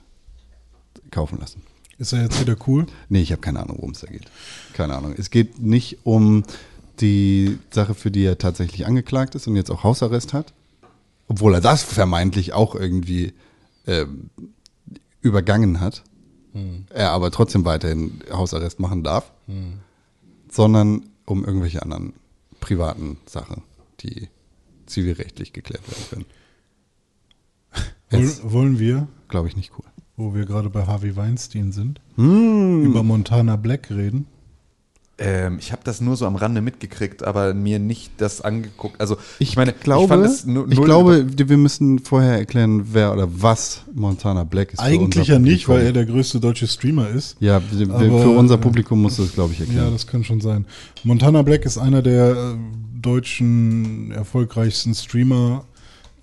kaufen lassen. Ist er jetzt wieder cool? Nee, ich habe keine Ahnung, worum es da geht. Keine Ahnung. Es geht nicht um die Sache, für die er tatsächlich angeklagt ist und jetzt auch Hausarrest hat. Obwohl er das vermeintlich auch irgendwie ähm, übergangen hat. Er aber trotzdem weiterhin Hausarrest machen darf. Sondern um irgendwelche anderen privaten Sachen, die zivilrechtlich geklärt werden können. Woll, wollen wir, Glaube ich nicht cool. wo wir gerade bei Harvey Weinstein sind, Hm. über Montana Black reden? Ähm, ich habe das nur so am Rande mitgekriegt, aber mir nicht das angeguckt. Also Ich, meine, glaube, fand es nu- ich null- glaube, wir müssen vorher erklären, wer oder was Montana Black ist. Eigentlich ja nicht, weil er der größte deutsche Streamer ist. Ja, Aber, für unser äh, Publikum muss das, glaube ich, Ja, erklären. das kann schon sein. Montana Black ist einer der äh, deutschen erfolgreichsten Streamer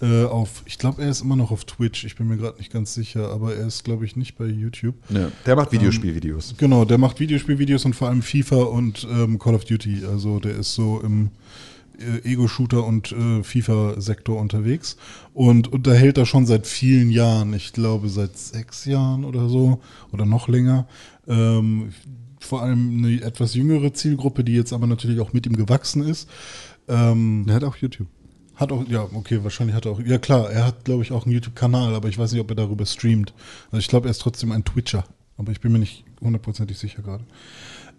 äh, auf, ich glaube, er ist immer noch auf Twitch, ich bin mir gerade nicht ganz sicher, aber er ist, glaube ich, nicht bei YouTube. Ja, der macht Videospielvideos. Genau, der macht Videospielvideos und vor allem FIFA und ähm, Call of Duty. Also der ist so im äh, Ego-Shooter und äh, FIFA-Sektor unterwegs und unterhält da schon seit vielen Jahren, ich glaube seit sechs Jahren oder so oder noch länger. Ähm, vor allem eine etwas jüngere Zielgruppe, die jetzt aber natürlich auch mit ihm gewachsen ist. Ähm, Der hat auch YouTube. Hat auch, ja, okay, wahrscheinlich hat er auch, ja klar, er hat, glaube ich, auch einen YouTube-Kanal, aber ich weiß nicht, ob er darüber streamt. Also ich glaube, er ist trotzdem ein Twitcher, aber ich bin mir nicht hundertprozentig sicher gerade.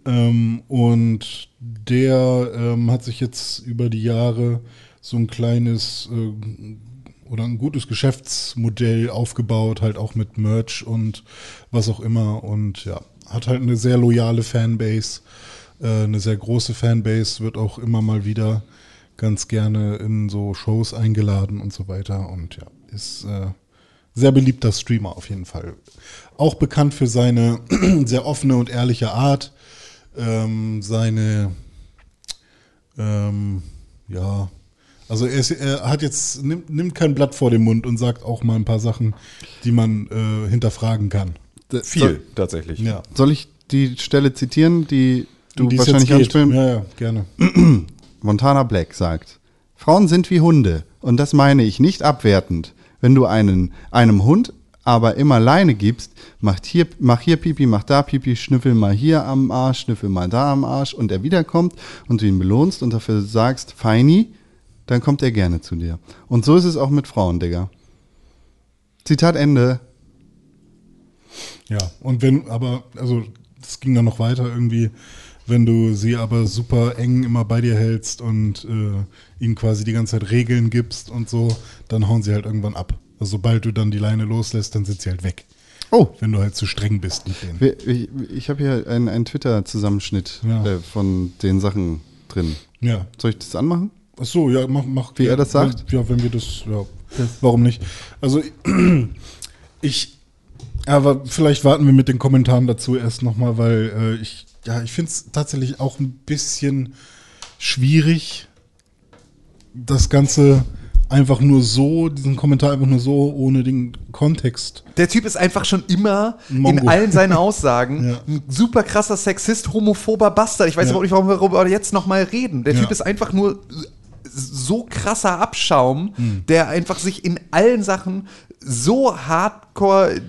Ähm, und der ähm, hat sich jetzt über die Jahre so ein kleines äh, oder ein gutes Geschäftsmodell aufgebaut, halt auch mit Merch und was auch immer. Und ja, hat halt eine sehr loyale Fanbase, äh, eine sehr große Fanbase, wird auch immer mal wieder ganz gerne in so Shows eingeladen und so weiter. Und ja, ist äh, sehr beliebter Streamer auf jeden Fall. Auch bekannt für seine sehr offene und ehrliche Art, ähm, seine, ähm, ja, also er, ist, er hat jetzt, nimmt, nimmt kein Blatt vor den Mund und sagt auch mal ein paar Sachen, die man äh, hinterfragen kann. D- Viel, Soll, tatsächlich. Ja. soll ich die Stelle zitieren, die du wahrscheinlich anspielen? Ja, ja, gerne. Montana Black sagt, Frauen sind wie Hunde und das meine ich nicht abwertend. Wenn du einen, einem Hund aber immer Leine gibst, macht hier, mach hier Pipi, mach da Pipi, schnüffel mal hier am Arsch, schnüffel mal da am Arsch und er wiederkommt und du ihn belohnst und dafür sagst, Feini, dann kommt er gerne zu dir. Und so ist es auch mit Frauen, Digga. Zitat Ende. Ja, und wenn, aber, also, das ging dann noch weiter irgendwie, wenn du sie aber super eng immer bei dir hältst und äh, ihnen quasi die ganze Zeit Regeln gibst und so, dann hauen sie halt irgendwann ab. Also, sobald du dann die Leine loslässt, dann sind sie halt weg. Oh, Wenn du halt zu streng bist mit denen. ich, ich habe hier einen, einen Twitter-Zusammenschnitt Ja. äh, von den Sachen drin. Ja. Soll ich das anmachen? Ach so, ja, mach, mach. Wie ja, er das sagt? Wenn, ja, wenn wir das, ja. Warum nicht? Also, ich, aber vielleicht warten wir mit den Kommentaren dazu erst nochmal, weil äh, ich, ja, ich finde es tatsächlich auch ein bisschen schwierig, das Ganze einfach nur so, diesen Kommentar einfach nur so ohne den Kontext. Der Typ ist einfach schon immer Mongo. in allen seinen Aussagen Ja. ein super krasser Sexist, homophober Bastard. Ich weiß Ja. überhaupt nicht, warum wir darüber jetzt nochmal reden. Der Ja. Typ ist einfach nur so krasser Abschaum, Hm. der einfach sich in allen Sachen so hardcore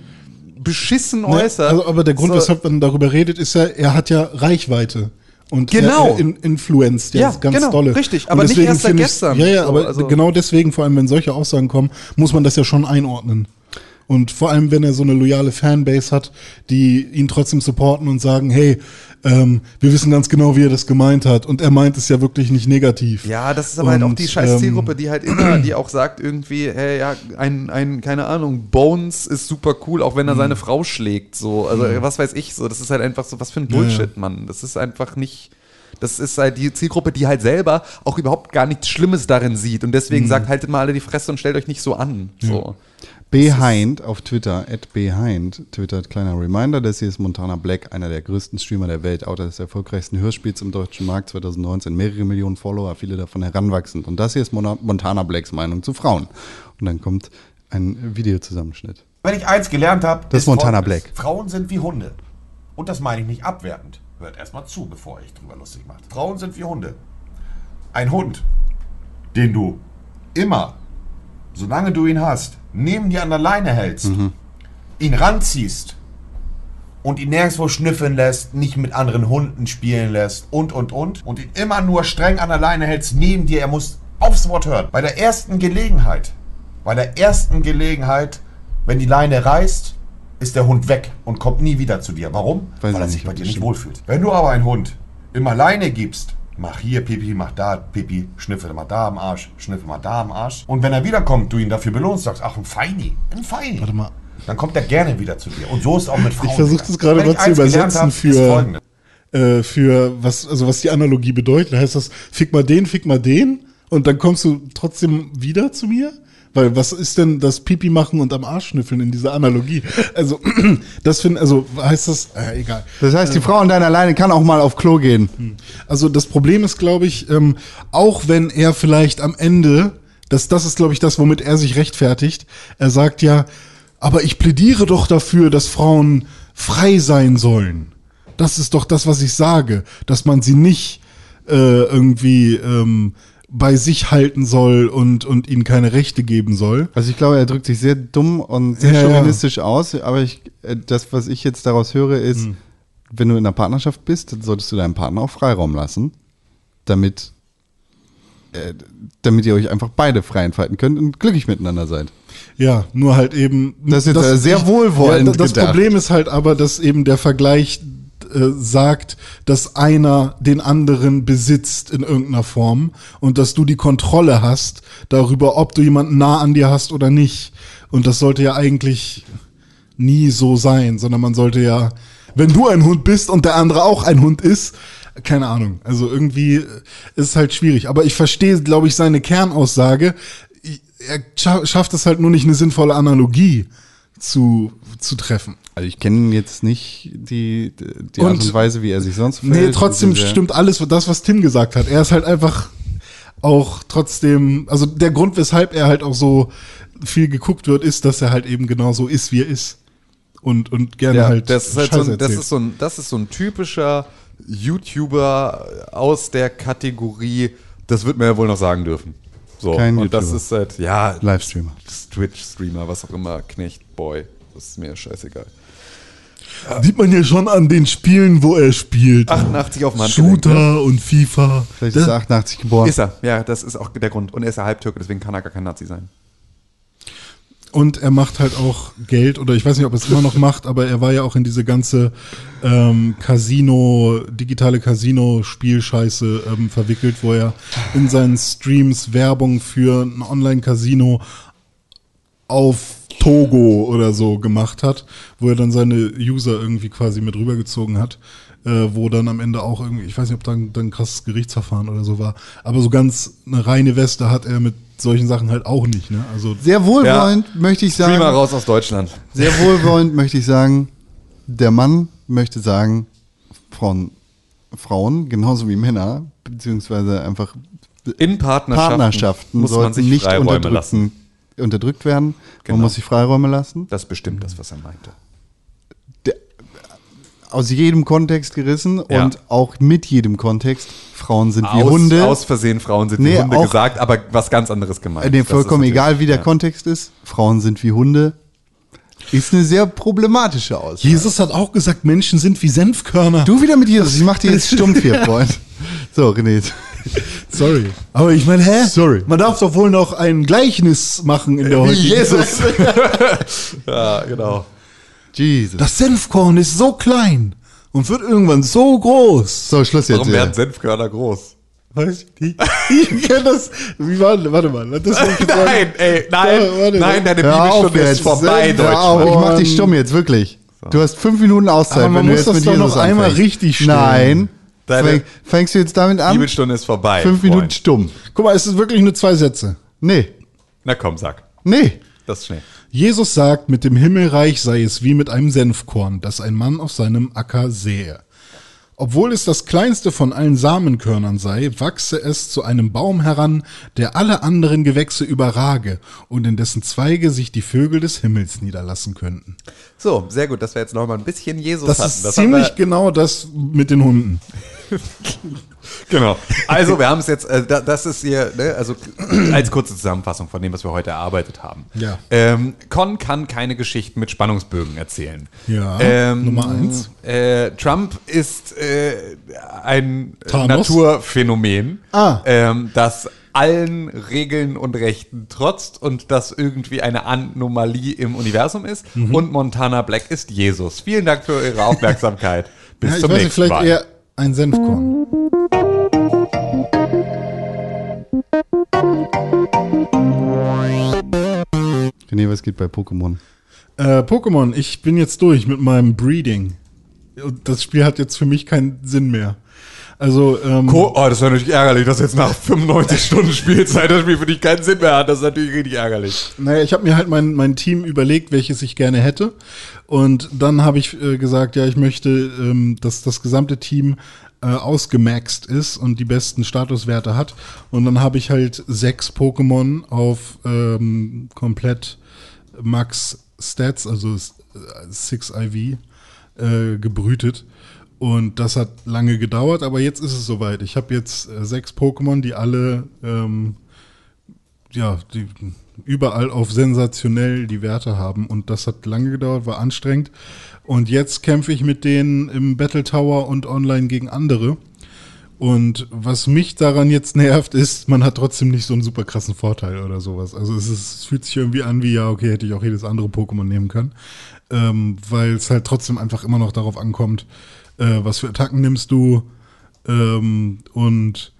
beschissen Ne, äußert. Also, aber der Grund, so, weshalb man darüber redet, ist ja, er hat ja Reichweite. Und Genau. er, in, influenzt ja, ganz genau, dolle. richtig, aber nicht erst seit gestern. Ja, ja, aber also- genau deswegen, vor allem wenn solche Aussagen kommen, muss man das ja schon einordnen. Und vor allem, wenn er so eine loyale Fanbase hat, die ihn trotzdem supporten und sagen, hey, ähm, wir wissen ganz genau, wie er das gemeint hat. Und er meint es ja wirklich nicht negativ. Ja, das ist aber halt auch Und, die scheiß ähm, Zielgruppe, die halt immer, die auch sagt irgendwie, hey, ja, ein, ein, keine Ahnung, Bones ist super cool, auch Mhm. wenn er seine Frau schlägt, so, also was weiß ich, so, das ist halt einfach so, was für ein Ja, ja. Bullshit, Mann, das ist einfach nicht, das ist halt die Zielgruppe, die halt selber auch überhaupt gar nichts Schlimmes darin sieht und Mhm. deswegen sagt, haltet mal alle die Fresse und stellt euch nicht so an, so. Behind auf Twitter, at Behind, twittert kleiner Reminder, das hier ist Montana Black, einer der größten Streamer der Welt, Autor des erfolgreichsten Hörspiels im deutschen Markt 2019, mehrere Millionen Follower, viele davon heranwachsend. Und das hier ist Montana Blacks Meinung zu Frauen. Und dann kommt ein Videozusammenschnitt. Wenn ich eins gelernt habe, Das ist Montana. Black. Frauen sind wie Hunde. Und das meine ich nicht abwertend. Hört erstmal zu, bevor euch drüber lustig macht. Frauen sind wie Hunde. Ein Hund, den du immer, solange du ihn hast, neben dir an der Leine hältst, ihn ranziehst und ihn nirgendwo schnüffeln lässt, nicht mit anderen Hunden spielen lässt und, und, und, und ihn immer nur streng an der Leine hältst, neben dir, er muss aufs Wort hören. Bei der ersten Gelegenheit, bei der ersten Gelegenheit, wenn die Leine reißt, ist der Hund weg und kommt nie wieder zu dir. Warum? Weiß Weil er ich sich bei dir nicht wohlfühlt. Wenn du aber einen Hund immer Leine gibst, mach hier Pipi, mach da Pipi, schnüffel mal da am Arsch, schnüffel mal da am Arsch. Und wenn er wiederkommt, du ihn dafür belohnst, sagst, ach, ein Feini, ein Feini. Warte mal. Dann kommt er gerne wieder zu dir. Und so ist auch mit Frauen. Ich versuche das gerade mal zu übersetzen hab, für, äh, für was, also was die Analogie bedeutet. Heißt das, fick mal den, fick mal den und dann kommst du trotzdem wieder zu mir? Weil was ist denn das Pipi machen und am Arsch schnüffeln in dieser Analogie? Also, das finde, also heißt das, äh, egal. Das heißt, die Frau an deiner Leine kann auch mal auf Klo gehen. Also das Problem ist, glaube ich, ähm, auch wenn er vielleicht am Ende, das, das ist, glaube ich, das, womit er sich rechtfertigt. Er sagt ja, aber ich plädiere doch dafür, dass Frauen frei sein sollen. Das ist doch das, was ich sage, dass man sie nicht äh, irgendwie ähm, bei sich halten soll und, und ihnen keine Rechte geben soll. Also ich glaube, er drückt sich sehr dumm und sehr Ja, ja. chauvinistisch aus, aber ich, äh, das, was ich jetzt daraus höre, ist, wenn du in einer Partnerschaft bist, dann solltest du deinem Partner auch Freiraum lassen, damit, äh, damit ihr euch einfach beide frei entfalten könnt und glücklich miteinander seid. Ja, nur halt eben. Das ist jetzt, äh, sehr wohlwollend Ja, das gedacht. Problem ist halt aber, dass eben der Vergleich äh, sagt, dass einer den anderen besitzt in irgendeiner Form und dass du die Kontrolle hast darüber, ob du jemanden nah an dir hast oder nicht. Und das sollte ja eigentlich nie so sein, sondern man sollte ja, wenn du ein Hund bist und der andere auch ein Hund ist, keine Ahnung. Also irgendwie äh, ist es halt schwierig. Aber ich verstehe, glaube ich, seine Kernaussage. Er scha schafft es halt nur nicht, eine sinnvolle Analogie zu, zu treffen. Also ich kenne jetzt nicht die, die Und- Art und Weise, wie er sich sonst Nee, trotzdem stimmt alles, das, was Tim gesagt hat. Er ist halt einfach auch trotzdem, also der Grund, weshalb er halt auch so viel geguckt wird, ist, dass er halt eben genau so ist, wie er ist. Und, und gerne Ja, halt das ist halt so ein, das ist so ein, das ist so ein typischer YouTuber aus der Kategorie, das wird man ja wohl noch sagen dürfen. So, Kein und das YouTuber. ist halt, ja, Livestreamer. Twitch-Streamer, was auch immer, Knecht, Boy, das ist mir scheißegal. Sieht man ja schon an den Spielen, wo er spielt. 88 auf dem Handgelenk. Shooter Ne? und FIFA. Vielleicht ist er 88 geboren. Ist er, ja, das ist auch der Grund. Und er ist ja Halbtürke, deswegen kann er gar kein Nazi sein. Und er macht halt auch Geld, oder ich weiß nicht, ob er es immer noch macht, aber er war ja auch in diese ganze ähm, Casino, digitale Casino-Spielscheiße ähm, verwickelt, wo er in seinen Streams Werbung für ein Online-Casino auf Togo oder so gemacht hat, wo er dann seine User irgendwie quasi mit rübergezogen hat, äh, wo dann am Ende auch irgendwie, ich weiß nicht, ob dann, dann ein krasses Gerichtsverfahren oder so war, aber so ganz eine reine Weste hat er mit solchen Sachen halt auch nicht, ne? Also Sehr wohlwollend möchte ich sagen. raus aus Deutschland. Sehr wohlwollend möchte ich sagen. Der Mann möchte sagen, von Frauen, genauso wie Männer, beziehungsweise einfach In Partnerschaften, Partnerschaften muss man sollten sich nicht unterdrücken, lassen. Unterdrückt werden. Genau. Man muss sich Freiräume lassen. Das ist bestimmt das, was er meinte. Aus jedem Kontext gerissen Ja. und auch mit jedem Kontext. Frauen sind wie aus, Hunde. Aus Versehen Frauen sind Nee, wie Hunde auch- gesagt, aber was ganz anderes gemeint. Nee, vollkommen egal, wie der ja. Kontext ist. Frauen sind wie Hunde. Ist eine sehr problematische Aussage. Jesus hat auch gesagt, Menschen sind wie Senfkörner. Du wieder mit Jesus. Ich mach dir jetzt stumpf hier, Freund. So, René. Sorry. Aber ich meine, hä? Sorry. Man darf doch wohl noch ein Gleichnis machen in der heutigen Ja, genau. Jesus. Das Senfkorn ist so klein und wird irgendwann so groß. so, Schluss jetzt. Warum ja. werden Senfkörner groß? Weiß ich nicht. Ich kenne das. Wie war, warte mal. Das. Nein, ey, nein, Ja, warte, nein, deine Bibelstunde ist jetzt. vorbei, Deutschland. Ich mach dich stumm jetzt, wirklich. Du hast fünf Minuten Auszeit, Aber man wenn du muss jetzt das mit doch Jesus noch einmal anfängst. richtig stellen. Nein. Deine- Fäng, fängst du jetzt damit an? Bibelstunde ist vorbei. Fünf Minuten Freund. stumm. Guck mal, es ist wirklich nur zwei Sätze. Nee. Na komm, sag. Nee. Das ist schnell. Jesus sagt, mit dem Himmelreich sei es wie mit einem Senfkorn, das ein Mann auf seinem Acker sähe. Obwohl es das kleinste von allen Samenkörnern sei, wachse es zu einem Baum heran, der alle anderen Gewächse überrage und in dessen Zweige sich die Vögel des Himmels niederlassen könnten. So, sehr gut, dass wir jetzt noch mal ein bisschen Jesus Das hatten. ist Das haben ziemlich genau das mit den Hunden. Genau. Also, wir haben es jetzt, äh, da- das ist hier, ne, also als kurze Zusammenfassung von dem, was wir heute erarbeitet haben. Ja. Ähm, Con kann keine Geschichten mit Spannungsbögen erzählen. Ja, Ähm, Nummer eins. Äh, Trump ist äh, ein Thanos? Naturphänomen, Ah. ähm, das allen Regeln und Rechten trotzt und das irgendwie eine Anomalie im Universum ist. Mhm. Und Montana Black ist Jesus. Vielen Dank für Ihre Aufmerksamkeit. Bis Ja, zum nächsten Mal. Ein Senfkorn. René, was geht bei Pokémon? Äh, Pokémon, ich bin jetzt durch mit meinem Breeding. Und das Spiel hat jetzt für mich keinen Sinn mehr. Also, ähm, Co oh, das ist natürlich ärgerlich, dass jetzt nach 95 Stunden Spielzeit das Spiel für dich keinen Sinn mehr hat. Das ist natürlich richtig ärgerlich. naja, ich habe mir halt mein, mein Team überlegt, welches ich gerne hätte. Und dann habe ich äh, gesagt, ja, ich möchte, ähm, dass das gesamte Team äh, ausgemaxt ist und die besten Statuswerte hat. Und dann habe ich halt sechs Pokémon auf ähm, komplett Max Stats, also 6 IV, äh, gebrütet. Und das hat lange gedauert, aber jetzt ist es soweit. Ich habe jetzt äh, sechs Pokémon, die alle ähm, ja, die überall auf sensationell die Werte haben. Und das hat lange gedauert, war anstrengend. Und jetzt kämpfe ich mit denen im Battle Tower und online gegen andere. Und was mich daran jetzt nervt, ist, man hat trotzdem nicht so einen super krassen Vorteil oder sowas. Also es, ist, es fühlt sich irgendwie an wie, ja, okay, hätte ich auch jedes andere Pokémon nehmen können. Ähm, weil es halt trotzdem einfach immer noch darauf ankommt, äh, was für Attacken nimmst du ähm, und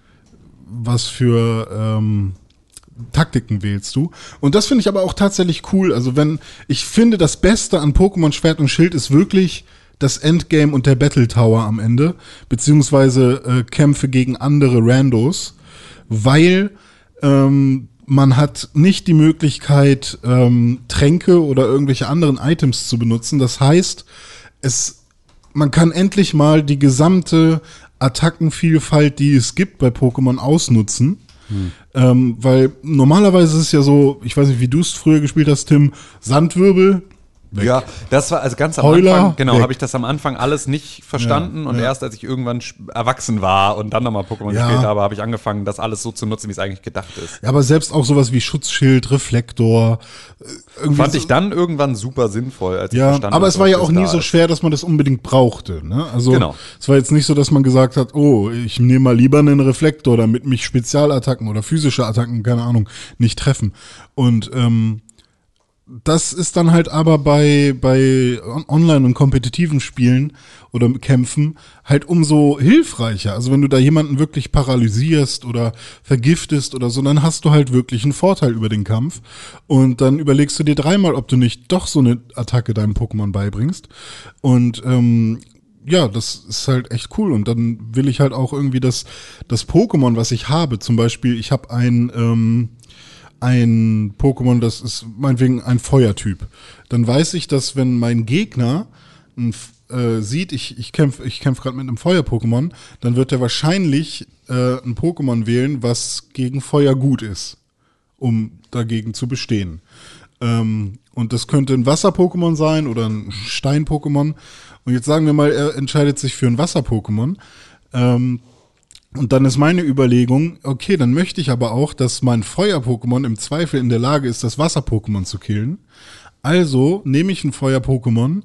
was für ähm, Taktiken wählst du. Und das finde ich aber auch tatsächlich cool. Also wenn, ich finde, das Beste an Pokémon Schwert und Schild ist wirklich das Endgame und der Battle Tower am Ende, beziehungsweise äh, Kämpfe gegen andere Randos, weil ähm, man hat nicht die Möglichkeit, ähm, Tränke oder irgendwelche anderen Items zu benutzen. Das heißt, es man kann endlich mal die gesamte Attackenvielfalt, die es gibt bei Pokémon, ausnutzen. Ähm, weil normalerweise ist es ja so, ich weiß nicht, wie du es früher gespielt hast, Tim, Sandwirbel, weg. Ja, das war also ganz am Heuler, Anfang, genau, habe ich das am Anfang alles nicht verstanden Ja, und ja. erst als ich irgendwann erwachsen war und dann nochmal Pokémon Ja. gespielt habe, habe ich angefangen, das alles so zu nutzen, wie es eigentlich gedacht ist. Ja, aber selbst auch sowas wie Schutzschild, Reflektor. äh, Irgendwie Fand so, ich dann irgendwann super sinnvoll, als ich Ja, verstanden aber es war ja auch nie so schwer, dass man das unbedingt brauchte. Ne? Also Genau. es war jetzt nicht so, dass man gesagt hat, oh, ich nehme mal lieber einen Reflektor, damit mich Spezialattacken oder physische Attacken, keine Ahnung, nicht treffen. Und ähm, das ist dann halt aber bei, bei on- online- und kompetitiven Spielen oder Kämpfen halt umso hilfreicher. Also wenn du da jemanden wirklich paralysierst oder vergiftest oder so, dann hast du halt wirklich einen Vorteil über den Kampf. Und dann überlegst du dir dreimal, ob du nicht doch so eine Attacke deinem Pokémon beibringst. Und ähm, ja, das ist halt echt cool. Und dann will ich halt auch irgendwie das, das Pokémon, was ich habe, zum Beispiel, ich habe ein, ähm, ein Pokémon, das ist meinetwegen ein Feuertyp. Dann weiß ich, dass wenn mein Gegner äh, sieht, ich, ich kämpfe ich kämpf gerade mit einem Feuer-Pokémon, dann wird er wahrscheinlich äh, ein Pokémon wählen, was gegen Feuer gut ist, um dagegen zu bestehen. Ähm, und das könnte ein Wasser-Pokémon sein oder ein Stein-Pokémon. Und jetzt sagen wir mal, er entscheidet sich für ein Wasser-Pokémon. Ähm, und dann ist meine Überlegung, okay, dann möchte ich aber auch, dass mein Feuer-Pokémon im Zweifel in der Lage ist, das Wasser-Pokémon zu killen. Also nehme ich ein Feuer-Pokémon,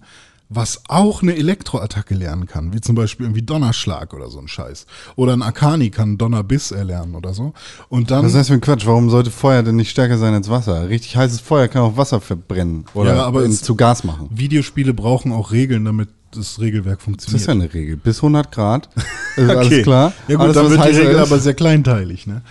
was auch eine Elektroattacke lernen kann, wie zum Beispiel irgendwie Donnerschlag oder so ein Scheiß. Oder ein Akani kann Donnerbiss erlernen oder so. Und dann. Was ist das für ein Quatsch? Warum sollte Feuer denn nicht stärker sein als Wasser? Richtig heißes Feuer kann auch Wasser verbrennen oder Ja, aber zu Gas machen. Videospiele brauchen auch Regeln, damit das Regelwerk Das funktioniert. ist ja eine Regel. Bis 100 Grad. Ist alles klar. Ja gut, alles, dann wird die Regel ist- aber sehr kleinteilig. Ne?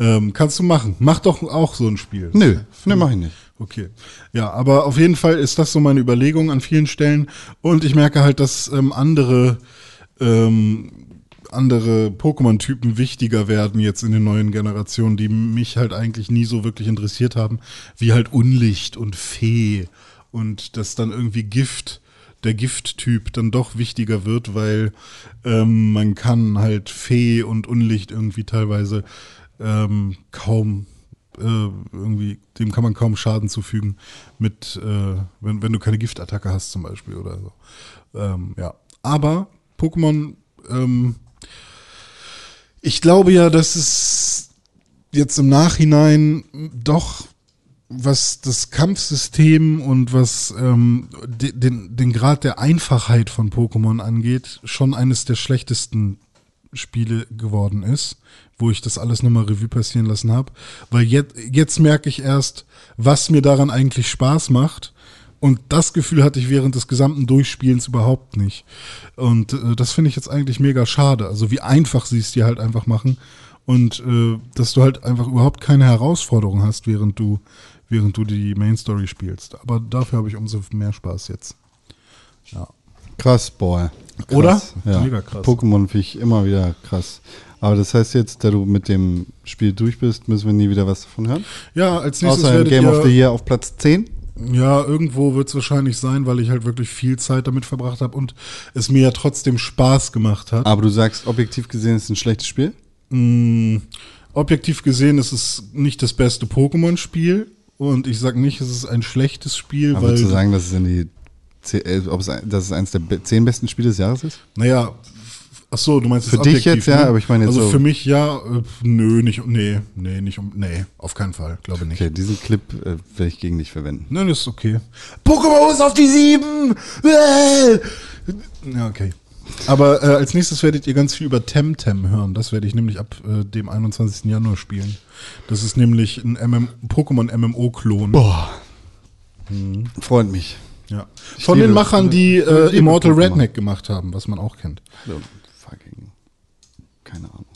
Ähm, kannst du machen. Mach doch auch so ein Spiel. Nö, ne, mach ich nicht. Okay. Ja, aber auf jeden Fall ist das so meine Überlegung an vielen Stellen. Und ich merke halt, dass ähm, andere, ähm, andere Pokémon-Typen wichtiger werden jetzt in den neuen Generationen, die mich halt eigentlich nie so wirklich interessiert haben, wie halt Unlicht und Fee und dass dann irgendwie Gift, der Gifttyp dann doch wichtiger wird, weil ähm, man kann halt Fee und Unlicht irgendwie teilweise ähm, kaum äh, irgendwie, dem kann man kaum Schaden zufügen mit, äh, wenn, wenn du keine Giftattacke hast zum Beispiel oder so. Ähm, ja. Aber Pokémon, ähm, ich glaube ja, dass es jetzt im Nachhinein doch was das Kampfsystem und was ähm, de, den, den Grad der Einfachheit von Pokémon angeht, schon eines der schlechtesten Spiele geworden ist, wo ich das alles nochmal Revue passieren lassen habe. Weil jetzt, jetzt merke ich erst, was mir daran eigentlich Spaß macht. Und das Gefühl hatte ich während des gesamten Durchspielens überhaupt nicht. Und äh, das finde ich jetzt eigentlich mega schade. Also wie einfach sie es dir halt einfach machen. Und äh, dass du halt einfach überhaupt keine Herausforderung hast, während du, während du die Main Story spielst. Aber dafür habe ich umso mehr Spaß jetzt. Krass, boy. Krass. Oder? Ja. Mega krass. Pokémon finde ich immer wieder krass. Aber das heißt jetzt, da du mit dem Spiel durch bist, müssen wir nie wieder was davon hören? Ja, als nächstes Außer im Game of the Year auf Platz 10? Ja, irgendwo wird es wahrscheinlich sein, weil ich halt wirklich viel Zeit damit verbracht habe und es mir ja trotzdem Spaß gemacht hat. Aber du sagst, objektiv gesehen ist es ein schlechtes Spiel? Mm, objektiv gesehen ist es nicht das beste Pokémon-Spiel und ich sag nicht, es ist ein schlechtes Spiel, Aber weil, zu sagen, dass es in die ze- äh, ob es, dass es eines der zehn besten Spiele des Jahres ist? naja, ach so, du meinst Für es dich jetzt, ja, ne? aber ich meine jetzt Also so- für mich ja, äh, nö, nicht, nee, nee, nicht um, nee, auf keinen Fall, glaube nicht. Okay, diesen Clip äh, werde ich gegen dich verwenden. Nein, ist okay. Pokémon ist auf die sieben! Äh! Ja, okay. Aber äh, als nächstes werdet ihr ganz viel über Temtem hören. Das werde ich nämlich ab äh, dem 21. Januar spielen. Das ist nämlich ein MM Pokémon MMO-Klon. Boah. Freut mich. Ja. Ich Von den Machern, die äh, Immortal. Redneck gemacht haben, was man auch kennt. Also, fucking. Keine Ahnung.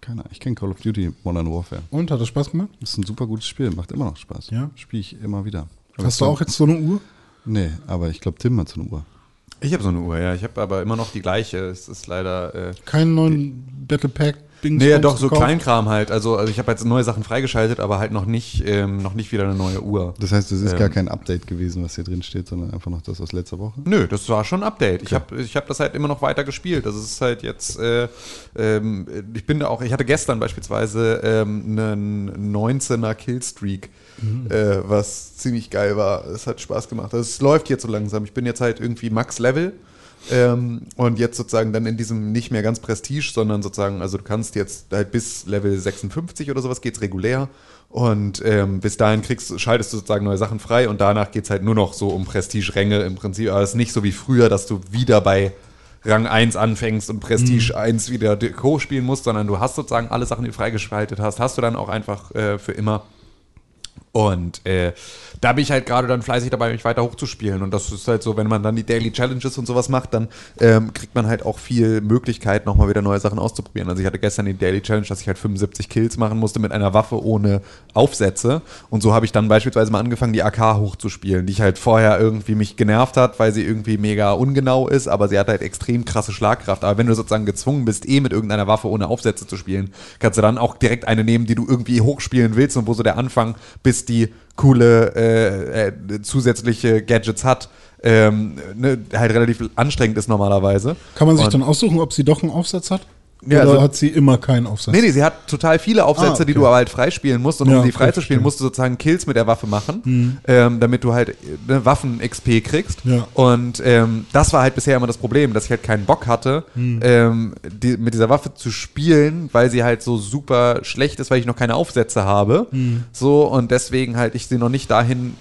Keine Ahnung. Ich kenne Call of Duty Modern Warfare. Und hat das Spaß gemacht? Das ist ein super gutes Spiel, macht immer noch Spaß. Ja? Spiele ich immer wieder. Aber Hast du auch jetzt so eine Uhr? Nee, aber ich glaube, Tim hat so eine Uhr. Ich habe so eine Uhr, ja. Ich habe aber immer noch die gleiche. Es ist leider. Äh, Keinen neuen Battle Pack Ding Nee, ja, doch, so Kleinkram halt. Also, also ich habe jetzt neue Sachen freigeschaltet, aber halt noch nicht, ähm, noch nicht wieder eine neue Uhr. Das heißt, es ist Ähm. gar kein Update gewesen, was hier drin steht, sondern einfach noch das aus letzter Woche. Nö, das war schon ein Update. Ich habe ich hab das halt immer noch weiter gespielt. Das ist halt jetzt, äh, ähm, ich bin da auch, ich hatte gestern beispielsweise ähm, einen 19er Killstreak, äh, was ziemlich geil war. Es hat Spaß gemacht. Also es läuft jetzt so langsam. Ich bin jetzt halt irgendwie Max Level. Ähm, und jetzt sozusagen dann in diesem nicht mehr ganz Prestige, sondern sozusagen, also du kannst jetzt halt bis Level 56 oder sowas geht's regulär. Und ähm, bis dahin kriegst, schaltest du sozusagen neue Sachen frei und danach geht's halt nur noch so um Prestige-Ränge im Prinzip. Aber es ist nicht so wie früher, dass du wieder bei Rang 1 anfängst und Prestige 1 wieder Co. spielen musst, sondern du hast sozusagen alle Sachen, die du freigeschaltet hast, hast du dann auch einfach äh, für immer. Und äh, da bin ich halt gerade dann fleißig dabei, mich weiter hochzuspielen. Und das ist halt so, wenn man dann die Daily Challenges und sowas macht, dann ähm, kriegt man halt auch viel Möglichkeit, nochmal wieder neue Sachen auszuprobieren. Also ich hatte gestern die Daily Challenge, dass ich halt 75 Kills machen musste mit einer Waffe ohne Aufsätze. Und so habe ich dann beispielsweise mal angefangen, die AK hochzuspielen, die ich halt vorher irgendwie mich genervt hat, weil sie irgendwie mega ungenau ist, aber sie hat halt extrem krasse Schlagkraft. Aber wenn du sozusagen gezwungen bist, eh mit irgendeiner Waffe ohne Aufsätze zu spielen, kannst du dann auch direkt eine nehmen, die du irgendwie hochspielen willst und wo so der Anfang bis die coole äh, äh, zusätzliche Gadgets hat, ähm, ne, halt relativ anstrengend ist normalerweise. Kann man sich Und- dann aussuchen, ob sie doch einen Aufsatz hat? Ja, Oder also- hat sie immer keinen Aufsatz? Nee, nee, sie hat total viele Aufsätze, Ah, okay. die du aber halt freispielen musst. Und Ja, um die okay, freizuspielen, musst du sozusagen Kills mit der Waffe machen, Mhm. ähm, damit du halt eine Waffen-XP kriegst. Ja. Und ähm, das war halt bisher immer das Problem, dass ich halt keinen Bock hatte, Mhm. ähm, die, mit dieser Waffe zu spielen, weil sie halt so super schlecht ist, weil ich noch keine Aufsätze habe. Mhm. So, und deswegen halt ich sie noch nicht dahin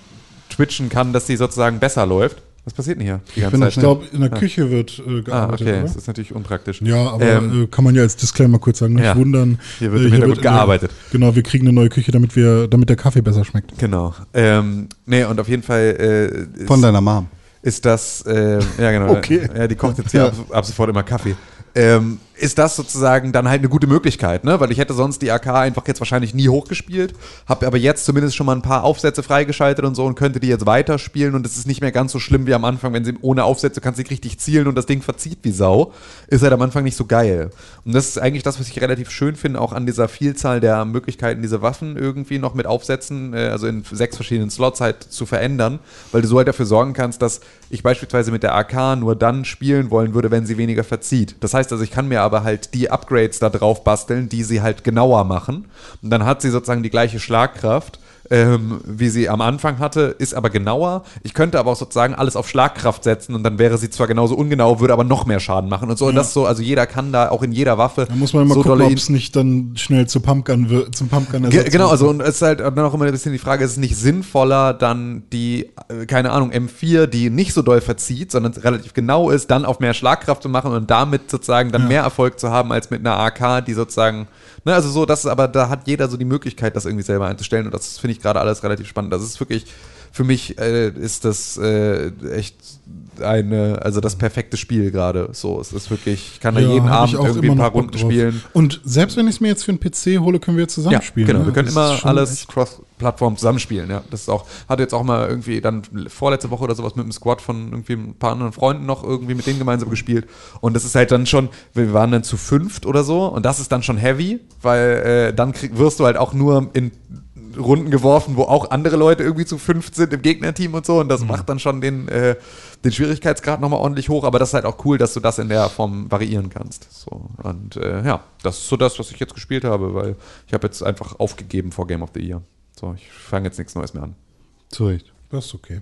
twitchen kann, dass sie sozusagen besser läuft. Was passiert denn hier bin Zeit? Ich glaube, in der Küche wird äh, ah, gearbeitet, okay, oder? das ist natürlich unpraktisch. Ja, aber Ähm, äh, kann man ja als Disclaimer kurz sagen, nicht ja. wundern. Hier wird äh, Hintergrund in der- gearbeitet. Genau, wir kriegen eine neue Küche, damit wir, damit der Kaffee besser schmeckt. Genau. Ähm, nee, und auf jeden Fall äh, ist, Von deiner Mom. ist das, äh, ja genau, Okay. ja, die kocht jetzt hier Ja. ab, ab sofort immer Kaffee. Ähm, ist das sozusagen dann halt eine gute Möglichkeit, ne? Weil ich hätte sonst die AK einfach jetzt wahrscheinlich nie hochgespielt, habe aber jetzt zumindest schon mal ein paar Aufsätze freigeschaltet und so und könnte die jetzt weiterspielen und es ist nicht mehr ganz so schlimm wie am Anfang, wenn sie ohne Aufsätze kannst du richtig zielen und das Ding verzieht wie Sau, ist halt am Anfang nicht so geil. Und das ist eigentlich das, was ich relativ schön finde, auch an dieser Vielzahl der Möglichkeiten, diese Waffen irgendwie noch mit Aufsätzen, äh, also in sechs verschiedenen Slots halt zu verändern, weil du so halt dafür sorgen kannst, dass ich beispielsweise mit der AK nur dann spielen wollen würde, wenn sie weniger verzieht. Das heißt also, ich kann mir aber halt die Upgrades da drauf basteln, die sie halt genauer machen. Und dann hat sie sozusagen die gleiche Schlagkraft. Ähm, wie sie am Anfang hatte, ist aber genauer. Ich könnte aber auch sozusagen alles auf Schlagkraft setzen und dann wäre sie zwar genauso ungenau, würde aber noch mehr Schaden machen und so. Und das so, also jeder kann da auch in jeder Waffe. Da muss man immer so gucken, ob es nicht dann schnell zu Pumpgun wird, zum Pumpgun Ge genau, also und es ist halt dann auch immer ein bisschen die Frage, ist es nicht sinnvoller, dann die, äh, keine Ahnung, M4, die nicht so doll verzieht, sondern relativ genau ist, dann auf mehr Schlagkraft zu machen und damit sozusagen dann Ja. mehr Erfolg zu haben, als mit einer AK, die sozusagen, ne, also so, das ist aber, da hat jeder so die Möglichkeit, das irgendwie selber einzustellen und das finde ich gerade alles relativ spannend. Das ist wirklich, für mich äh, ist das äh, echt eine, also das perfekte Spiel gerade. So, es ist wirklich, ich kann da jeden Abend irgendwie ein paar Runden spielen. Und selbst wenn ich es mir jetzt für einen PC hole, können wir zusammen Ja, spielen. genau. ne? Wir können Das immer alles Cross-Plattform zusammenspielen. Ja, das ist auch, hatte jetzt auch mal irgendwie dann vorletzte Woche oder sowas mit einem Squad von irgendwie ein paar anderen Freunden noch irgendwie mit denen gemeinsam gespielt. Und das ist halt dann schon, wir waren dann zu fünft oder so und das ist dann schon heavy, weil äh, dann krieg, wirst du halt auch nur in Runden geworfen, wo auch andere Leute irgendwie zu fünft sind im Gegnerteam und so. Und das Mhm. macht dann schon den, äh, den Schwierigkeitsgrad nochmal ordentlich hoch. Aber das ist halt auch cool, dass du das in der Form variieren kannst. So. Und äh, ja, das ist so das, was ich jetzt gespielt habe, weil ich habe jetzt einfach aufgegeben vor Game of the Year. So, ich fange jetzt nichts Neues mehr an. Zu Recht. Das ist okay.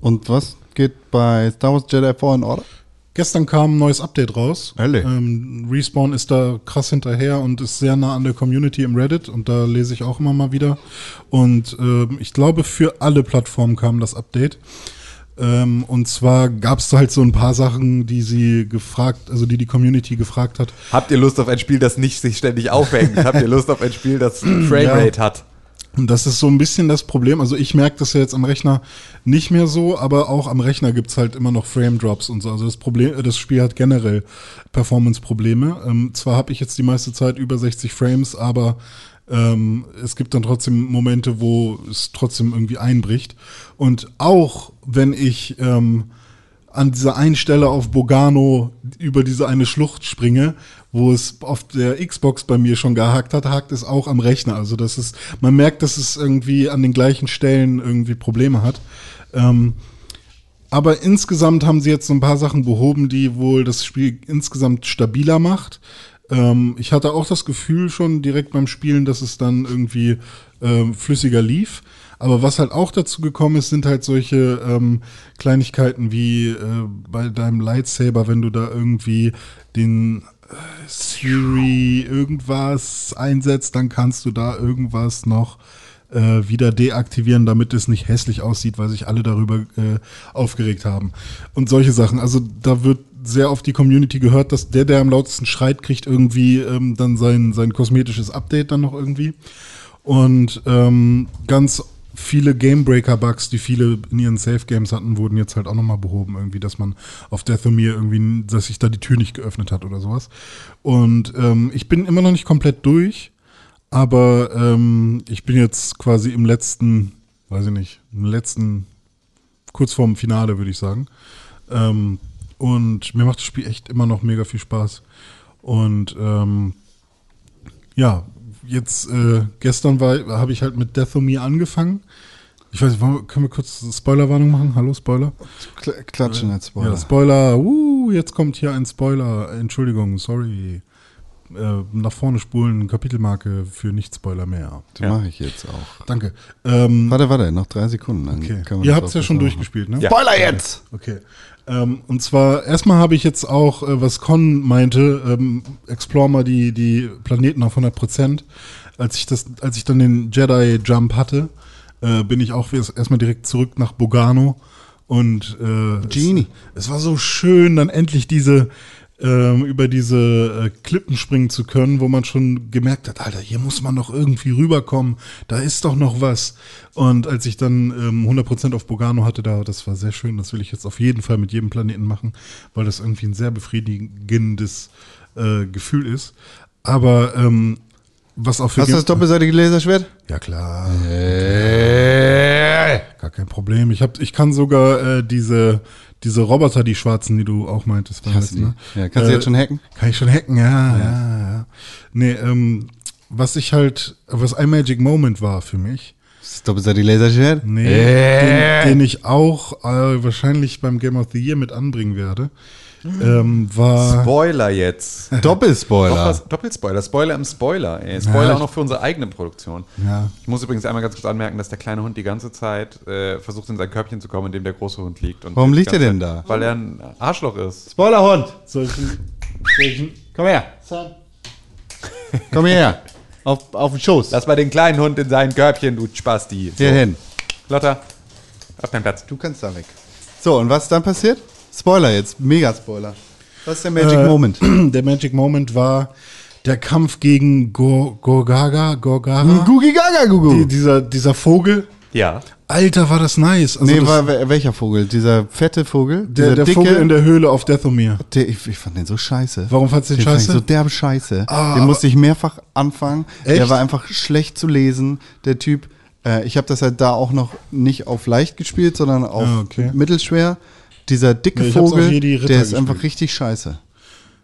Und was geht bei Star Wars Jedi Fallen Order? Gestern kam ein neues Update raus. Ehrlich? Ähm, Respawn ist da krass hinterher und ist sehr nah an der Community im Reddit und da lese ich auch immer mal wieder. Und ähm, ich glaube, für alle Plattformen kam das Update. Ähm, und zwar gab es halt so ein paar Sachen, die sie gefragt, also die die Community gefragt hat. Habt ihr Lust auf ein Spiel, das nicht sich ständig aufhängt? Habt ihr Lust auf ein Spiel, das Framerate hat? Und das ist so ein bisschen das Problem. Also ich merke das ja jetzt am Rechner nicht mehr so, aber auch am Rechner gibt's halt immer noch Frame Drops und so. Also das Problem, das Spiel hat generell Performance-Probleme. Ähm, zwar habe ich jetzt die meiste Zeit über 60 Frames, aber ähm, es gibt dann trotzdem Momente, wo es trotzdem irgendwie einbricht. Und auch wenn ich ähm, an dieser einen Stelle auf Bogano über diese eine Schlucht springe, wo es auf der Xbox bei mir schon gehakt hat, hakt es auch am Rechner. Also das ist, man merkt, dass es irgendwie an den gleichen Stellen irgendwie Probleme hat. Ähm, aber insgesamt haben sie jetzt so ein paar Sachen behoben, die wohl das Spiel insgesamt stabiler macht. Ähm, ich hatte auch das Gefühl schon direkt beim Spielen, dass es dann irgendwie ähm, flüssiger lief. Aber was halt auch dazu gekommen ist, sind halt solche ähm, Kleinigkeiten wie äh, bei deinem Lightsaber, wenn du da irgendwie den äh, Siri irgendwas einsetzt, dann kannst du da irgendwas noch äh, wieder deaktivieren, damit es nicht hässlich aussieht, weil sich alle darüber äh, aufgeregt haben. Und solche Sachen. Also da wird sehr auf die Community gehört, dass der, der am lautesten schreit, kriegt irgendwie ähm, dann sein, sein kosmetisches Update dann noch irgendwie. Und ähm, ganz viele Gamebreaker-Bugs, die viele in ihren Safe-Games hatten, wurden jetzt halt auch nochmal behoben, irgendwie, dass man auf Deathomir irgendwie, dass sich da die Tür nicht geöffnet hat oder sowas. Und ähm, ich bin immer noch nicht komplett durch, aber ähm, ich bin jetzt quasi im letzten, weiß ich nicht, im letzten, kurz vorm Finale, würde ich sagen. Ähm, und mir macht das Spiel echt immer noch mega viel Spaß. Und ähm, ja, jetzt äh, gestern war habe ich halt mit Death of Me angefangen. Ich weiß nicht, können wir kurz Spoilerwarnung machen? Hallo, Spoiler? Kl klatschen jetzt, Spoiler. Ja, Spoiler. Uh, jetzt kommt hier ein Spoiler. Entschuldigung, sorry. Äh, nach vorne spulen, Kapitelmarke für Nicht-Spoiler mehr. Die Ja. mache ich jetzt auch. Danke. Ähm, Warte, warte, noch drei Sekunden. Dann okay. kann man Ihr das habt es ja schon besser durchgespielt, ne? Ja. Spoiler jetzt! Okay. Ähm, und zwar, erstmal habe ich jetzt auch, äh, was Con meinte, ähm, explore mal die, die Planeten auf 100 Prozent. Als ich das, als ich dann den Jedi Jump hatte, äh, bin ich auch erst- erstmal direkt zurück nach Bogano und äh, Genie. Es, es war so schön, dann endlich diese ähm, über diese äh, Klippen springen zu können, wo man schon gemerkt hat, Alter, hier muss man doch irgendwie rüberkommen, da ist doch noch was. Und als ich dann ähm, 100% auf Bogano hatte, da, das war sehr schön, das will ich jetzt auf jeden Fall mit jedem Planeten machen, weil das irgendwie ein sehr befriedigendes äh, Gefühl ist. Aber ähm, was auch für Hast du das doppelseitige Laserschwert? Ja klar. Gar kein Problem. Ich hab, ich kann sogar äh, diese diese Roboter, die schwarzen, die du auch meintest, das, die. ne? Ja, kannst du jetzt schon hacken? Kann ich schon hacken, ja, ja, ja. Nee, ähm, was ich halt, was ein Magic Moment war für mich, Das doppelseitige Laserschwert? nee, Äh. den, den ich auch äh, wahrscheinlich beim Game of the Year mit anbringen werde, ähm, war Spoiler jetzt. Doppelspoiler. Doch Doppelspoiler, Spoiler im Spoiler. Ey. Spoiler Ja, auch noch für unsere eigene Produktion. Ja. Ich muss übrigens einmal ganz kurz anmerken, dass der kleine Hund die ganze Zeit äh, versucht, in sein Körbchen zu kommen, in dem der große Hund liegt. Und Warum liegt er denn da? Weil er ein Arschloch ist. Spoilerhund! solchen, solchen Komm her! Komm her! Auf, auf den Schoß. Lass mal den kleinen Hund in sein Körbchen, du Spasti. So. Hier hin. Lotta, auf deinen Platz. Du kannst da weg. So, und was ist dann passiert? Spoiler jetzt, Mega-Spoiler. Was ist der Magic Äh, Moment? Der Magic Moment war der Kampf gegen Go Gorgaga, Gorgara, Gugi Gaga Gugu. die, dieser, dieser Vogel. Ja. Alter, war das nice. Also nee, das, war, wel- welcher Vogel? Dieser fette Vogel? der, der Vogel in der Höhle auf Deathomir. Der, ich, ich fand den so scheiße. Warum fandst du den fand scheiße? Ich so derbe scheiße. Ah, den musste ich mehrfach anfangen. Der Echt? war einfach schlecht zu lesen, der Typ. Äh, ich habe das halt da auch noch nicht auf leicht gespielt, sondern auf Ah, okay. mittelschwer. Dieser dicke Nee, ich Vogel, der ist gespielt. einfach richtig scheiße.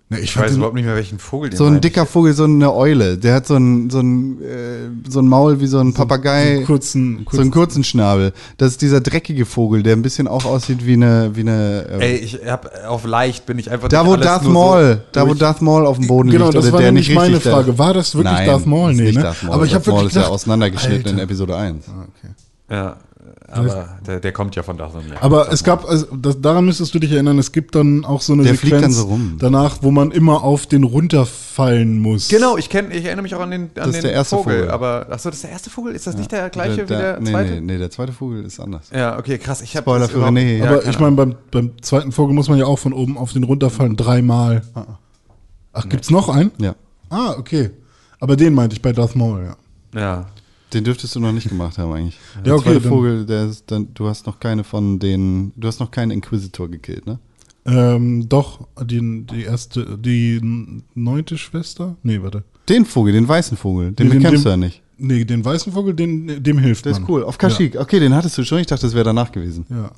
Nee, ich Ich weiß den, überhaupt nicht mehr, welchen Vogel den So ein dicker Vogel, so eine Eule. Der hat so ein, so ein, äh, so ein Maul wie so ein Papagei. so einen kurzen, so kurzen einen kurzen Schnabel. Das ist dieser dreckige Vogel, der ein bisschen auch aussieht wie eine, wie eine. ich. Äh, Ey, ich hab auf leicht bin ich einfach da wo Darth nur so Maul, da wo Darth Maul auf dem Boden Genau, liegt, das oder war der nämlich nicht meine Frage. War das wirklich Nein, Darth Maul? ist Nee, nicht ne? Darth Maul. Aber ich hab Darth Maul wirklich ist ja auseinandergeschnitten in Alter. Episode 1. Ja, aber der, der kommt ja von Darth Maul. Aber es gab, also das, daran müsstest du dich erinnern, es gibt dann auch so eine Der fliegt Sequenz dann so rum. danach, wo man immer auf den runterfallen muss. Genau, ich kenn, ich erinnere mich auch an den, an ist den der erste Vogel, Vogel. aber achso, das ist der erste Vogel? Ist das nicht der gleiche Der- wie der nee, zweite? Nee, nee, der zweite Vogel ist anders. Ja, okay, krass. Ich Spoiler das für René. Ja, Aber ich meine, beim, beim zweiten Vogel muss man ja auch von oben auf den runterfallen, dreimal. Ach, gibt's noch einen? Ja. Ah, okay. Aber den meinte ich bei Darth Maul, ja. Ja. Den dürftest du noch nicht gemacht haben eigentlich. Ja, Der okay, zweite Vogel, der ist dann, du hast noch keine von den, du hast noch keinen Inquisitor gekillt, ne? Ähm, doch, die, die erste, die neunte Schwester? Nee, warte. Den Vogel, den weißen Vogel, den Nee, bekämpfst du ja nicht. Nee, den weißen Vogel, den, dem hilft Der ist man. cool. Auf Kashyyyk. Okay, den hattest du schon. Ich dachte, das wäre danach gewesen. Ja.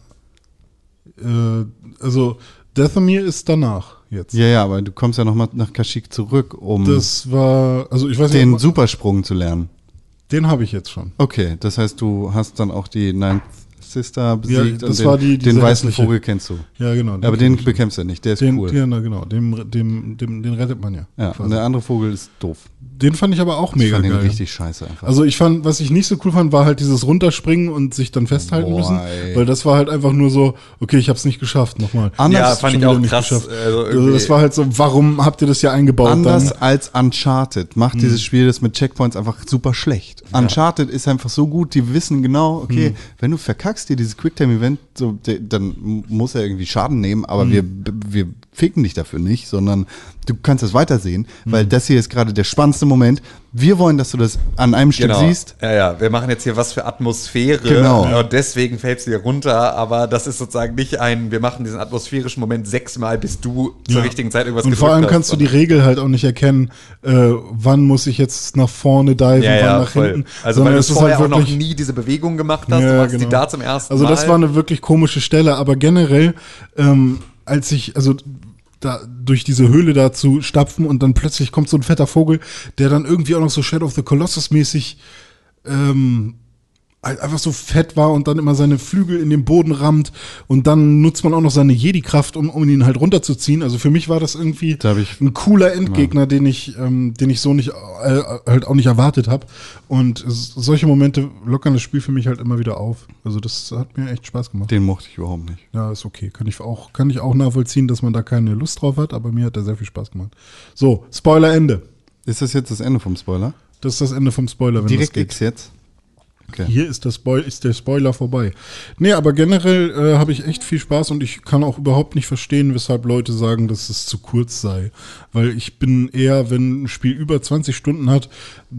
Äh, also Dathomir ist danach jetzt. Ja, ja, aber du kommst ja nochmal nach Kashyyyk zurück, um Das war, also ich weiß den nicht, Supersprung zu lernen. Den habe ich jetzt schon. Okay, das heißt, du hast dann auch die Ninth Sister besiegt das und den, war die- den weißen hässliche. Vogel kennst du. Ja, genau. Aber den bekämpfst du nicht, der ist den, cool. Ja, na, genau. Dem, dem, dem, den rettet man ja. ja, quasi. und der andere Vogel ist doof. Den fand ich aber auch Ich mega fand den geil. richtig scheiße einfach. Also ich fand, was ich nicht so cool fand, war halt dieses Runterspringen und sich dann festhalten Boah, müssen. ey. Weil das war halt einfach nur so, okay, ich habe es nicht geschafft, nochmal. Anders, Ja, fand ich auch nicht krass. geschafft. Also Also das war halt so, warum habt ihr das ja eingebaut anders dann? als Uncharted macht dieses Spiel das mit Checkpoints einfach super schlecht. Uncharted ist einfach so gut, die wissen genau, okay, wenn du verkackst dir dieses Quicktime-Event, so, dann muss er irgendwie Schaden nehmen, aber wir, wir ficken dich dafür nicht, sondern du kannst das weitersehen, weil das hier ist gerade der spannendste Moment. Wir wollen, dass du das an einem Stück Genau. siehst. Ja, ja, wir machen jetzt hier was für Atmosphäre Genau. und deswegen fällst du hier runter, aber das ist sozusagen nicht ein, wir machen diesen atmosphärischen Moment sechsmal, bis du zur Ja. richtigen Zeit irgendwas Und vor allem hast. kannst du die Regel halt auch nicht erkennen, äh, wann muss ich jetzt nach vorne diven, ja, wann ja, nach voll. hinten. Also sondern weil du es vorher halt auch noch wirklich- nie diese Bewegung gemacht hast, du Ja, machst die genau. da zum ersten Also Mal. das war eine wirklich komische Stelle, aber generell, ähm, als ich, also da durch diese Höhle da zu stapfen und dann plötzlich kommt so ein fetter Vogel, der dann irgendwie auch noch so Shadow of the Colossus mäßig ähm, halt einfach so fett war und dann immer seine Flügel in den Boden rammt und dann nutzt man auch noch seine Jedi-Kraft, um, um ihn halt runterzuziehen. Also für mich war das irgendwie Da ich- ein cooler Endgegner, den ich, ähm, den ich so nicht äh, halt auch nicht erwartet habe. Und solche Momente lockern das Spiel für mich halt immer wieder auf. Also das hat mir echt Spaß gemacht. Den mochte ich überhaupt nicht. Ja, ist okay. Kann ich auch, kann ich auch nachvollziehen, dass man da keine Lust drauf hat, aber mir hat der sehr viel Spaß gemacht. So, Spoiler Ende. Ist das jetzt das Ende vom Spoiler? Das ist das Ende vom Spoiler, wenn Direkt das geht. X jetzt? Okay. Hier ist, das Spoil ist der Spoiler vorbei. Nee, aber generell äh, habe ich echt viel Spaß und ich kann auch überhaupt nicht verstehen, weshalb Leute sagen, dass es zu kurz sei. Weil ich bin eher, wenn ein Spiel über 20 Stunden hat,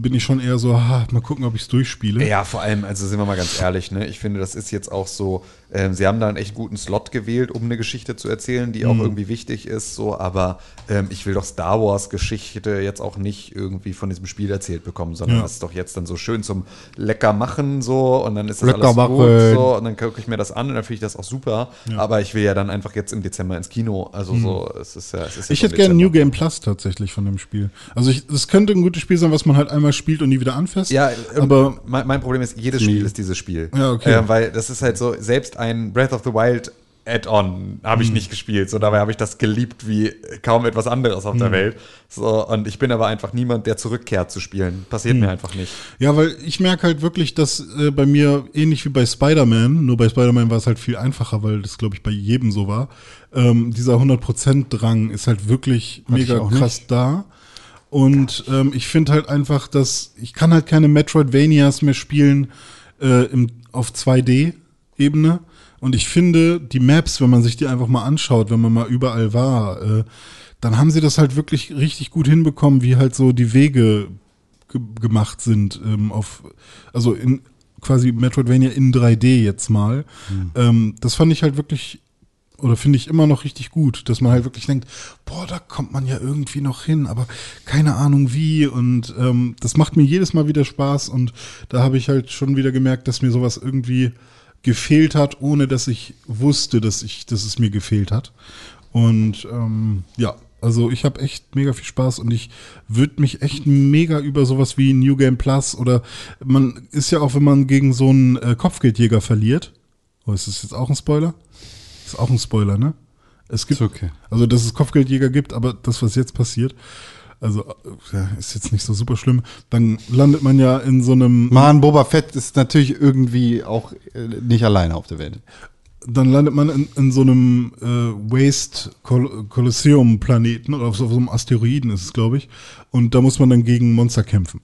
bin ich schon eher so, ha, mal gucken, ob ich es durchspiele. Ja, vor allem, also sind wir mal ganz ehrlich, ne? Ich finde, das ist jetzt auch so, ähm, sie haben da einen echt guten Slot gewählt, um eine Geschichte zu erzählen, die Mhm. auch irgendwie wichtig ist, so, aber ähm, ich will doch Star Wars-Geschichte jetzt auch nicht irgendwie von diesem Spiel erzählt bekommen, sondern Ja. das ist doch jetzt dann so schön zum Lecker machen, so, und dann ist das Lecker alles machen. gut, so, und dann gucke ich mir das an und dann finde ich das auch super, aber ich will ja dann einfach jetzt im Dezember ins Kino, also so, es ist ja, es ist Mhm. Ich hätte gerne New. Game Plus tatsächlich von dem Spiel. Also es könnte ein gutes Spiel sein, was man halt einmal spielt und nie wieder anfasst. Ja, ähm, aber mein, mein Problem ist, jedes Spiel ist dieses Spiel. Ja, okay. Äh, weil das ist halt so, selbst ein Breath of the Wild Add-on habe Hm. ich nicht gespielt. So, dabei habe ich das geliebt wie kaum etwas anderes auf Hm. der Welt. So, und ich bin aber einfach niemand, der zurückkehrt zu spielen. Passiert Hm. mir einfach nicht. Ja, weil ich merke halt wirklich, dass äh, bei mir ähnlich wie bei Spider-Man, nur bei Spider-Man war es halt viel einfacher, weil das, glaube ich, bei jedem so war. Ähm, dieser 100%-Drang ist halt wirklich Hatte mega krass nicht. da. Und ähm, ich finde halt einfach, dass ich kann halt keine Metroidvanias mehr spielen äh, im, auf 2D-Ebene. Und ich finde, die Maps, wenn man sich die einfach mal anschaut, wenn man mal überall war, äh, dann haben sie das halt wirklich richtig gut hinbekommen, wie halt so die Wege ge gemacht sind ähm, auf also in quasi Metroidvania in 3D jetzt mal. Ähm, das fand ich halt wirklich oder finde ich immer noch richtig gut, dass man halt wirklich denkt, boah, da kommt man ja irgendwie noch hin, aber keine Ahnung wie und ähm, das macht mir jedes Mal wieder Spaß und da habe ich halt schon wieder gemerkt, dass mir sowas irgendwie gefehlt hat, ohne dass ich wusste, dass ich, dass es mir gefehlt hat. Und ähm, ja, also ich habe echt mega viel Spaß und ich würde mich echt mega über sowas wie New Game Plus oder man ist ja auch, wenn man gegen so einen äh, Kopfgeldjäger verliert. Oh, ist das jetzt auch ein Spoiler? Ist auch ein Spoiler, ne? Es gibt, okay. also dass es Kopfgeldjäger gibt, aber das, was jetzt passiert, also ist jetzt nicht so super schlimm. Dann landet man ja in so einem Mann, Boba Fett ist natürlich irgendwie auch äh, nicht alleine auf der Welt. dann landet man in, in so einem äh, Waste Col Colosseum Planeten oder auf so, auf so einem Asteroiden ist es, glaube ich. Und da muss man dann gegen Monster kämpfen.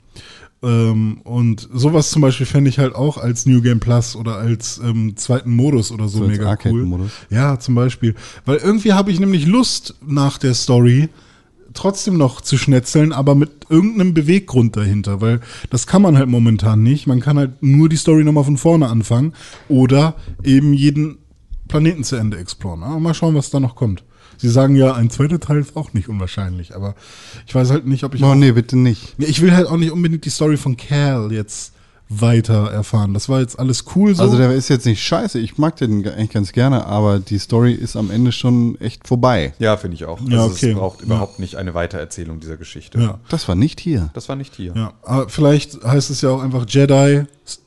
Ähm, und sowas zum Beispiel fände ich halt auch als New Game Plus oder als ähm, zweiten Modus oder so, So mega cool. Ja, zum Beispiel. Weil irgendwie habe ich nämlich Lust nach der Story trotzdem noch zu schnetzeln, aber mit irgendeinem Beweggrund dahinter, weil das kann man halt momentan nicht. Man kann halt nur die Story nochmal von vorne anfangen oder eben jeden Planeten zu Ende exploren. Aber mal schauen, was da noch kommt. Sie sagen ja, ein zweiter Teil ist auch nicht unwahrscheinlich, aber ich weiß halt nicht, ob ich. Oh nee, bitte nicht. Ich will halt auch nicht unbedingt die Story von Cal jetzt weiter erfahren. Das war jetzt alles cool so. Also der ist jetzt nicht scheiße, ich mag den eigentlich ganz gerne, aber die Story ist am Ende schon echt vorbei. Ja, finde ich auch. Ja, also okay. Es braucht Ja. überhaupt nicht eine Weitererzählung dieser Geschichte. ja. Das war nicht hier. Das war nicht hier. Ja, aber vielleicht heißt es ja auch einfach Jedi,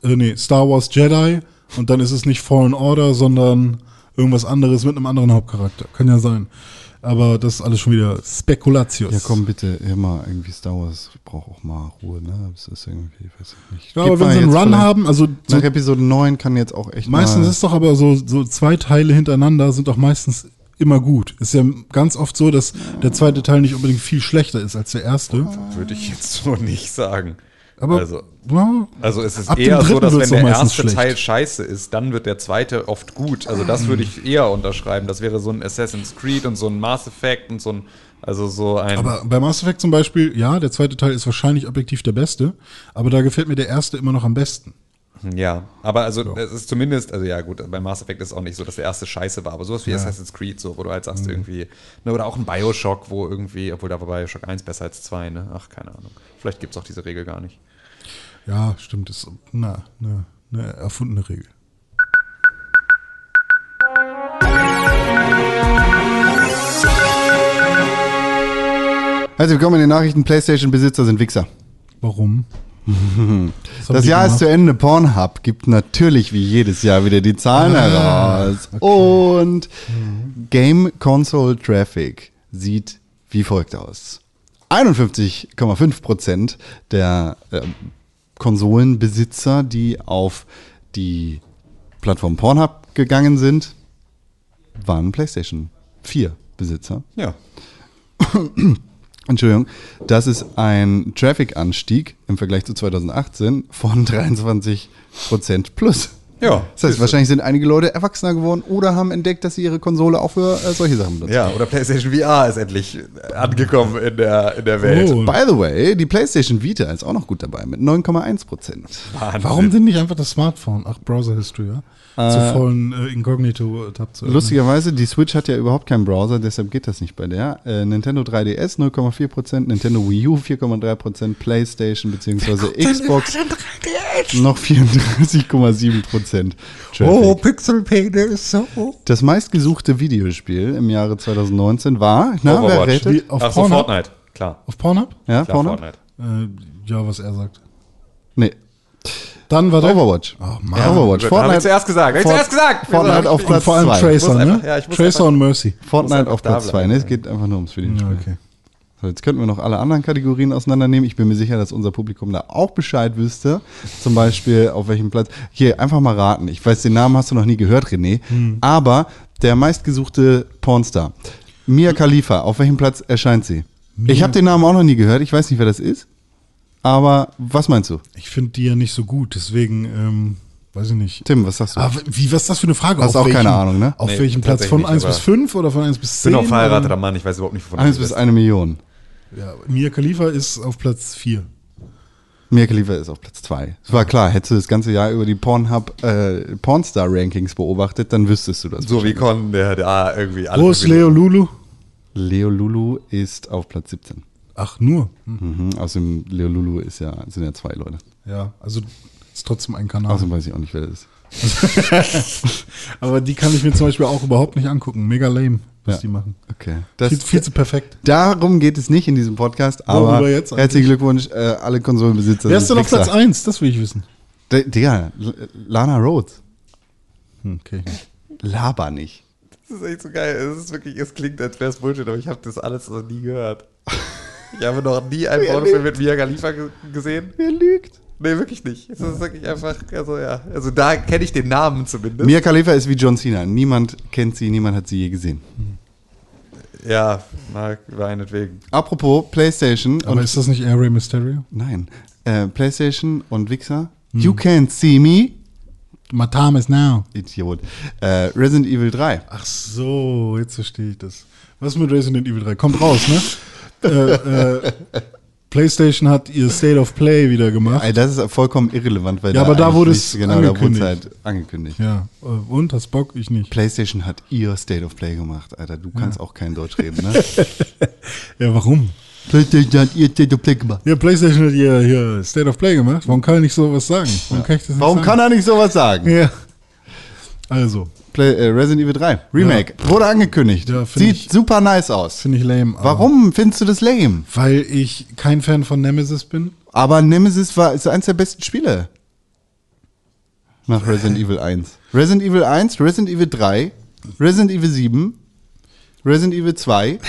äh, nee, Star Wars Jedi und dann ist es nicht Fallen Order, sondern irgendwas anderes mit einem anderen Hauptcharakter. Kann ja sein. Aber das ist alles schon wieder Spekulatius. Ja, komm bitte, immer irgendwie Star Wars braucht auch mal Ruhe, ne? Das ist irgendwie, weiß ich nicht. Ja, aber wenn sie einen Run haben, also so, Nach Episode 9 kann jetzt auch echt meistens mal, ist doch aber so, so zwei Teile hintereinander sind doch meistens immer gut. Ist ja ganz oft so, dass der zweite Teil nicht unbedingt viel schlechter ist als der erste. Würde ich jetzt so nicht sagen. Aber also, ja, also es ist eher so, dass wenn der erste schlecht. Teil scheiße ist, dann wird der zweite oft gut. Also das würde ich eher unterschreiben. Das wäre so ein Assassin's Creed und so ein Mass Effect und so ein, also so ein. Aber bei Mass Effect zum Beispiel, ja, der zweite Teil ist wahrscheinlich objektiv der beste, aber da gefällt mir der erste immer noch am besten. Ja, aber also es ist zumindest, also ja gut, bei Mass Effect ist es auch nicht so, dass der erste scheiße war, aber sowas wie Assassin's Creed, so, wo du halt Mhm. sagst irgendwie, ne, oder auch ein Bioshock, wo irgendwie, obwohl da war Bioshock 1 besser als 2, ne? Ach, keine Ahnung. Vielleicht gibt es auch diese Regel gar nicht. Ja, stimmt, ist na, ne, eine erfundene Regel. Herzlich willkommen in den Nachrichten. PlayStation-Besitzer sind Wichser. Warum? Das Jahr ist zu Ende. Pornhub gibt natürlich wie jedes Jahr wieder die Zahlen Ah, heraus. Und Game Console Traffic sieht wie folgt aus. 51,5% der ähm, Konsolenbesitzer, die auf die Plattform Pornhub gegangen sind, waren PlayStation 4 Besitzer. Ja. Entschuldigung, das ist ein Traffic-Anstieg im Vergleich zu 2018 von 23 Prozent plus. Ja. Das heißt, wahrscheinlich sind einige Leute erwachsener geworden oder haben entdeckt, dass sie ihre Konsole auch für äh, solche Sachen benutzen. Ja, oder PlayStation VR ist endlich angekommen in der, in der Welt. Oh. By the way, die PlayStation Vita ist auch noch gut dabei mit 9,1 Prozent. Warum denn nicht einfach das Smartphone? Ach, Browser History, ja? Zu vollen äh, Incognito-Tab zu öffnen. Lustigerweise, die Switch hat ja überhaupt keinen Browser, deshalb geht das nicht bei der. Äh, Nintendo 3DS 0,4 Prozent, Nintendo Wii U 4,3 Prozent, PlayStation bzw. Xbox noch 34,7 Prozent. Oh, Pixel Painter so. Das meistgesuchte Videospiel im Jahre 2019 war, na, wer Overwatch. Wie, auf Ach so, Pornhub? Fortnite. Klar. Auf Pornhub? Ja, Klar, vorne? Fortnite. Äh, ja, was er sagt. Nee, Dann war Overwatch. Oh, Mann. Ja, Overwatch. Gut, hab ich zuerst gesagt. Hab ich zuerst gesagt. Fortnite auf Platz vor allem 2. Tracer, ne? ja, Tracer und Mercy. Fortnite auf Platz 2. bleiben, Ne, es ja. geht einfach nur ums Ja, Videospiel. okay. So, jetzt könnten wir noch alle anderen Kategorien auseinandernehmen. Ich bin mir sicher, dass unser Publikum da auch Bescheid wüsste. Zum Beispiel auf welchem Platz. Hier, einfach mal raten. Ich weiß, den Namen hast du noch nie gehört, René. Hm. Aber der meistgesuchte Pornstar. Mia Khalifa, auf welchem Platz erscheint sie? Ich habe den Namen auch noch nie gehört. Ich weiß nicht, wer das ist. Aber was meinst du? Ich finde die ja nicht so gut, deswegen, ähm, weiß ich nicht. Tim, was sagst du? Ah, wie, was ist das für eine Frage? Hast auch keine Ahnung, ne? Auf Nee, welchem Platz? Von nicht, 1 aber- bis 5 oder von 1 bis Ich 10? bin auch verheirateter Mann, ich weiß überhaupt nicht, wovon Eins du bis redest. eine Million. Ja, Mia Khalifa ist auf Platz 4. Mia Khalifa ist auf Platz 2. Es war klar, hättest du das ganze Jahr über die Pornhub äh, Pornstar-Rankings beobachtet, dann wüsstest du das. So wie Con, der da irgendwie alle Wo ist Leo Lulu? Leo Lulu ist auf Platz 17. Ach, nur. Hm. Mhm. Außerdem, Leo Lulu ist ja, sind ja zwei Leute. Ja, also ist trotzdem ein Kanal. Außerdem weiß ich auch nicht, wer das ist. Aber die kann ich mir zum Beispiel auch überhaupt nicht angucken. Mega lame, was Ja. die machen. Okay. Das, Viel, viel zu perfekt. darum geht es nicht in diesem Podcast, aber herzlichen Glückwunsch, äh, alle Konsolenbesitzer. Wer ist denn auf Platz Wichser. 1? Das will ich wissen. D- Digga, Lana Rhodes. Hm, okay. Laber nicht. Das ist echt so geil. Es ist wirklich, es klingt, als wäre es Bullshit, aber ich habe das alles noch nie gehört. Ich habe noch nie einen Pornofilm mit Mia Khalifa ge- gesehen. Wer lügt? Nee, wirklich nicht. Es ist wirklich einfach, also ja. Also da kenne ich den Namen zumindest. Mia Khalifa ist wie John Cena. Niemand kennt sie, niemand hat sie je gesehen. Ja, mag meinetwegen. Apropos PlayStation Aber und ist das nicht Air Ray Mysterio? Nein. Äh, PlayStation und Wichser. Hm. You can't see me. My time is now. Idiot. Äh, Resident Evil 3. Ach so, jetzt verstehe ich das. Was ist mit Resident Evil 3? Kommt raus, ne? äh, äh, PlayStation hat ihr State of Play wieder gemacht. Ey, das ist vollkommen irrelevant, weil Ja, aber da wurde es genau, da wurde angekündigt. halt angekündigt. Ja, äh, und? Hast Bock? Ich nicht. PlayStation hat ihr State of Play gemacht, Alter. Du kannst auch kein Deutsch reden, ne? Ja, warum? PlayStation hat ihr State of Play gemacht. Ja, PlayStation hat hier, hier State of Play gemacht. Warum kann er nicht sowas sagen? Warum kann ich das nicht Warum sagen? kann er nicht sowas sagen? Ja. Also, Play, äh, Resident Evil 3, Remake, wurde angekündigt. Ja, Sieht ich- super nice aus. finde ich lame. Warum findest du das lame? Weil ich kein Fan von Nemesis bin. Aber Nemesis war ist eins der besten Spiele. Nach Resident Evil 1. Resident Evil 1, Resident Evil 3, Resident Evil 7, Resident Evil 2.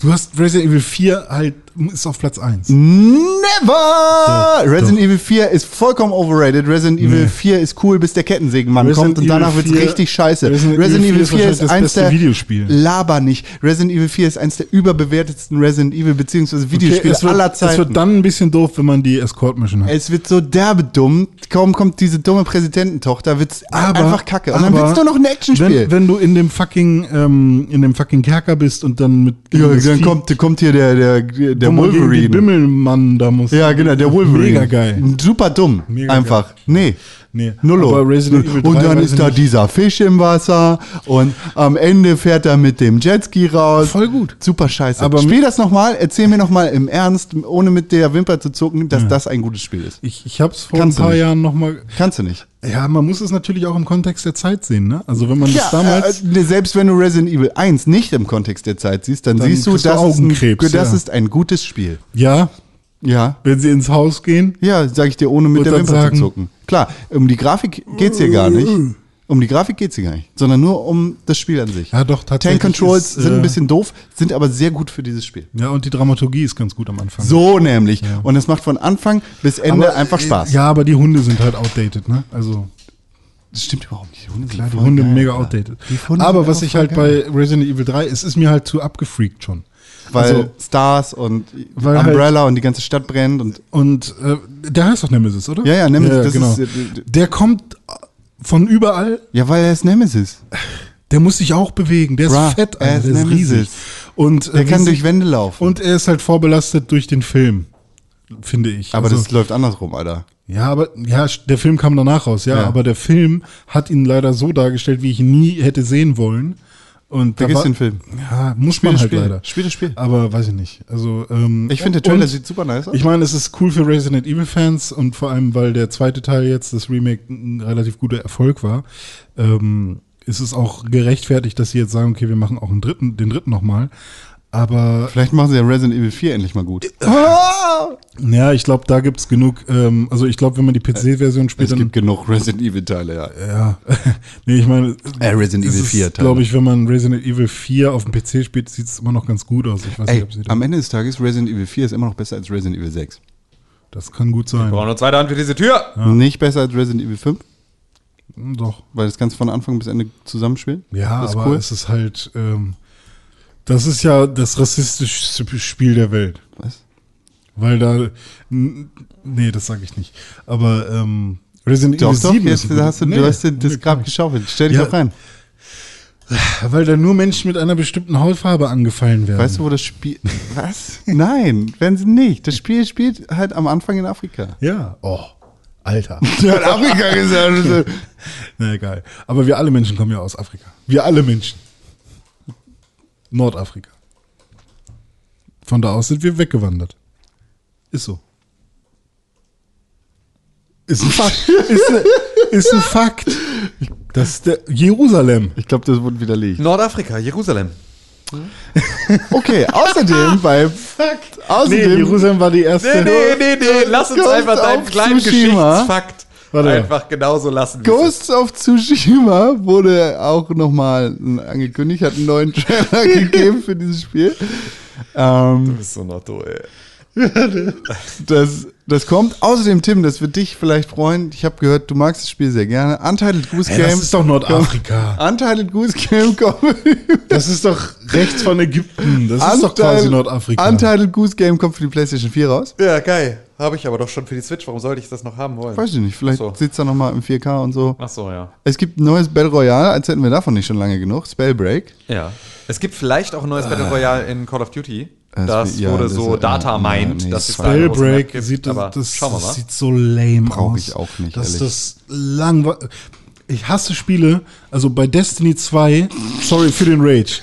Du hast Resident Evil 4 halt, ist auf Platz 1. Never! Resident Evil 4 ist vollkommen overrated. Resident Evil 4 ist cool, bis der Kettensägenmann Resident kommt und danach wird's 4 richtig scheiße. Resident Resident, Evil Evil 4 4 ist ist, eins beste der Videospiel. Laber nicht. Resident Evil 4 ist eins der überbewertetsten Resident Evil beziehungsweise Videospiele es, wird, aller Zeiten. es wird dann ein bisschen doof, wenn man die Escort-Mission hat. Es wird so derbe dumm. Kaum kommt diese dumme Präsidententochter, wird's Aber- einfach kacke. Und dann aber wird's nur noch ein Actionspiel. Wenn, wenn du in dem fucking, ähm, in dem fucking Kerker bist und dann mit ja, dann kommt, kommt hier der, der, der wo man gegen Wolverine. den Bimmelmann da muss. Ja, genau, der Wolverine. Mega geil. Super dumm. Mega einfach. Nee. Nee, Nullo. aber Resident Evil 3 und dann ist da nicht. dieser Fisch im Wasser und am Ende fährt er mit dem Jetski raus. Voll gut. Super scheiße. Aber Spiel das nochmal, erzähl mir nochmal im Ernst, ohne mit der Wimper zu zucken, dass das ein gutes Spiel ist. Ich, ich hab's vor Kannst ein paar. Jahren nochmal. Kannst du nicht. Ja, man muss es natürlich auch im Kontext der Zeit sehen, ne? Also wenn man Ja, das damals. äh, selbst wenn du Resident Evil 1 nicht im Kontext der Zeit siehst, dann, Dann siehst du, das, ist ein, das ja. ist ein gutes Spiel. ja, Ja. wenn sie ins Haus gehen. Ja, sag ich dir, ohne mit der Wimper sagen- zu zucken. Klar, um die Grafik geht's hier gar nicht. Um die Grafik geht's hier gar nicht, sondern nur um das Spiel an sich. Ja, doch, tatsächlich. Tank Controls ist, sind äh, ein bisschen doof, sind aber sehr gut für dieses Spiel. Ja, und die Dramaturgie ist ganz gut am Anfang. So nämlich. Und es macht von Anfang bis Ende Aber, einfach äh, Spaß. Ja, aber die Hunde sind halt outdated, ne? Also, das stimmt überhaupt nicht. Die Hunde klar, sind die Hunde geil, mega outdated. Hunde Aber sind was ich halt geil. bei Resident Evil 3, es ist mir halt zu abgefreakt schon. Weil also- Stars und Weil halt- Umbrella und die ganze Stadt brennt und Und äh, der heißt doch Nemesis, oder? Ja, ja, Nemesis, das genau. ist, äh, der kommt von überall, ja, weil er ist Nemesis. der muss sich auch bewegen, der ist Bruh, fett, er Alter, ist der ist Nemesis. riesig. Und, Der äh, kann wie durch Wände laufen. Und er ist halt vorbelastet durch den Film, finde ich. aber Also- das läuft andersrum, Alter. Ja, aber ja, der Film kam danach raus, ja, Ja. aber der Film hat ihn leider so dargestellt, wie ich ihn nie hätte sehen wollen. Und da Vergiss war- den Film. Ja, muss Spiel man halt Spiel. leider. Spiel das Spiel. Aber weiß ich nicht. Also ähm, Ich finde, der Trailer sieht super nice aus. Ich meine, es ist cool für Resident Evil Fans und vor allem, weil der zweite Teil jetzt, das Remake, ein relativ guter Erfolg war, ähm, ist es auch gerechtfertigt, dass sie jetzt sagen, okay, wir machen auch einen dritten, den dritten nochmal. Aber Vielleicht machen sie ja Resident Evil 4 endlich mal gut. ja, ich glaube, da gibt's genug, ähm, also ich glaube, wenn man die PC-Version spielt, Es dann gibt genug Resident Evil Teile, ja. Ja, nee, ich meine, Äh, Resident es Evil ist, 4 Teil. glaube ich, wenn man Resident Evil 4 auf dem PC spielt, sieht es immer noch ganz gut aus. Ich weiß Ey, nicht, ob sie am Ende des Tages, Resident Evil 4 ist immer noch besser als Resident Evil 6. das kann gut sein. Wir brauchen eine zweite Hand für diese Tür. Nicht besser als Resident Evil 5, Hm, Doch. weil das du von Anfang bis Ende zusammenspielen. Ja, das ist aber cool. es ist halt, ähm, das ist ja das rassistischste Spiel der Welt. Was? Weil da, nee, das sage ich nicht. Aber ähm, Resident Doch, Evil doch, 7 jetzt ist ein hast du, gut- du Nee, hast dir das nee, Grab geschaufelt. Stell dich Ja. doch rein. Weil da nur Menschen mit einer bestimmten Hautfarbe angefallen werden. Weißt du, wo das Spiel. Was? Nein, werden sie nicht. Das Spiel spielt halt am Anfang in Afrika. Ja. Oh, Alter. Ja, in Afrika gesagt. Na egal. Aber wir alle Menschen kommen ja aus Afrika. Wir alle Menschen. Nordafrika. Von da aus sind wir weggewandert. Ist so. Ist ein Fakt. ist, ist ein Fakt. Das ist der Jerusalem. Ich glaube, das wurde widerlegt. Nordafrika, Jerusalem. Okay, außerdem bei. Außerdem. Nee, Jerusalem war die erste. Nee, nee, nee, nee. Lass uns einfach deinen kleinen Tsushima. Geschichtsfakt Warte. einfach genauso lassen. wie es Ghost of Tsushima wurde auch nochmal angekündigt, hat einen neuen Trailer gegeben für dieses Spiel. Ähm. Du bist so noch du, ey. das, das kommt. Außerdem, Tim, das wird dich vielleicht freuen. Ich habe gehört, du magst das Spiel sehr gerne. Untitled Goose Ey, Game. das ist doch Nordafrika. Untitled Goose Game kommt. Das ist doch rechts von Ägypten. Das ist doch quasi Nordafrika. Untitled Goose Game kommt für die PlayStation 4 raus. Ja, geil. Habe ich aber doch schon für die Switch. Warum sollte ich das noch haben wollen? Weiß ich nicht, vielleicht so. sitzt er nochmal im 4K und so. Ach so, ja. Es gibt ein neues Battle Royale, als hätten wir davon nicht schon lange genug. Spellbreak. Ja. Es gibt vielleicht auch ein neues Battle Royale in Call of Duty. Das Das, ja, wurde das- so Data mined, nee, dass da Spellbreak gibt, sieht das, aber das, schauen wir mal. sieht so lame Brauch aus. ich auch nicht, Das ehrlich. das langweilig. Ich hasse Spiele, also bei Destiny 2, sorry für den Rage.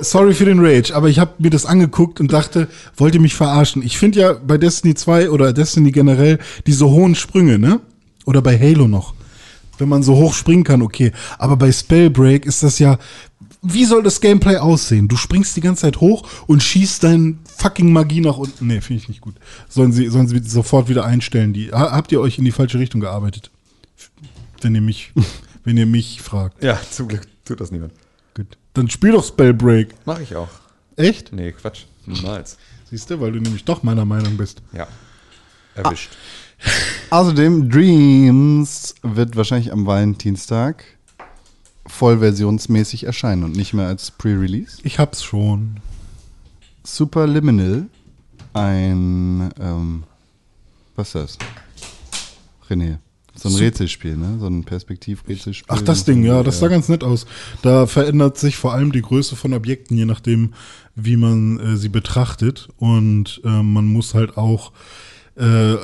Sorry für den Rage, aber ich habe mir das angeguckt und dachte, wollt ihr mich verarschen? Ich finde ja bei Destiny 2 oder Destiny generell diese hohen Sprünge, ne? Oder bei Halo noch. Wenn man so hoch springen kann, okay. Aber bei Spellbreak ist das ja, wie soll das Gameplay aussehen? Du springst die ganze Zeit hoch und schießt dein fucking Magie nach unten. Nee, finde ich nicht gut. Sollen sie, sollen sie sofort wieder einstellen. Die, ha- habt ihr euch in die falsche Richtung gearbeitet? Wenn ihr mich, wenn ihr mich fragt. Ja, zum Glück tut das niemand. Gut. Dann spiel doch Spellbreak. Mach ich auch. Echt? Nee, Quatsch. Niemals. Siehst du, weil du nämlich doch meiner Meinung bist. Ja. Erwischt. Außerdem, Dreams wird wahrscheinlich am Valentinstag vollversionsmäßig erscheinen und nicht mehr als Pre-Release. Ich hab's schon. Superliminal, ein, ähm, was ist das? René, so ein Rätselspiel, ne? So ein Perspektiv-Rätselspiel. Ach, das Ding, ja, das sah ganz nett aus. Da verändert sich vor allem die Größe von Objekten, je nachdem, wie man äh, sie betrachtet. Und äh, man muss halt auch, äh,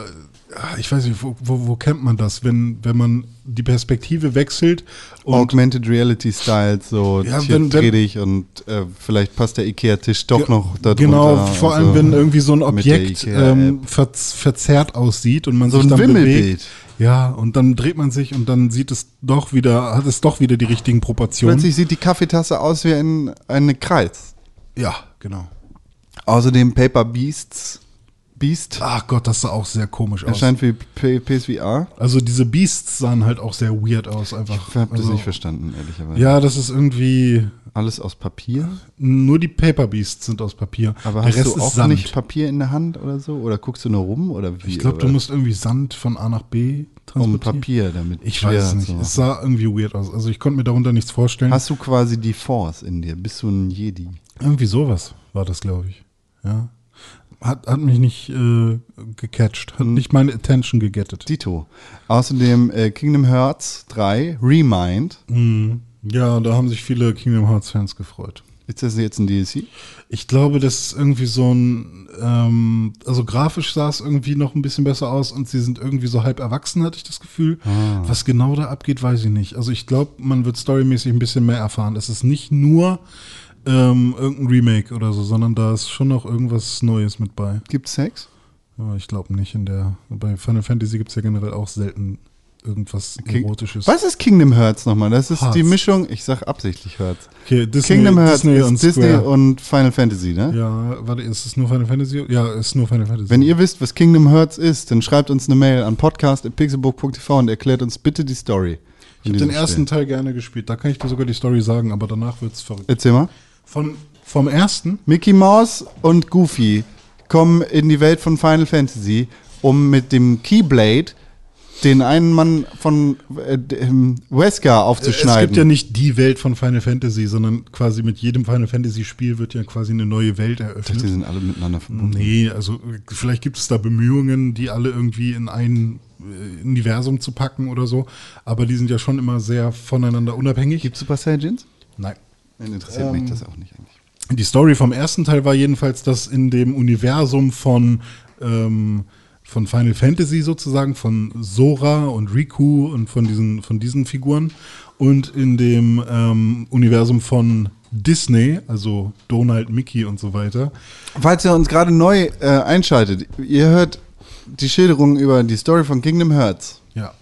ich weiß nicht, wo, wo, wo kennt man das? Wenn, wenn man die Perspektive wechselt und Augmented Reality Style, so Ja, wenn- dreh dich und äh, vielleicht passt der Ikea-Tisch doch noch da Genau, vor allem, so. wenn irgendwie so ein Objekt ähm, ver verzerrt aussieht und man So sich ein dann Wimmelbild. bewegt. Ja, und dann dreht man sich und dann sieht es doch wieder, hat es doch wieder die richtigen Proportionen. Plötzlich sieht die Kaffeetasse aus wie ein, ein Kreis. Ja, genau. Außerdem Paper Beasts. Beast Ach Gott, das sah auch sehr komisch aus. erscheint für P PSVR. Also diese Beasts sahen halt auch sehr weird aus einfach. Ich habe das also, nicht verstanden, ehrlicherweise. Ja, das ist irgendwie, Alles aus Papier? nur die Paper Beasts sind aus Papier. Aber Der hast Rest du auch Sand. nicht Papier in der Hand oder so? Oder guckst du nur rum? Oder wie? Ich glaube, du musst irgendwie Sand von A nach B um transportieren. Papier damit. Ich weiß es nicht. Es sah irgendwie weird aus. Also ich konnte mir darunter nichts vorstellen. Hast du quasi die Force in dir? Bist du ein Jedi? Irgendwie sowas war das, glaube ich. Ja. Hat, hat mich nicht äh, gecatcht. Hat nicht meine Attention gegettet. Dito. Außerdem äh, Kingdom Hearts 3 Remind. Mhm. Ja, da haben sich viele Kingdom Hearts Fans gefreut. Ist das jetzt ein DLC? Ich glaube, das ist irgendwie so ein, ähm, also grafisch sah es irgendwie noch ein bisschen besser aus und sie sind irgendwie so halb erwachsen, hatte ich das Gefühl. Was genau da abgeht, weiß ich nicht. Also ich glaube, man wird storymäßig ein bisschen mehr erfahren. Es ist nicht nur ähm, irgendein Remake oder so, sondern da ist schon noch irgendwas Neues mit bei. Gibt Sex? Aber ich glaube nicht in der, bei Final Fantasy gibt es ja generell auch selten irgendwas King- Erotisches. Was ist Kingdom Hearts nochmal? Das ist Hearts. die Mischung, ich sag absichtlich Hearts. Okay, Disney, Kingdom Hearts Disney ist und Disney und Final Fantasy, ne? ja, warte, ist es nur Final Fantasy? Ja, ist nur Final Fantasy. Wenn ihr wisst, was Kingdom Hearts ist, dann schreibt uns eine Mail an podcast.pixelbook.tv und erklärt uns bitte die Story. Ich habe den ersten Teil gerne gespielt. Da kann ich dir sogar die Story sagen, aber danach wird's verrückt. Erzähl mal. Von, vom ersten? Mickey Mouse und Goofy kommen in die Welt von Final Fantasy, um mit dem Keyblade den einen Mann von äh, dem Wesker Es aufzuschneiden. gibt ja nicht die Welt von Final Fantasy, sondern quasi mit jedem Final Fantasy Spiel wird ja quasi eine neue Welt Ich dachte, die eröffnet. sind alle miteinander verbunden. Nee, also vielleicht gibt es da Bemühungen, die alle irgendwie in ein äh, Universum zu packen oder so, aber die sind ja schon immer sehr voneinander unabhängig. Gibt es Super Saiyajins? Nein. Nein, interessiert mich das auch nicht eigentlich. Die Story vom ersten Teil war jedenfalls, dass in dem Universum von, ähm, von Final Fantasy sozusagen, von Sora und Riku und von diesen, von diesen Figuren und in dem ähm, Universum von Disney, also Donald, Mickey und so weiter. Falls ihr uns gerade neu äh, einschaltet, ihr hört die Schilderung über die Story von Kingdom Hearts. Ja.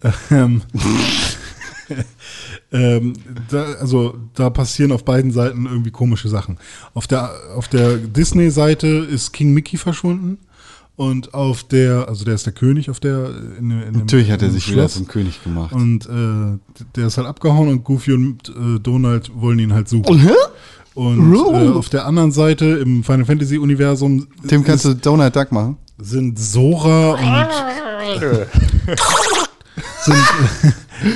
Ähm, ähm, da, also da passieren auf beiden Seiten irgendwie komische Sachen. Auf der, auf der Disney-Seite ist King Mickey verschwunden und auf der, also der ist der König auf der, in, in dem- Natürlich hat er sich wieder Schloss. zum König gemacht. Und äh, der ist halt abgehauen und Goofy und äh, Donald wollen ihn halt suchen. Und äh, auf der anderen Seite im Final Fantasy Universum Tim, kannst du Donald Duck machen? sind Sora und sind,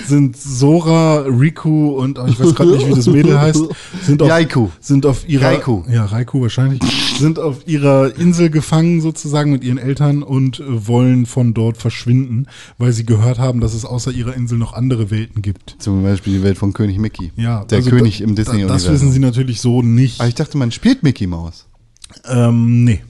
sind Sora, Riku und oh, ich weiß gerade nicht, wie das Mädel heißt, sind auf, Raikou. sind auf ihrer Raikou. ja Raikou wahrscheinlich sind auf ihrer Insel gefangen sozusagen mit ihren Eltern und äh, wollen von dort verschwinden, weil sie gehört haben, dass es außer ihrer Insel noch andere Welten gibt. Zum Beispiel die Welt von König Mickey. Ja, Der also König da, im Disney-Universum. Das wissen sie natürlich so nicht. Aber ich dachte, man spielt Mickey Mouse. Ähm, nee.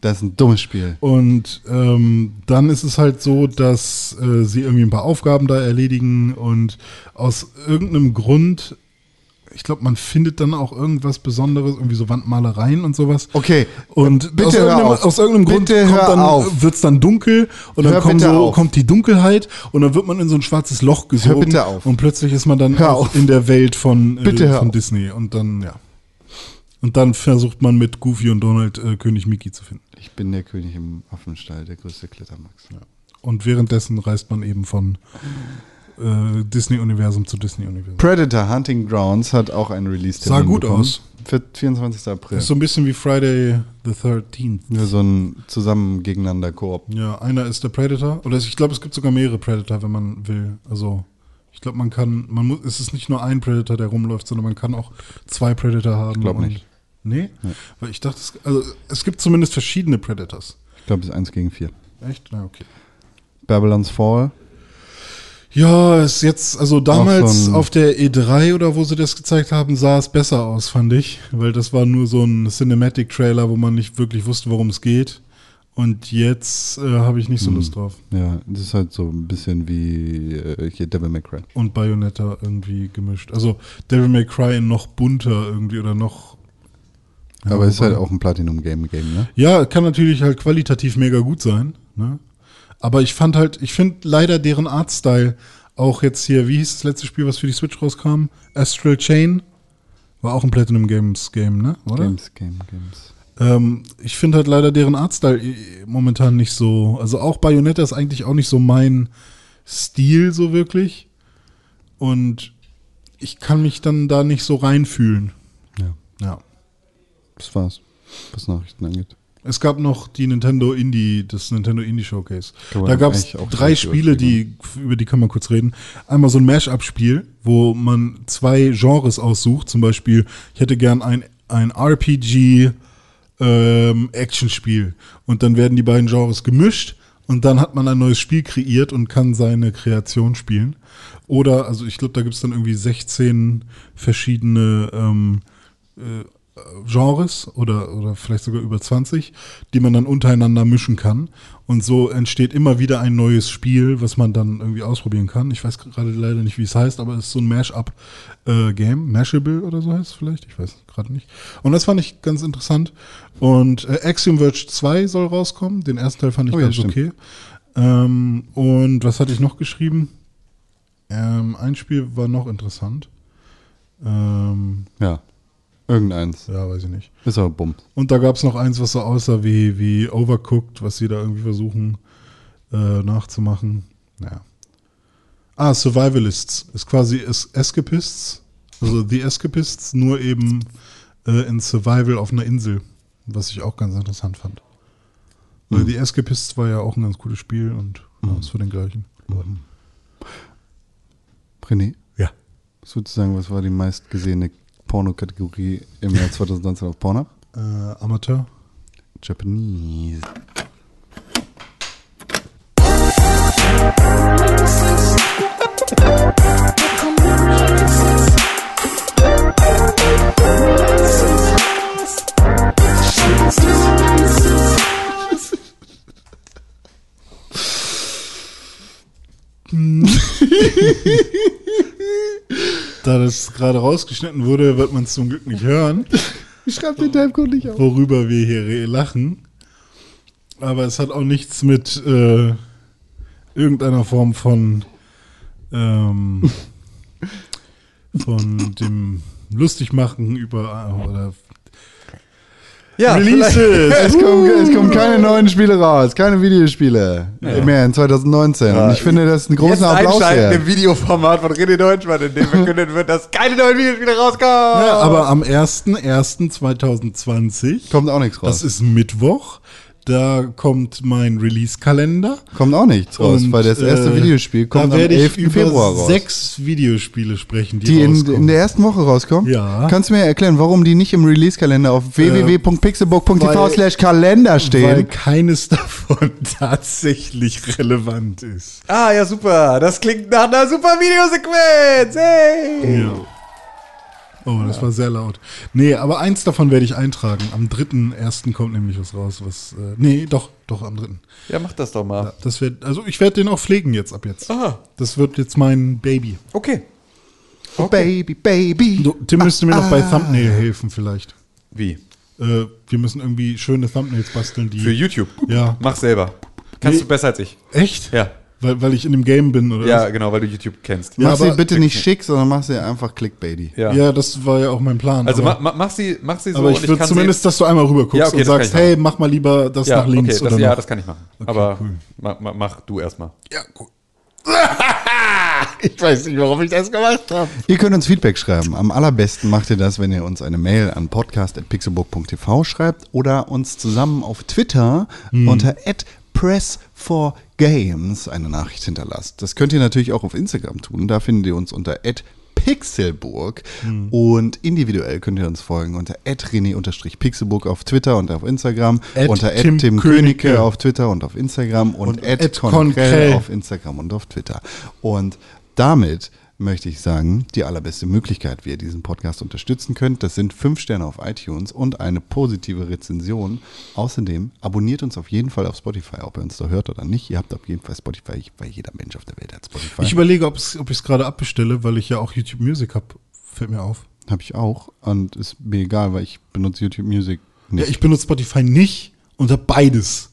Das ist ein dummes Spiel. Und ähm, dann ist es halt so, dass äh, sie irgendwie ein paar Aufgaben da erledigen und aus irgendeinem Grund, ich glaube, man findet dann auch irgendwas Besonderes, irgendwie so Wandmalereien und sowas. Okay, Und bitte aus, hör irgendeinem, auf. aus irgendeinem Grund Bitte hör auf. kommt dann, wird's dann dunkel und dann Hör kommt, bitte so, kommt die Dunkelheit und dann wird man in so ein schwarzes Loch gesogen. bitte auf. Und plötzlich ist man dann Hör auch auf. in der Welt von, äh, Bitte hör von. Disney. Und dann, ja. Und dann versucht man mit Goofy und Donald äh, König Mickey zu finden. Ich bin der König im Affenstall, der größte Klittermax. Und währenddessen reist man eben von äh, Disney-Universum zu Disney-Universum. Predator Hunting Grounds hat auch einen release Sah gut aus. Für 24. April. Ist so ein bisschen wie Friday the 13th. Nur so ein zusammen gegeneinander Koop. Ja, einer ist der Predator. Oder ich glaube, es gibt sogar mehrere Predator, wenn man will. Also, ich glaube, man kann, man muss, es ist nicht nur ein Predator, der rumläuft, sondern man kann auch zwei Predator haben. Ich glaub und- nicht. Nee? Weil ich dachte, es, also, es gibt zumindest verschiedene Predators. Ich glaube, es ist 1 gegen 4. Echt? Na, okay. Babylon's Fall. Ja, ist jetzt, also damals so auf der E3 oder wo sie das gezeigt haben, sah es besser aus, fand ich. Weil das war nur so ein Cinematic-Trailer, wo man nicht wirklich wusste, worum es geht. Und jetzt äh, habe ich nicht Hm. so Lust drauf. Ja, das ist halt so ein bisschen wie äh, hier Devil May Cry. Und Bayonetta irgendwie gemischt. Also Devil May Cry noch bunter irgendwie oder noch. Ja, Aber ist halt auch ein Platinum-Game, Game, ne? Ja, kann natürlich halt qualitativ mega gut sein. Ne? Aber ich fand halt, ich finde leider deren Artstyle auch jetzt hier, wie hieß das letzte Spiel, was für die Switch rauskam? Astral Chain. War auch ein Platinum Games Game, ne? Oder? Games, Game, Games. Ähm, ich finde halt leider deren Artstyle äh, momentan nicht so. Also auch Bayonetta ist eigentlich auch nicht so mein Stil so wirklich. Und ich kann mich dann da nicht so reinfühlen. Ja, Ja. Das war's, was Nachrichten angeht. Es gab noch die Nintendo Indie, das Nintendo Indie Showcase. Da gab es drei Spiele, die, über die kann man kurz reden. Einmal so ein Mash-up-Spiel, wo man zwei Genres aussucht. Zum Beispiel, ich hätte gern ein, ein RPG ähm, Action-Spiel. Und dann werden die beiden Genres gemischt und dann hat man ein neues Spiel kreiert und kann seine Kreation spielen. Oder, also ich glaube, da gibt es dann irgendwie 16 verschiedene ähm, äh, Genres oder, oder vielleicht sogar über 20, die man dann untereinander mischen kann. Und so entsteht immer wieder ein neues Spiel, was man dann irgendwie ausprobieren kann. Ich weiß gerade leider nicht, wie es heißt, aber es ist so ein Mash-up-Game. Mashable oder so heißt es vielleicht. Ich weiß gerade nicht. Und das fand ich ganz interessant. Und äh, Axiom Verge 2 soll rauskommen. Den ersten Teil fand ich Oh ja, ganz stimmt. okay. Ähm, und was hatte ich noch geschrieben? Ähm, ein Spiel war noch interessant. Ähm, Ja, irgendeins. ja, weiß ich nicht. Ist aber bumm. Und da gab es noch eins, was so aussah wie, wie Overcooked, was sie da irgendwie versuchen äh, nachzumachen. Naja. Ah, Survivalists. Ist quasi ist Escapists. Also The Escapists, nur eben äh, in Survival auf einer Insel. Was ich auch ganz interessant fand. Weil The Escapists war ja auch ein ganz cooles Spiel und ja, ist für den gleichen. René, Ja. sozusagen, was war die meistgesehene Porno-Kategorie im Jahr 2019 auf Pornhub? Äh, Amateur. Japanese. Da das gerade rausgeschnitten wurde, wird man es zum Glück nicht hören. Schreib den Timecode nicht auf. worüber wir hier lachen. Aber es hat auch nichts mit äh, irgendeiner Form von ähm, von dem Lustigmachen über äh, oder Ja, Releases. Es kommen, es kommen keine neuen Spiele raus, keine Videospiele mehr in 2019. Und ich finde das einen großen Jetzt Applaus einschalten wert. im Videoformat von René Deutschmann, in dem verkündet wird, dass keine neuen Videospiele rauskommen. ja, aber am 1.1.2020, Kommt auch nichts raus. das ist Mittwoch, da kommt mein Release-Kalender. kommt auch nichts raus, Und, weil das erste äh, Videospiel kommt da am werde 11. ich über Februar raus. sechs Videospiele sprechen, die, die in, in der ersten Woche rauskommen? Ja. Kannst du mir erklären, warum die nicht im Release-Kalender auf www.pixelbook.tv weil- slash Kalender weil stehen? keines davon tatsächlich relevant ist. Ah, ja, super. Das klingt nach einer super Videosequenz. Hey. Ja. Oh, das war sehr laut. Nee, aber eins davon werde ich eintragen. Am 3.1. kommt nämlich was raus, was. Äh, nee, doch, doch, am 3. Ja, mach das doch mal. Ja, das wird, also ich werde den auch pflegen jetzt ab jetzt. Aha. Das wird jetzt mein Baby. Okay. Baby, Baby. Du, Tim müsste mir noch bei Thumbnail helfen vielleicht. Wie? Äh, wir müssen irgendwie schöne Thumbnails basteln, die. Für YouTube? Ja. Mach selber. Kannst Nee. du besser als ich. Echt? Ja. Weil, weil ich in dem Game bin, oder? Ja, was? genau, weil du YouTube kennst. Ja, mach sie bitte nicht schick, sondern mach sie einfach clickbaity. Ja. Ja, das war ja auch mein Plan. Also aber, ma, ma, mach, sie, mach sie so aber ich würde zumindest, sie, dass du einmal rüber guckst Ja, okay, und sagst, hey, mach mal lieber das ja, nach links okay, das, oder ja, das kann ich machen. aber ma, ma, mach du erstmal. Ja, cool. Ich weiß nicht, warum ich das gemacht habe. Ihr könnt uns Feedback schreiben. Am allerbesten macht ihr das, wenn ihr uns eine Mail an podcast.pixelbook.tv schreibt oder uns zusammen auf Twitter unter press4games eine Nachricht hinterlasst. Das könnt ihr natürlich auch auf Instagram tun. Da findet ihr uns unter Pixelburg und individuell könnt ihr uns folgen unter rené-pixelburg auf Twitter und auf Instagram, At unter Tim Tim Königke. Königke auf Twitter und auf Instagram und, Und at Konkrell. auf Instagram und auf Twitter. Und damit möchte ich sagen, die allerbeste Möglichkeit, wie ihr diesen Podcast unterstützen könnt, das sind fünf Sterne auf iTunes und eine positive Rezension. Außerdem abonniert uns auf jeden Fall auf Spotify, ob ihr uns da hört oder nicht. Ihr habt auf jeden Fall Spotify, weil jeder Mensch auf der Welt hat Spotify. Ich überlege, ob ich es gerade abbestelle, weil ich ja auch YouTube Music habe. Fällt mir auf. Habe ich auch und ist mir egal, weil ich benutze YouTube Music Ja, nicht. ich benutze Spotify nicht und habe beides.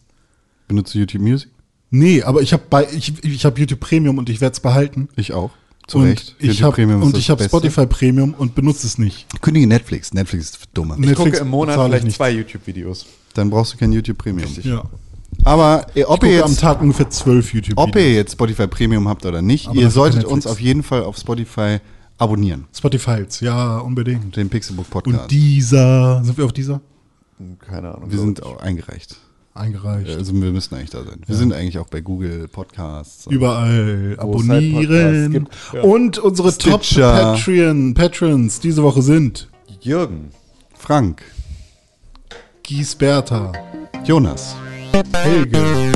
benutze YouTube Music? Nee, aber ich habe ich, ich hab YouTube Premium und ich werde es behalten. Ich auch. Zu und Recht. ich habe Premium und ich habe. Spotify Premium und benutze es nicht. Kündige Netflix. Netflix ist für Dumme. Ich Netflix gucke im Monat vielleicht nicht. zwei YouTube-Videos. Dann brauchst du kein YouTube Premium. Ja. Aber äh, Ich ob gucke ihr am jetzt Tag ungefähr zwölf YouTube Ob ihr jetzt Spotify Premium habt oder nicht, Aber ihr solltet uns auf jeden Fall auf Spotify abonnieren. Spotify, ja, unbedingt. Den Pixelbook Podcast. Und dieser, sind wir auf dieser? Keine Ahnung. wir sind auch eingereicht. Eingereicht. Also wir müssen eigentlich da sein. Wir sind eigentlich auch bei Google Podcasts. Überall halt abonnieren. gibt, ja. Und unsere Top. Patreon, Patrons diese Woche sind Jürgen. Frank, Giesberta, Jonas, Helge,